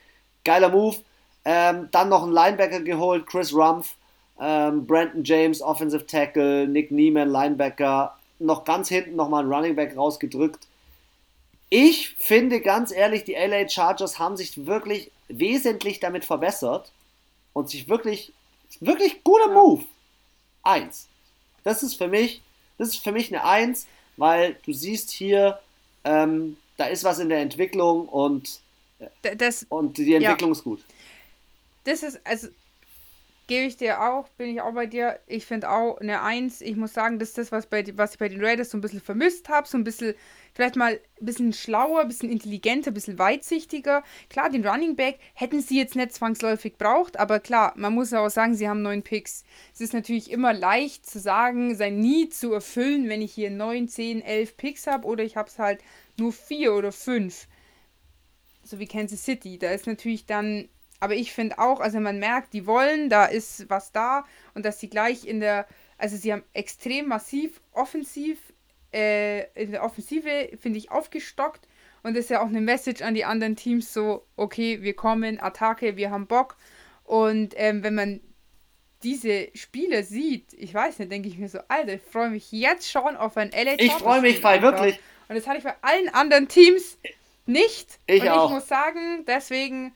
geiler Move. Ähm, dann noch einen Linebacker geholt, Chris Rumpf, ähm, Brandon James, Offensive Tackle, Nick Neiman, Linebacker, noch ganz hinten nochmal einen Running Back rausgedrückt. Ich finde ganz ehrlich, die LA Chargers haben sich wirklich wesentlich damit verbessert und sich wirklich, wirklich guter Move. Eins. Das ist für mich, das ist für mich eine Eins, weil du siehst hier, ähm, da ist was in der Entwicklung und, das, und die Entwicklung ja. ist gut. Das ist, also gebe ich dir auch, bin ich auch bei dir. Ich finde auch eine Eins. Ich muss sagen, das ist das, was, bei, was ich bei den Raiders so ein bisschen vermisst habe. So ein bisschen, vielleicht mal ein bisschen schlauer, ein bisschen intelligenter, ein bisschen weitsichtiger. Klar, den Running Back hätten sie jetzt nicht zwangsläufig braucht, aber klar, man muss auch sagen, sie haben neun Picks. Es ist natürlich immer leicht zu sagen, sein Need zu erfüllen, wenn ich hier neun, zehn, elf Picks habe oder ich habe es halt nur vier oder fünf. So wie Kansas City. Da ist natürlich dann aber ich finde auch, also man merkt, die wollen, da ist was da und dass sie gleich in der, also sie haben extrem massiv offensiv, äh, in der Offensive, finde ich, aufgestockt und das ist ja auch eine Message an die anderen Teams so, okay, wir kommen, Attacke, wir haben Bock und ähm, wenn man diese Spiele sieht, ich weiß nicht, denke ich mir so, Alter, ich freue mich jetzt schon auf ein LA Ich freue mich frei, wirklich. Und das hatte ich bei allen anderen Teams nicht. Ich und auch. ich muss sagen, deswegen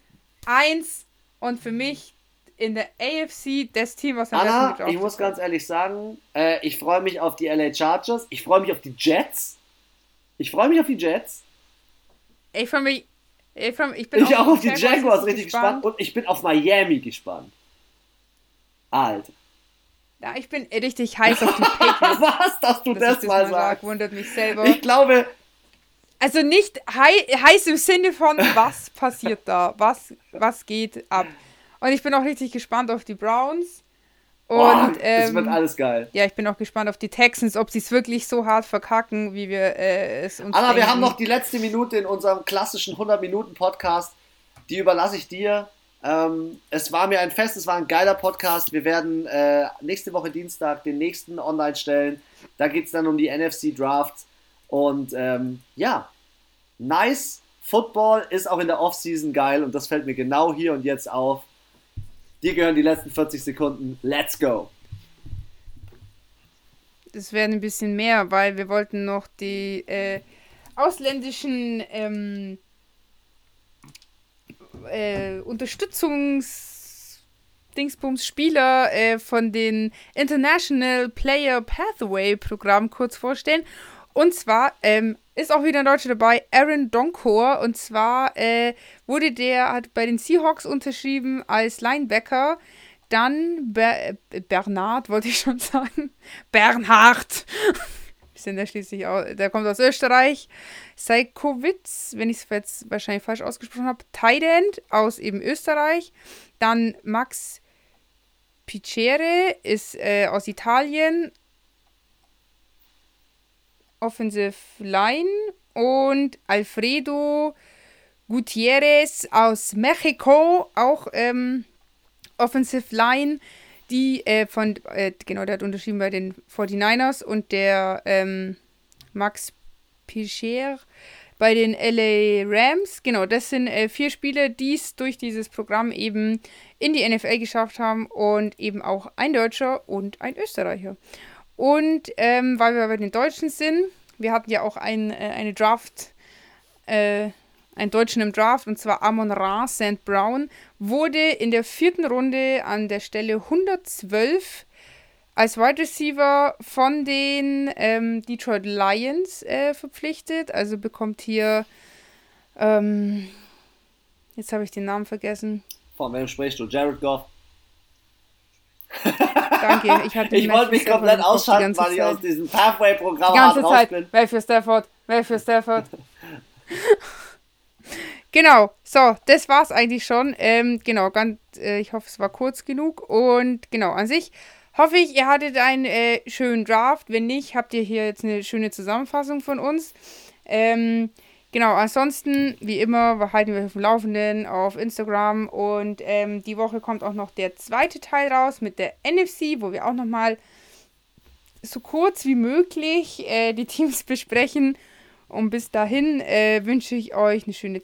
eins und für mich in der AFC das Team, was am Anna, besten ich muss ganz ehrlich sagen, äh, ich freue mich auf die LA Chargers, ich freue mich auf die Jets. Ich freue mich auf die Jets. Ich freue mich, ich, freu, ich bin ich auch auf die Jaguars richtig gespannt. gespannt und ich bin auf Miami gespannt. Alter. Ja, ich bin richtig heiß auf die Patriots. Was, dass du dass das, mal sagst. Sag, wundert mich selber. Ich glaube, also nicht hei heiß im Sinne von, was passiert da? Was, was geht ab? Und ich bin auch richtig gespannt auf die Browns. Und, Boah, ähm, es wird alles geil. Ja, ich bin auch gespannt auf die Texans, ob sie es wirklich so hart verkacken, wie wir äh, es uns Anna, denken. wir haben noch die letzte Minute in unserem klassischen 100-Minuten-Podcast. Die überlasse ich dir. Ähm, es war mir ein Fest, es war ein geiler Podcast. Wir werden äh, nächste Woche Dienstag den nächsten online stellen. Da geht es dann um die NFC Drafts. Und ähm, ja, nice Football ist auch in der Offseason geil und das fällt mir genau hier und jetzt auf. Dir gehören die letzten 40 Sekunden. Let's go. Das werden ein bisschen mehr, weil wir wollten noch die äh, ausländischen ähm, äh, Unterstützungs Dingsbums Spieler äh, von den International Player Pathway Programm kurz vorstellen. Und zwar ähm, ist auch wieder ein Deutscher dabei, Aaron Donkor. Und zwar äh, wurde der, hat bei den Seahawks unterschrieben als Linebacker. Dann Ber Bernhard, wollte ich schon sagen. Bernhard. sind der schließlich auch, der kommt aus Österreich. Seikowitz, wenn ich es jetzt wahrscheinlich falsch ausgesprochen habe, Tident aus eben Österreich. Dann Max Piccere ist äh, aus Italien. Offensive Line. Und Alfredo Gutierrez aus Mexiko, auch ähm, Offensive Line die äh, von, äh, genau, der hat unterschrieben bei den 49ers und der ähm, Max Picher bei den LA Rams. Genau, das sind äh, vier Spieler, die es durch dieses Programm eben in die NFL geschafft haben und eben auch ein Deutscher und ein Österreicher. Und ähm, weil wir bei den Deutschen sind, wir hatten ja auch ein, äh, eine Draft, äh, einen Deutschen im Draft, und zwar Amon Ra St. Brown, wurde in der vierten Runde an der Stelle 112 als Wide Receiver von den ähm, Detroit Lions äh, verpflichtet. Also bekommt hier, ähm, jetzt habe ich den Namen vergessen. Von wem sprichst du? Jared Goff? Danke, ich, ich wollte mich komplett ausschalten, weil ich aus diesem Pathway-Programm Die ganze Zeit, wer für Stafford, für Stafford. Genau, so, das war's eigentlich schon. Ähm, genau, ganz, äh, ich hoffe, es war kurz genug. Und genau, an sich hoffe ich, ihr hattet einen äh, schönen Draft. Wenn nicht, habt ihr hier jetzt eine schöne Zusammenfassung von uns. Ähm, genau, ansonsten, wie immer, halten wir auf dem Laufenden auf Instagram. Und ähm, die Woche kommt auch noch der zweite Teil raus mit der NFC, wo wir auch nochmal so kurz wie möglich äh, die Teams besprechen. Und bis dahin äh, wünsche ich euch eine schöne